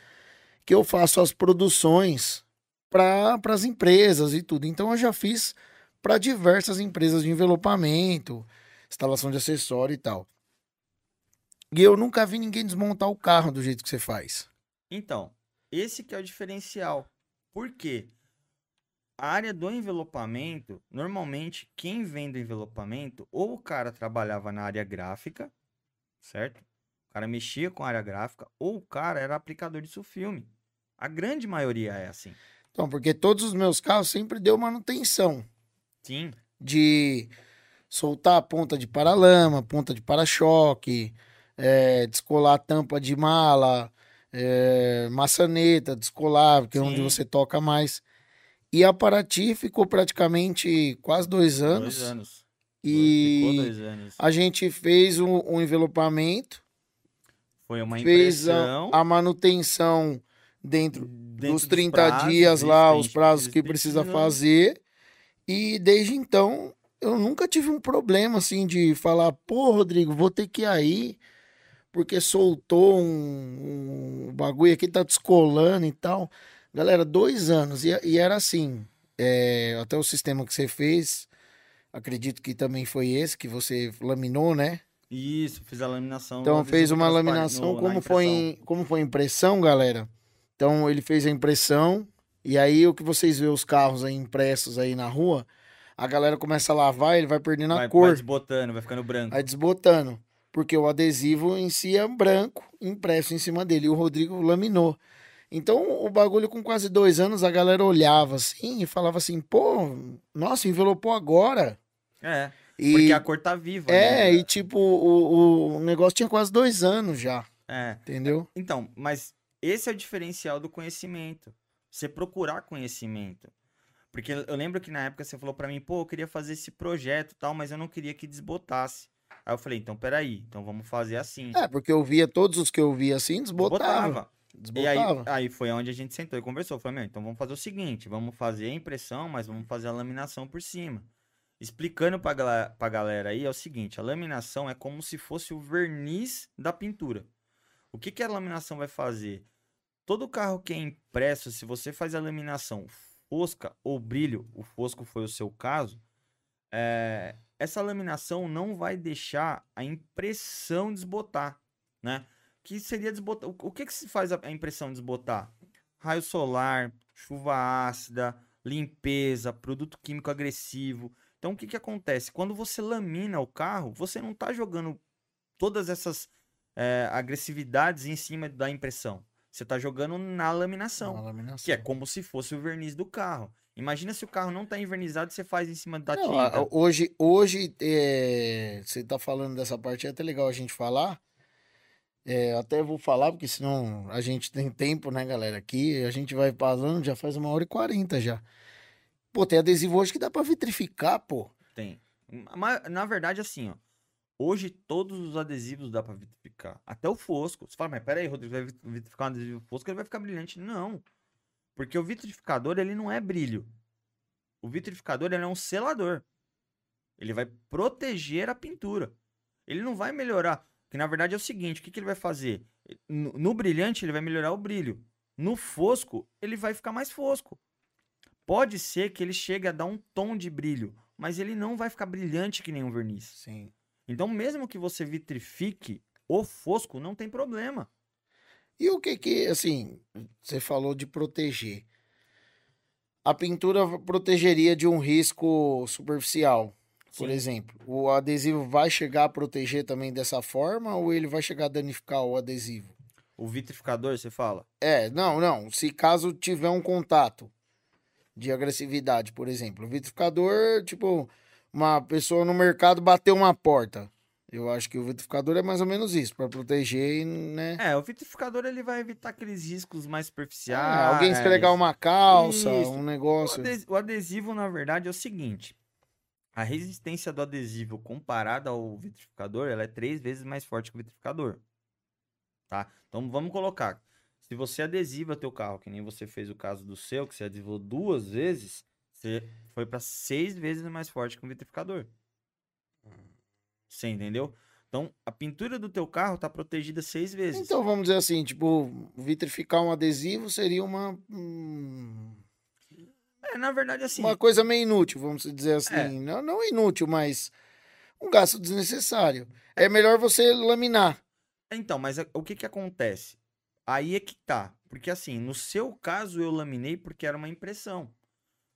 que eu faço as produções para as empresas e tudo. Então eu já fiz para diversas empresas de envelopamento, instalação de acessório e tal. E eu nunca vi ninguém desmontar o carro do jeito que você faz. Então, esse que é o diferencial. Por quê? A área do envelopamento, normalmente quem vende envelopamento, ou o cara trabalhava na área gráfica, certo? O cara mexia com a área gráfica, ou o cara era aplicador de sulfilme. A grande maioria é assim. Então, porque todos os meus carros sempre deu manutenção. Sim. De soltar a ponta de paralama, ponta de para-choque, é, descolar a tampa de mala, é, maçaneta, descolar, que é onde você toca mais. E a Paraty ficou praticamente quase dois anos. Dois anos. E Ficou dois anos. a gente fez um, um envelopamento, Foi uma fez a, impressão. a manutenção dentro, dentro dos 30 prazos, dias lá, a os prazos que precisa fazer. E desde então, eu nunca tive um problema assim de falar, pô, Rodrigo, vou ter que ir aí, porque soltou um, um bagulho aqui, tá descolando e tal. Galera, dois anos, e, e era assim, é, até o sistema que você fez, acredito que também foi esse, que você laminou, né? Isso, fiz a laminação. Então fez uma laminação, no- como foi, em, como foi a impressão, galera? Então ele fez a impressão, e aí o que vocês vê os carros aí impressos aí na rua, a galera começa a lavar, ele vai perdendo a vai, cor, vai desbotando, vai ficando branco. vai desbotando, porque o adesivo em si é branco, impresso em cima dele, e o Rodrigo laminou. Então o bagulho com quase dois anos, a galera olhava assim e falava assim, pô, nossa, envelopou agora. É, E, porque a cor tá viva. é, né? e tipo, o, o negócio tinha quase dois anos já, É. entendeu? Então, mas esse é o diferencial do conhecimento. Você procurar conhecimento. Porque eu lembro que na época você falou pra mim, pô, eu queria fazer esse projeto e tal, mas eu não queria que desbotasse. Aí eu falei, então peraí, então vamos fazer assim. É, porque eu via todos os que eu via assim, desbotava. E aí, Desbotava. aí foi onde a gente sentou e conversou. Falei, meu, então vamos fazer o seguinte: vamos fazer a impressão, mas vamos fazer a laminação por cima. Explicando pra, gala- pra galera aí, é o seguinte: a laminação é como se fosse o verniz da pintura. O que, que a laminação vai fazer? Todo carro que é impresso, se você faz a laminação fosca ou brilho, o fosco foi o seu caso, é, essa laminação não vai deixar a impressão desbotar, né? Que seria desbotar. O, que que se faz a, impressão desbotar? Raio solar, chuva ácida, limpeza, produto químico agressivo. Então o que que acontece? Quando você lamina o carro, você não está jogando todas essas é, agressividades em cima da impressão. Você está jogando na laminação. Uma laminação. Que é como se fosse o verniz do carro. Imagina se o carro não tá envernizado e você faz em cima da Não, tinta. hoje, hoje é, você tá falando dessa parte, é até legal a gente falar. É, até vou falar, porque senão a gente tem tempo, né, galera? Aqui a gente vai falando, já faz uma hora e quarenta já. Pô, tem adesivo hoje que dá pra vitrificar, pô. Tem. Mas, na verdade, assim, ó. Hoje todos os adesivos dá pra vitrificar. Até o fosco. Você fala, mas peraí, Rodrigo, vai vit- vitrificar um adesivo fosco, ele vai ficar brilhante. Não. Porque o vitrificador, ele não é brilho. O vitrificador, ele é um selador. Ele vai proteger a pintura. Ele não vai melhorar. Que na verdade é o seguinte, o que, que ele vai fazer? No, no brilhante, ele vai melhorar o brilho. No fosco, ele vai ficar mais fosco. Pode ser que ele chegue a dar um tom de brilho, mas ele não vai ficar brilhante que nem um verniz. Sim. Então, mesmo que você vitrifique o fosco, não tem problema. E o que que, assim, você falou de proteger. A pintura protegeria de um risco superficial, por Sim. exemplo. O adesivo vai chegar a proteger também dessa forma ou ele vai chegar a danificar o adesivo? O vitrificador, você fala? É, não, não. Se caso tiver um contato de agressividade, por exemplo. O vitrificador, tipo, uma pessoa no mercado bateu uma porta. Eu acho que o vitrificador é mais ou menos isso, para proteger, né? É, o vitrificador ele vai evitar aqueles riscos mais superficiais. alguém esfregar uma calça, Isso. um negócio. O adesivo, na verdade, é o seguinte. A resistência do adesivo comparada ao vitrificador, ela é três vezes mais forte que o vitrificador. Tá? Então vamos colocar. Se você adesiva teu carro, que nem você fez o caso do seu, que você adesivou duas vezes, você foi para seis vezes mais forte que o vitrificador. Você entendeu? Então, a pintura do teu carro tá protegida seis vezes. Então vamos dizer assim, tipo, vitrificar um adesivo seria uma hum, É, na verdade, assim. uma coisa meio inútil, vamos dizer assim. É. Não, não inútil, mas um gasto desnecessário. É melhor você laminar. Então, mas a- o que que acontece? Aí é que tá. Porque assim, no seu caso eu laminei porque era uma impressão.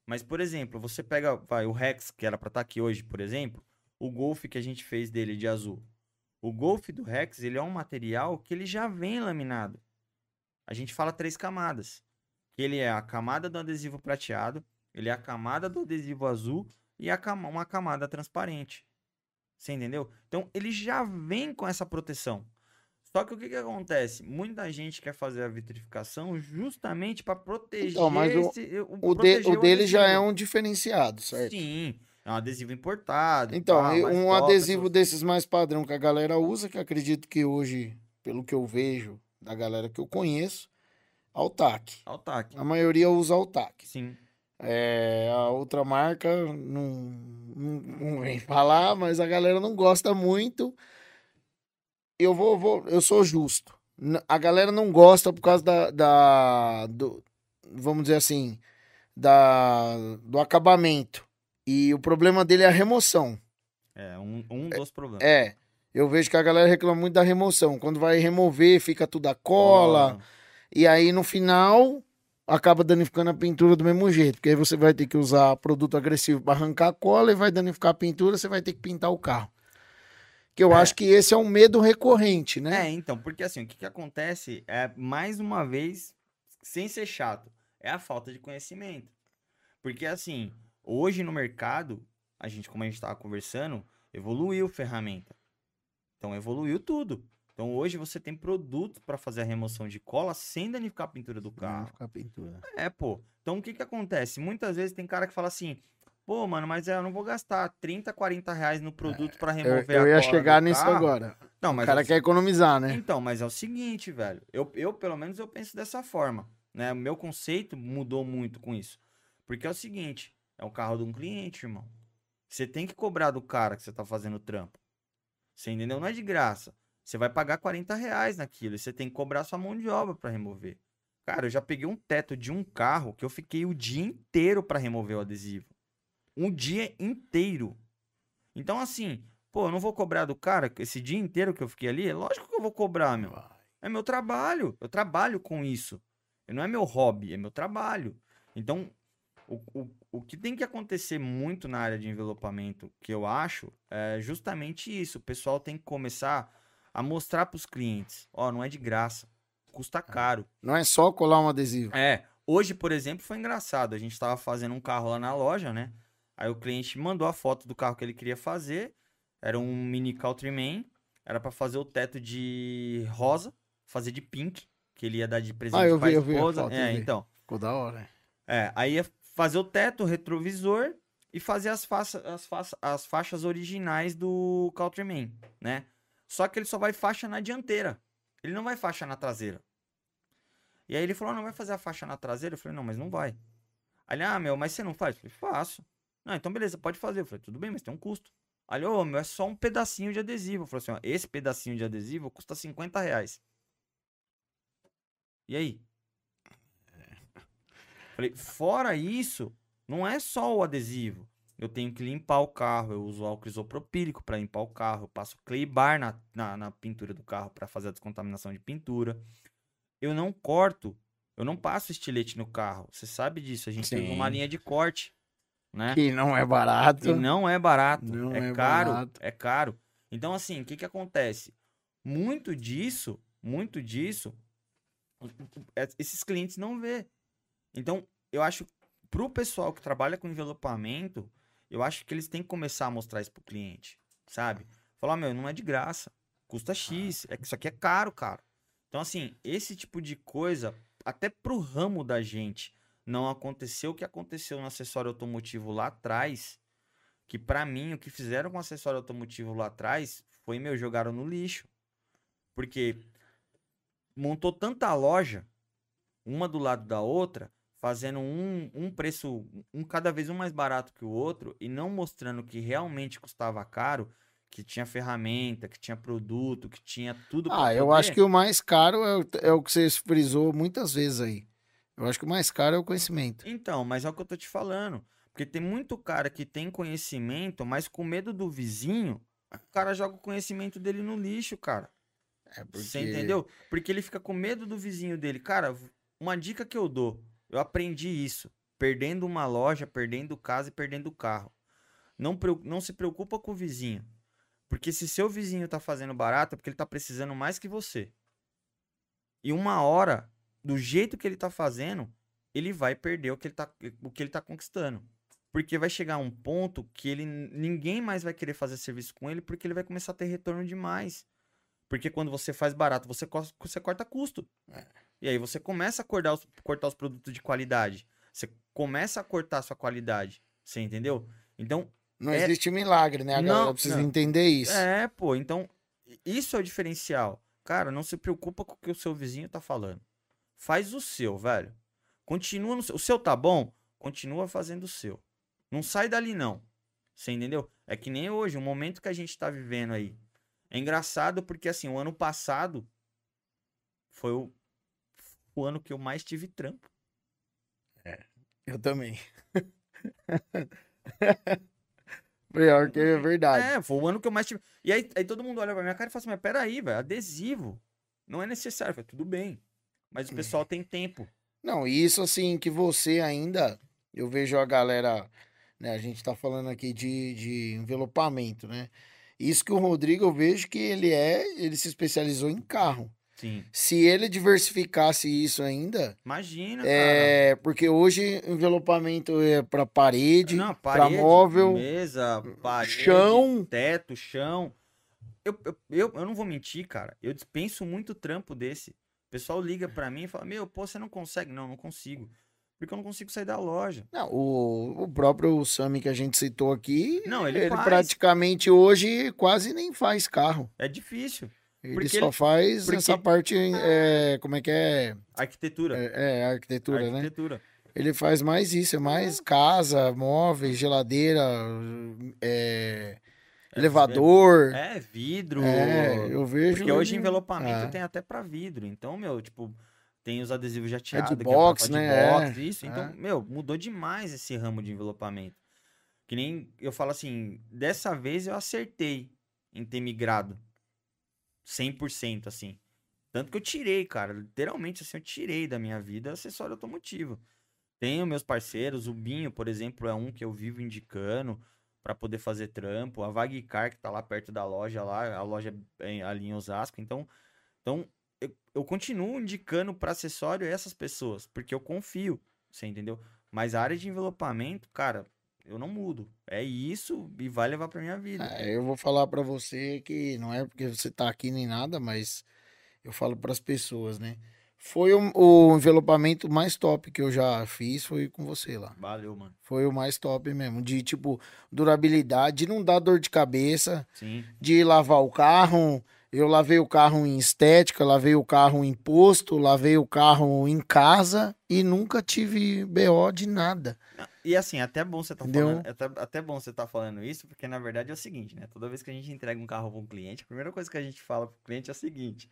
Mas, por exemplo, você pega, vai, o Rex, que era pra estar aqui hoje, por exemplo, o Golf que a gente fez dele de azul. O Golf do Rex, ele é um material que ele já vem laminado. A gente fala três camadas. Que ele é a camada do adesivo prateado, ele é a camada do adesivo azul e a cama- uma camada transparente. Você entendeu? Então, ele já vem com essa proteção. Só que o que, que acontece? Muita gente quer fazer a vitrificação justamente para proteger Então, mas o- esse, o, O, de- o dele já é um diferenciado, certo? Sim, é um adesivo importado. Então, mais um top, adesivo desses mais padrão que a galera usa, que acredito que hoje, pelo que eu vejo da galera que eu conheço, Altac. Altac. A maioria usa Altac. Sim. É, a outra marca não, não, não vem falar, mas a galera não gosta muito. Eu vou, vou eu sou justo. A galera não gosta por causa da, da do, vamos dizer assim, da, do acabamento. E o problema dele é a remoção. É um, um dos problemas. É, eu vejo que a galera reclama muito da remoção. Quando vai remover, fica tudo a cola. E aí no final acaba danificando a pintura do mesmo jeito. Porque aí você vai ter que usar produto agressivo para arrancar a cola e vai danificar a pintura, você vai ter que pintar o carro. Que eu É. acho que esse é um medo recorrente, né? É, então, porque assim, o que, que acontece é, mais uma vez, sem ser chato, é a falta de conhecimento. Porque assim, hoje no mercado, a gente, como a gente tava conversando, evoluiu ferramenta. Então evoluiu tudo. Então hoje você tem produto para fazer a remoção de cola sem danificar a pintura do carro. Danificar a pintura. É, pô. Então o que que acontece? Muitas vezes tem cara que fala assim, pô, mano, mas eu não vou gastar 30, 40 reais no produto para Eu, remover eu a ia cola chegar do nisso carro. agora. Não, O mas cara eu- quer economizar, né? então, mas é o seguinte, velho. Eu, eu, pelo menos, eu penso dessa forma. Né? O meu conceito mudou muito com isso. Porque é o seguinte: é o carro de um cliente, irmão. Você tem que cobrar do cara que você tá fazendo o trampo. Você entendeu? Não é de graça. Você vai pagar 40 reais naquilo. E você tem que cobrar sua mão de obra pra remover. Cara, eu já peguei um teto de um carro que eu fiquei o dia inteiro pra remover o adesivo. Um dia inteiro. Então, assim, pô, eu não vou cobrar do cara esse dia inteiro que eu fiquei ali? É lógico que eu vou cobrar, meu. É meu trabalho. Eu trabalho com isso. Não é meu hobby, é meu trabalho. Então, o, o, o que tem que acontecer muito na área de envelopamento, que eu acho, é justamente isso. O pessoal tem que começar a mostrar para os clientes: ó, não é de graça, custa caro. Não é só colar um adesivo. É, hoje, por exemplo, foi engraçado. A gente tava fazendo um carro lá na loja, né? Aí o cliente mandou a foto do carro que ele queria fazer. Era um mini Countryman. Era pra fazer o teto de rosa, fazer de pink, que ele ia dar de presente Ah, eu pra vi, eu vi a esposa. foto, eu é, vi. então. Ficou da hora. É, aí ia fazer o teto, o retrovisor e fazer as, faça, as, faça, as faixas originais do Countryman, né? Só que ele só vai faixa na dianteira. Ele não vai faixa na traseira. E aí ele falou, "Ah, não vai fazer a faixa na traseira? Eu falei, não, mas não vai. Aí ele, ah, meu, mas você não faz? Eu falei, faço. Não, então beleza, pode fazer. Eu falei, tudo bem, mas tem um custo. Aí ele, ô, meu, é só um pedacinho de adesivo. Eu falei assim, ó, esse pedacinho de adesivo custa 50 reais. E aí? Falei, fora isso, não é só o adesivo. Eu tenho que limpar o carro, eu uso álcool isopropílico para limpar o carro, eu passo clay bar na, na, na pintura do carro para fazer a descontaminação de pintura. Eu não corto, eu não passo estilete no carro. Você sabe disso, a gente tem uma Sim. linha de corte, né? Que não é barato. E não é barato. Não é, é caro. barato. É caro. Então, assim, o que que acontece? Muito disso, muito disso, é- esses clientes não vê. Então, eu acho, pro pessoal que trabalha com envelopamento, eu acho que eles têm que começar a mostrar isso pro cliente, sabe? Falar, meu, não é de graça. Custa X. É que isso aqui é caro, cara. Então, assim, esse tipo de coisa, até pro ramo da gente, não aconteceu o que aconteceu no acessório automotivo lá atrás. Que pra mim, o que fizeram com o acessório automotivo lá atrás foi, meu, jogaram no lixo. Porque montou tanta loja, uma do lado da outra, fazendo um, um preço, um cada vez um mais barato que o outro, e não mostrando que realmente custava caro, que tinha ferramenta, que tinha produto, que tinha tudo Ah, eu acho que o mais caro é, o- é o que você frisou muitas vezes aí. Eu acho que o mais caro é o conhecimento. Então, mas é o que eu tô te falando. Porque tem muito cara que tem conhecimento, mas com medo do vizinho, o cara joga o conhecimento dele no lixo, cara. É Você entendeu? Porque ele fica com medo do vizinho dele. Cara, uma dica que eu dou, eu aprendi isso, perdendo uma loja, perdendo casa e perdendo carro. Não, não se preocupa com o vizinho. Porque se seu vizinho tá fazendo barato, é porque ele tá precisando mais que você. E uma hora, do jeito que ele tá fazendo, ele vai perder o que ele tá, o que ele tá conquistando. Porque vai chegar um ponto que ele ninguém mais vai querer fazer serviço com ele, porque ele vai começar a ter retorno demais. Porque quando você faz barato, você, você corta custo. É. E aí você começa a cortar os, cortar os produtos de qualidade. Você começa a cortar a sua qualidade. Você entendeu? Então, Não É- existe milagre, né? A Não, galera precisa não. entender isso. é, pô. Então, isso é o diferencial. Cara, não se preocupa com o que o seu vizinho tá falando. Faz o seu, velho. Continua no seu. O seu tá bom? Continua fazendo o seu. Não sai dali, não. Você entendeu? É que nem hoje, o momento que a gente tá vivendo aí. É engraçado porque, assim, o ano passado foi o, o ano que eu mais tive trampo. Eu também. Pior que é verdade. É, foi o ano que eu mais tive. E aí, aí todo mundo olha pra minha cara e fala assim: Mas peraí, velho, adesivo. Não é necessário. Falei, tudo bem. Mas o É. pessoal tem tempo. Não, e isso assim, que você ainda, eu vejo a galera, né, a gente tá falando aqui de, de envelopamento, né? Isso que o Rodrigo, eu vejo que ele é, ele se especializou em carro. Sim. Se ele diversificasse isso ainda, Imagina, cara. é, porque hoje envelopamento é para parede, Não, para móvel, mesa, parede, chão. teto, chão. Eu, eu, eu, eu não vou mentir, cara. Eu dispenso muito trampo desse. O pessoal liga pra mim e fala: Meu, pô, você não consegue? Não, não consigo. Porque eu não consigo sair da loja. Não, o, o próprio Sami que a gente citou aqui, Não, ele ele praticamente hoje quase nem faz carro. É difícil. Ele Porque só ele- faz porque- essa parte, é, como é que é? Arquitetura. É, é, arquitetura, né? Arquitetura. Ele faz mais isso, é mais casa, móveis, geladeira, é, elevador. É, vidro. É, eu vejo. Porque hoje envelopamento é. tem até pra vidro. Então, meu, tipo, tem os adesivos jateados. de que box, é pra- de né? box, É, isso. Então, é. meu, mudou demais esse ramo de envelopamento. Que nem eu falo assim, dessa vez eu acertei em ter migrado 100%, assim. Tanto que eu tirei, cara, literalmente assim, eu tirei da minha vida acessório automotivo. Tenho meus parceiros, o Binho, por exemplo, é um que eu vivo indicando para poder fazer trampo. A Vagcar, que tá lá perto da loja, lá, a loja é ali em Osasco. Então, então eu, eu continuo indicando para acessório essas pessoas, porque eu confio, você entendeu? Mas a área de envelopamento, cara, eu não mudo. É isso e vai levar pra minha vida. É, eu vou falar pra você que não é porque você tá aqui nem nada, mas eu falo pras pessoas, né? Foi o, o envelopamento mais top que eu já fiz, foi com você lá. Valeu, mano. Foi o mais top mesmo, de tipo durabilidade, de não dar dor de cabeça, Sim. de lavar o carro. Eu lavei o carro em estética, lavei o carro em posto, lavei o carro em casa e nunca tive BO de nada. E assim, até bom você tá Entendeu? falando, até, até bom você tá falando isso, porque na verdade é o seguinte, né? Toda vez que a gente entrega um carro para um cliente, a primeira coisa que a gente fala pro cliente é o seguinte: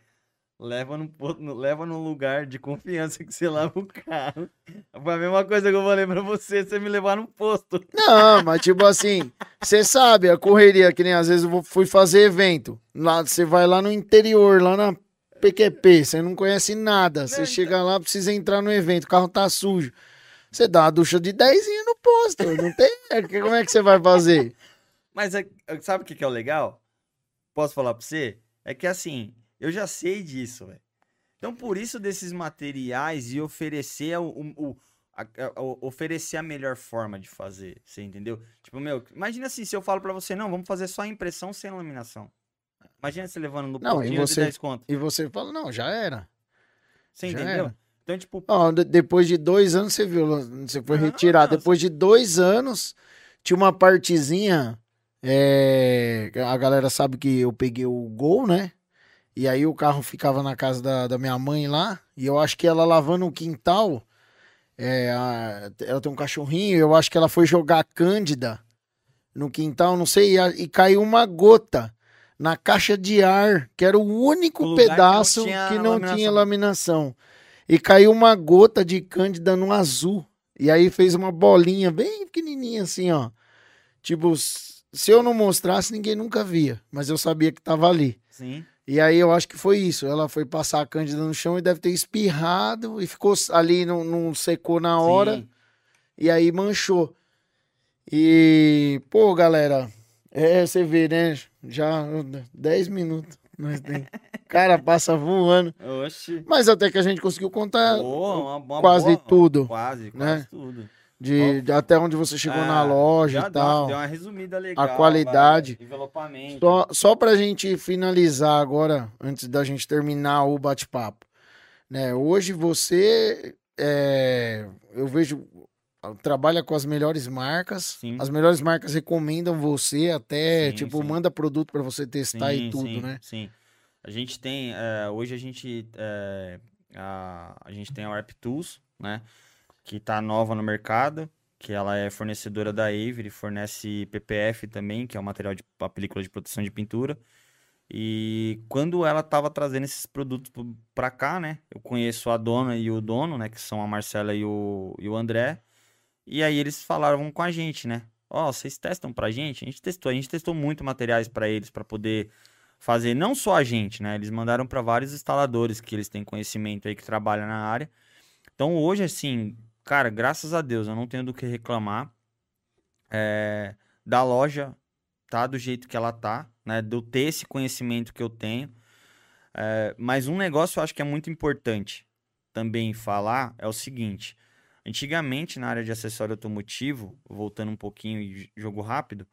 leva no, leva num lugar de confiança que você lava o carro. Foi a mesma coisa que eu falei pra você, você me levar no posto. Não, mas tipo assim, você sabe, a correria, que nem às vezes eu fui fazer evento. Lá, você vai lá no interior, lá na PQP, você não conhece nada. Você chega lá, precisa entrar no evento, o carro tá sujo. Você dá uma ducha de 10 no posto. Não tem. é, Como é que você vai fazer? Mas é- sabe o que, que é o legal? Posso falar pra você? É que assim, eu já sei disso, velho. Então, por isso desses materiais e oferecer o, o- a- a- o- oferecer a melhor forma de fazer, você entendeu? Tipo, meu, imagina assim, se eu falo pra você, não, vamos fazer só impressão sem laminação. Imagina você levando no Não, e você- de 10 conto. E você fala, não, já era. Você já entendeu? era. Então, tipo, de- depois de dois anos, você viu, você foi Ah, retirado. não, Depois de dois anos, tinha uma partezinha. é, a galera sabe que eu peguei o gol, né? E aí o carro ficava na casa da, da minha mãe lá. E eu acho que ela lavando o quintal. é, a- ela tem um cachorrinho. Eu acho que ela foi jogar cândida no quintal, não sei. E, a- e caiu uma gota na caixa de ar, que era o único O lugar que não pedaço tinha que não laminação. tinha laminação. E caiu uma gota de cândida no azul. E aí fez uma bolinha bem pequenininha assim, ó. Tipo, se eu não mostrasse, ninguém nunca via. Mas eu sabia que tava ali. sim. E aí eu acho que foi isso. Ela foi passar a cândida no chão e deve ter espirrado e ficou ali, não, não secou na hora. sim. E aí manchou. E, pô, galera, é, você vê, né? Já 10 minutos. Nós tem. Cara, passa voando. Oxi. Mas até que a gente conseguiu contar Boa, uma- uma quase boa- tudo. Quase, quase né? tudo. De, de até onde você chegou na Ah, loja e tal. Deu uma resumida legal. qualidade. vai, Envelopamento. Só, só pra gente finalizar agora, antes da gente terminar o bate-papo. Né? Hoje você, é, eu vejo, trabalha com as melhores marcas. Sim. As melhores marcas recomendam você até, Sim, tipo, sim. manda produto pra você testar e tudo, sim, né? Sim. A gente tem, eh, hoje a gente, eh, a, a gente tem a Warp Tools, né? Que tá nova no mercado, que ela é fornecedora da Avery, fornece PPF também, que é o material de a película de proteção de pintura. E quando ela tava trazendo esses produtos pro- pra cá, né? Eu conheço a dona e o dono, né? Que são a Marcela e o, e o André. E aí eles falaram com a gente, né? Ó, vocês testam pra gente? A gente testou, a gente testou muito materiais pra eles pra poder fazer, não só a gente, né? Eles mandaram pra vários instaladores que eles têm conhecimento aí que trabalham na área. Então hoje, assim, cara, graças a Deus, eu não tenho do que reclamar. É, da loja tá do jeito que ela tá, né? De eu ter esse conhecimento que eu tenho. É, mas um negócio eu acho que é muito importante também falar é o seguinte. Antigamente, na área de acessório automotivo, voltando um pouquinho e jogo rápido,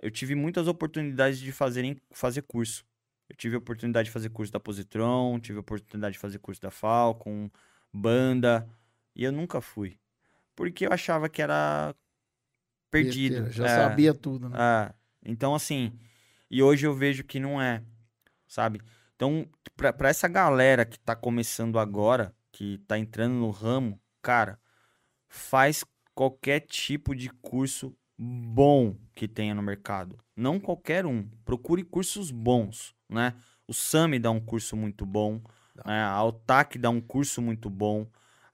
eu tive muitas oportunidades de fazerem, fazer curso. Eu tive a oportunidade de fazer curso da Positron, tive a oportunidade de fazer curso da Falcon, banda, e eu nunca fui. Porque eu achava que era perdido. Besteira, Já É, sabia tudo, né? é, então, assim, e hoje eu vejo que não é, sabe? Então, pra, pra essa galera que tá começando agora, que tá entrando no ramo, cara, faz qualquer tipo de curso bom que tenha no mercado. Não qualquer um. Procure cursos bons, né? O Sami dá um curso muito bom, né? a Altac dá um curso muito bom.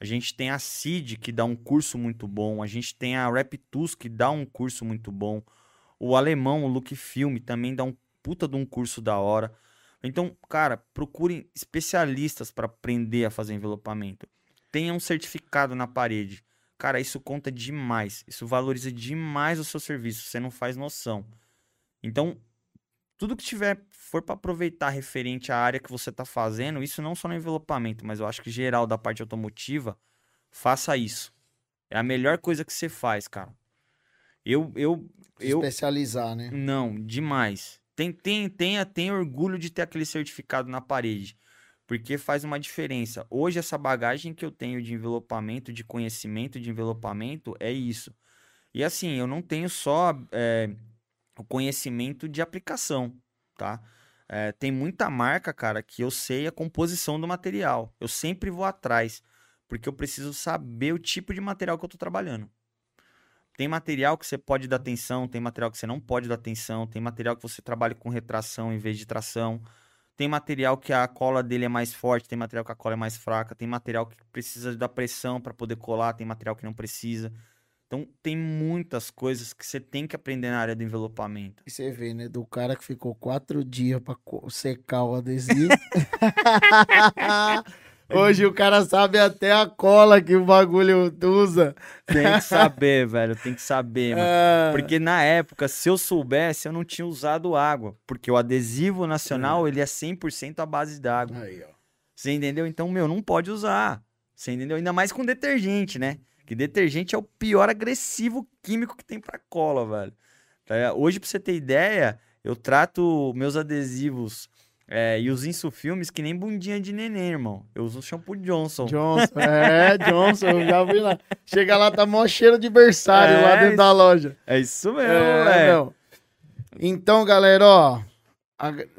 A gente tem a CID que dá um curso muito bom. A gente tem a Raptus que dá um curso muito bom. O alemão, o Look Film, também dá um puta de um curso da hora. Então, cara, procurem especialistas para aprender a fazer envelopamento. Tenha um certificado na parede. Cara, isso conta demais. Isso valoriza demais o seu serviço. Você não faz noção. Então, tudo que tiver for para aproveitar referente à área que você está fazendo, isso não só no envelopamento, mas eu acho que geral da parte automotiva, faça isso. É a melhor coisa que você faz, cara. Eu, eu, Se eu, especializar, né? não, demais. Tem, tem, tenha, tenha orgulho de ter aquele certificado na parede. Porque faz uma diferença. Hoje, essa bagagem que eu tenho de envelopamento, de conhecimento de envelopamento, é isso. E assim, eu não tenho só é, o conhecimento de aplicação, tá? É, tem muita marca, cara, que eu sei a composição do material. Eu sempre vou atrás. Porque eu preciso saber o tipo de material que eu tô trabalhando. Tem material que você pode dar atenção, tem material que você não pode dar atenção, tem material que você trabalha com retração em vez de tração. Tem material que a cola dele é mais forte, tem material que a cola é mais fraca, tem material que precisa da pressão para poder colar, tem material que não precisa. Então tem muitas coisas que você tem que aprender na área do envelopamento. E você vê, né? Do cara que ficou quatro dias pra secar o adesivo. Hoje o cara sabe até a cola que o bagulho usa. Tem que saber, velho, tem que saber, mano. Ah, Porque na época, se eu soubesse, eu não tinha usado água. Porque o adesivo nacional, ele é 100% à base d'água. Aí, ó. Você entendeu? Então, meu, não pode usar. Você entendeu? Ainda mais com detergente, né? Que detergente é o pior agressivo químico que tem pra cola, velho. Tá Hoje, pra você ter ideia, eu trato meus adesivos é, e os insufilmes que nem bundinha de neném, irmão. Eu uso shampoo Johnson. Johnson, é, Johnson, eu já vi lá. Chega lá, tá mó cheiro de berçário é, lá dentro da loja. É isso mesmo, é, velho. Então, galera, ó,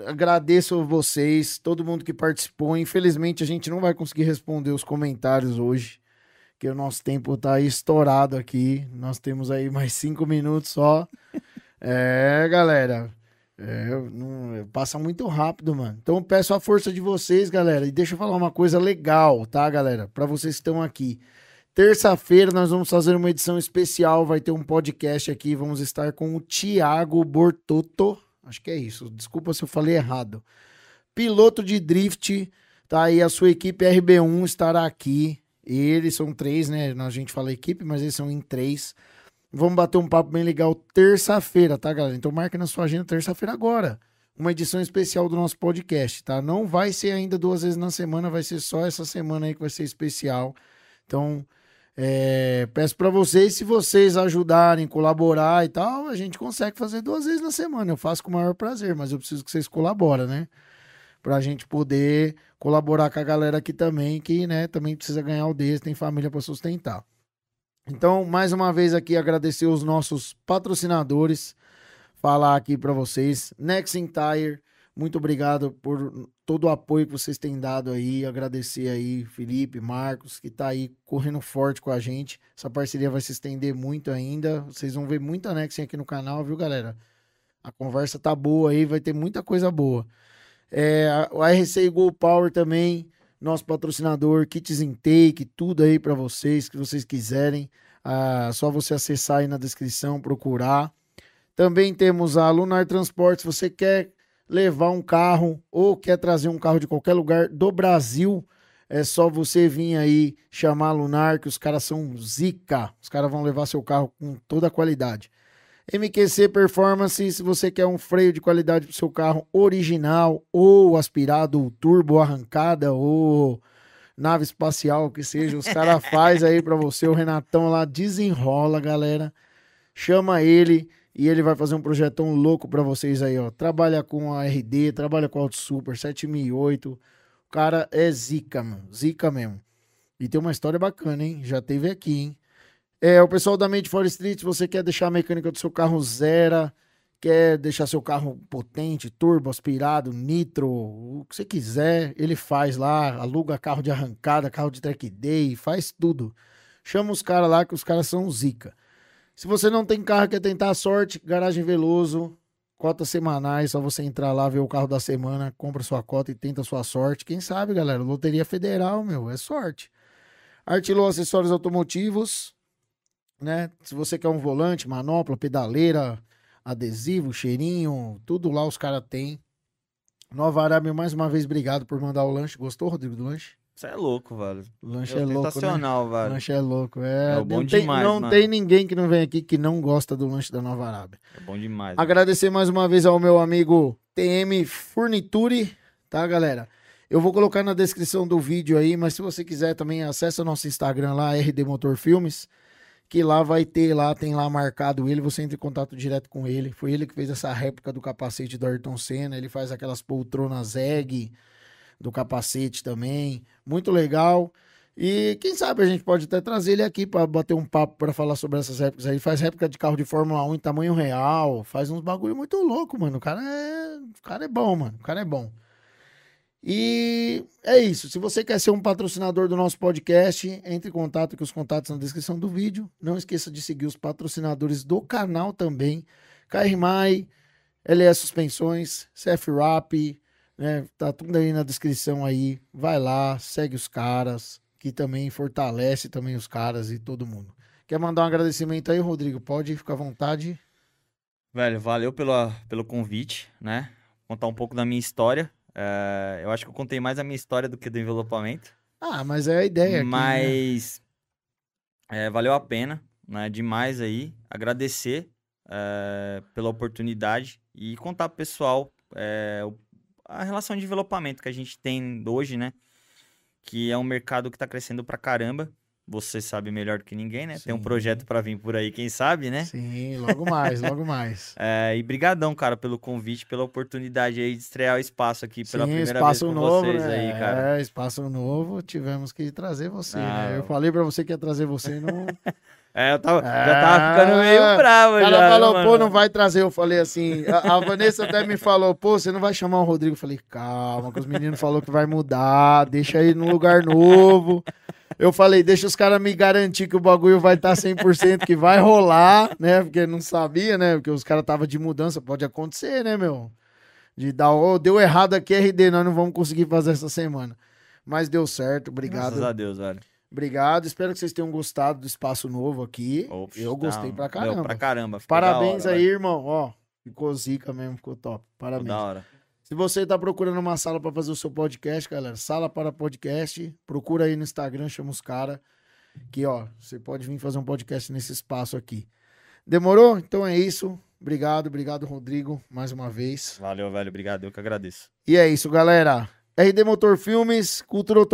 agradeço vocês, todo mundo que participou. Infelizmente, a gente não vai conseguir responder os comentários hoje, que o nosso tempo tá estourado aqui. Nós temos aí mais cinco minutos só. É, galera. É, não, passa muito rápido, mano. Então eu peço a força de vocês, galera. E deixa eu falar uma coisa legal, tá, galera? Para vocês que estão aqui. Terça-feira nós vamos fazer uma edição especial. Vai ter um podcast aqui. Vamos estar com o Thiago Bortotto. Acho que é isso. Desculpa se eu falei errado. Piloto de drift. Tá aí a sua equipe RB1 estará aqui. Eles são três, né? A gente fala equipe, mas eles são em três. Vamos bater um papo bem legal terça-feira, tá, galera? Então marque na sua agenda terça-feira agora. Uma edição especial do nosso podcast, tá? Não vai ser ainda duas vezes na semana, vai ser só essa semana aí que vai ser especial. Então, é, peço para vocês, se vocês ajudarem, colaborar e tal, a gente consegue fazer duas vezes na semana. Eu faço com o maior prazer, mas eu preciso que vocês colaborem, né? Pra gente poder colaborar com a galera aqui também, que, né, também precisa ganhar o deles, tem família para sustentar. Então, mais uma vez aqui agradecer os nossos patrocinadores, falar aqui para vocês, Nexin Tire, muito obrigado por todo o apoio que vocês têm dado aí, agradecer aí Felipe, Marcos, que tá aí correndo forte com a gente. Essa parceria vai se estender muito ainda. Vocês vão ver muita Nexin aqui no canal, viu, galera? A conversa tá boa aí, vai ter muita coisa boa. É, a RC Go Power também, nosso patrocinador, kits intake, tudo aí para vocês que vocês quiserem. Ah, só você acessar aí na descrição, procurar. Também temos a Lunar Transportes. Você quer levar um carro ou quer trazer um carro de qualquer lugar do Brasil, é só você vir aí chamar a Lunar, que os caras são zica. Os caras vão levar seu carro com toda a qualidade. MQC Performance, se você quer um freio de qualidade para o seu carro original, ou aspirado, turbo, arrancada, ou nave espacial, que seja, os caras faz aí para você. O Renatão lá desenrola, galera. Chama ele e ele vai fazer um projetão louco para vocês aí, ó. Trabalha com a RD, trabalha com a Auto Super 7008. O cara é zica, mano. Zica mesmo. E tem uma história bacana, hein? Já teve aqui, hein? É, o pessoal da Made for Street, você quer deixar a mecânica do seu carro zero, quer deixar seu carro potente, turbo, aspirado, nitro, o que você quiser, ele faz lá, aluga carro de arrancada, carro de track day, faz tudo. Chama os caras lá que os caras são zica. Se você não tem carro, quer tentar a sorte, Garagem Veloso, cotas semanais, só você entrar lá, ver o carro da semana, compra sua cota e tenta sua sorte. Quem sabe, galera, Loteria Federal, meu, é sorte. Artilô Acessórios Automotivos, né? Se você quer um volante, manopla, pedaleira, adesivo, cheirinho, tudo lá os caras têm. Nova Arábia, mais uma vez, obrigado por mandar o lanche. Gostou, Rodrigo, do lanche? Você é louco, velho. O lanche é, é louco, Sensacional, né? velho. O lanche é louco. É, é bom não tem, demais, Não mano. tem ninguém que não vem aqui que não gosta do lanche da Nova Arábia. É bom demais. Agradecer mais uma vez ao meu amigo TM Furniture, tá, galera? Eu vou colocar na descrição do vídeo aí, mas se você quiser também, acessa o nosso Instagram lá, RD Motor Filmes que lá vai ter, lá tem lá marcado ele, você entra em contato direto com ele. Foi ele que fez essa réplica do capacete do Ayrton Senna, ele faz aquelas poltronas egg do capacete também, muito legal. E quem sabe a gente pode até trazer ele aqui para bater um papo para falar sobre essas réplicas aí. Faz réplica de carro de Fórmula 1 em tamanho real, faz uns bagulho muito louco, mano. O cara é, o cara é bom, mano. O cara é bom. E é isso. Se você quer ser um patrocinador do nosso podcast, entre em contato com os contatos na descrição do vídeo. Não esqueça de seguir os patrocinadores do canal também. KRMai, LS Suspensões, CF Rap, né? Tá tudo aí na descrição aí. Vai lá, segue os caras, que também fortalece também os caras e todo mundo. Quer mandar um agradecimento aí, Rodrigo? Pode ficar à vontade. Velho, valeu pela, pelo convite, né? Contar um pouco da minha história. É, eu acho que eu contei mais a minha história do que do envelopamento. Ah, mas é a ideia. Aqui, mas né? é, valeu a pena, né? Demais aí. Agradecer é, pela oportunidade e contar pro pessoal é, a relação de envelopamento que a gente tem hoje, né? Que é um mercado que tá crescendo pra caramba. Você sabe melhor do que ninguém, né? Tem um Sim. projeto pra vir por aí, quem sabe, né? Sim, logo mais, logo mais. É, e brigadão, cara, pelo convite, pela oportunidade aí de estrear o espaço aqui pela Sim, primeira vez com novo, vocês né? aí, cara. É, espaço novo, tivemos que trazer você, né? Ah, Eu falei pra você que ia trazer você, não... É, eu tava, já Ah, tava ficando meio bravo O já. falou, né, pô, mano? não vai trazer. Eu falei assim, a, a Vanessa até me falou, pô, você não vai chamar o Rodrigo. Eu falei, calma, que os meninos falaram que vai mudar, deixa aí num lugar novo. Eu falei, deixa os caras me garantir que o bagulho vai tá estar 100%, que vai rolar, né? Porque não sabia, né? Porque os caras estavam de mudança, pode acontecer, né, meu? De dar, ô, deu errado aqui, RD, nós não vamos conseguir fazer essa semana. Mas deu certo, obrigado. Graças a Deus, velho. Obrigado, espero que vocês tenham gostado do espaço novo aqui. Ops, Eu gostei tá, pra meu, caramba. pra caramba. ficou Parabéns hora, aí, velho. irmão. Ó, ficou zica mesmo, ficou top. Ficou Parabéns. da hora. Se você tá procurando uma sala pra fazer o seu podcast, galera, sala para podcast, procura aí no Instagram, chama os caras. Que, ó, você pode vir fazer um podcast nesse espaço aqui. Demorou? Então é isso. Obrigado, obrigado, Rodrigo, mais uma vez. Valeu, velho. Obrigado. Eu que agradeço. E é isso, galera. RD Motor Filmes, Cultura Automotiva.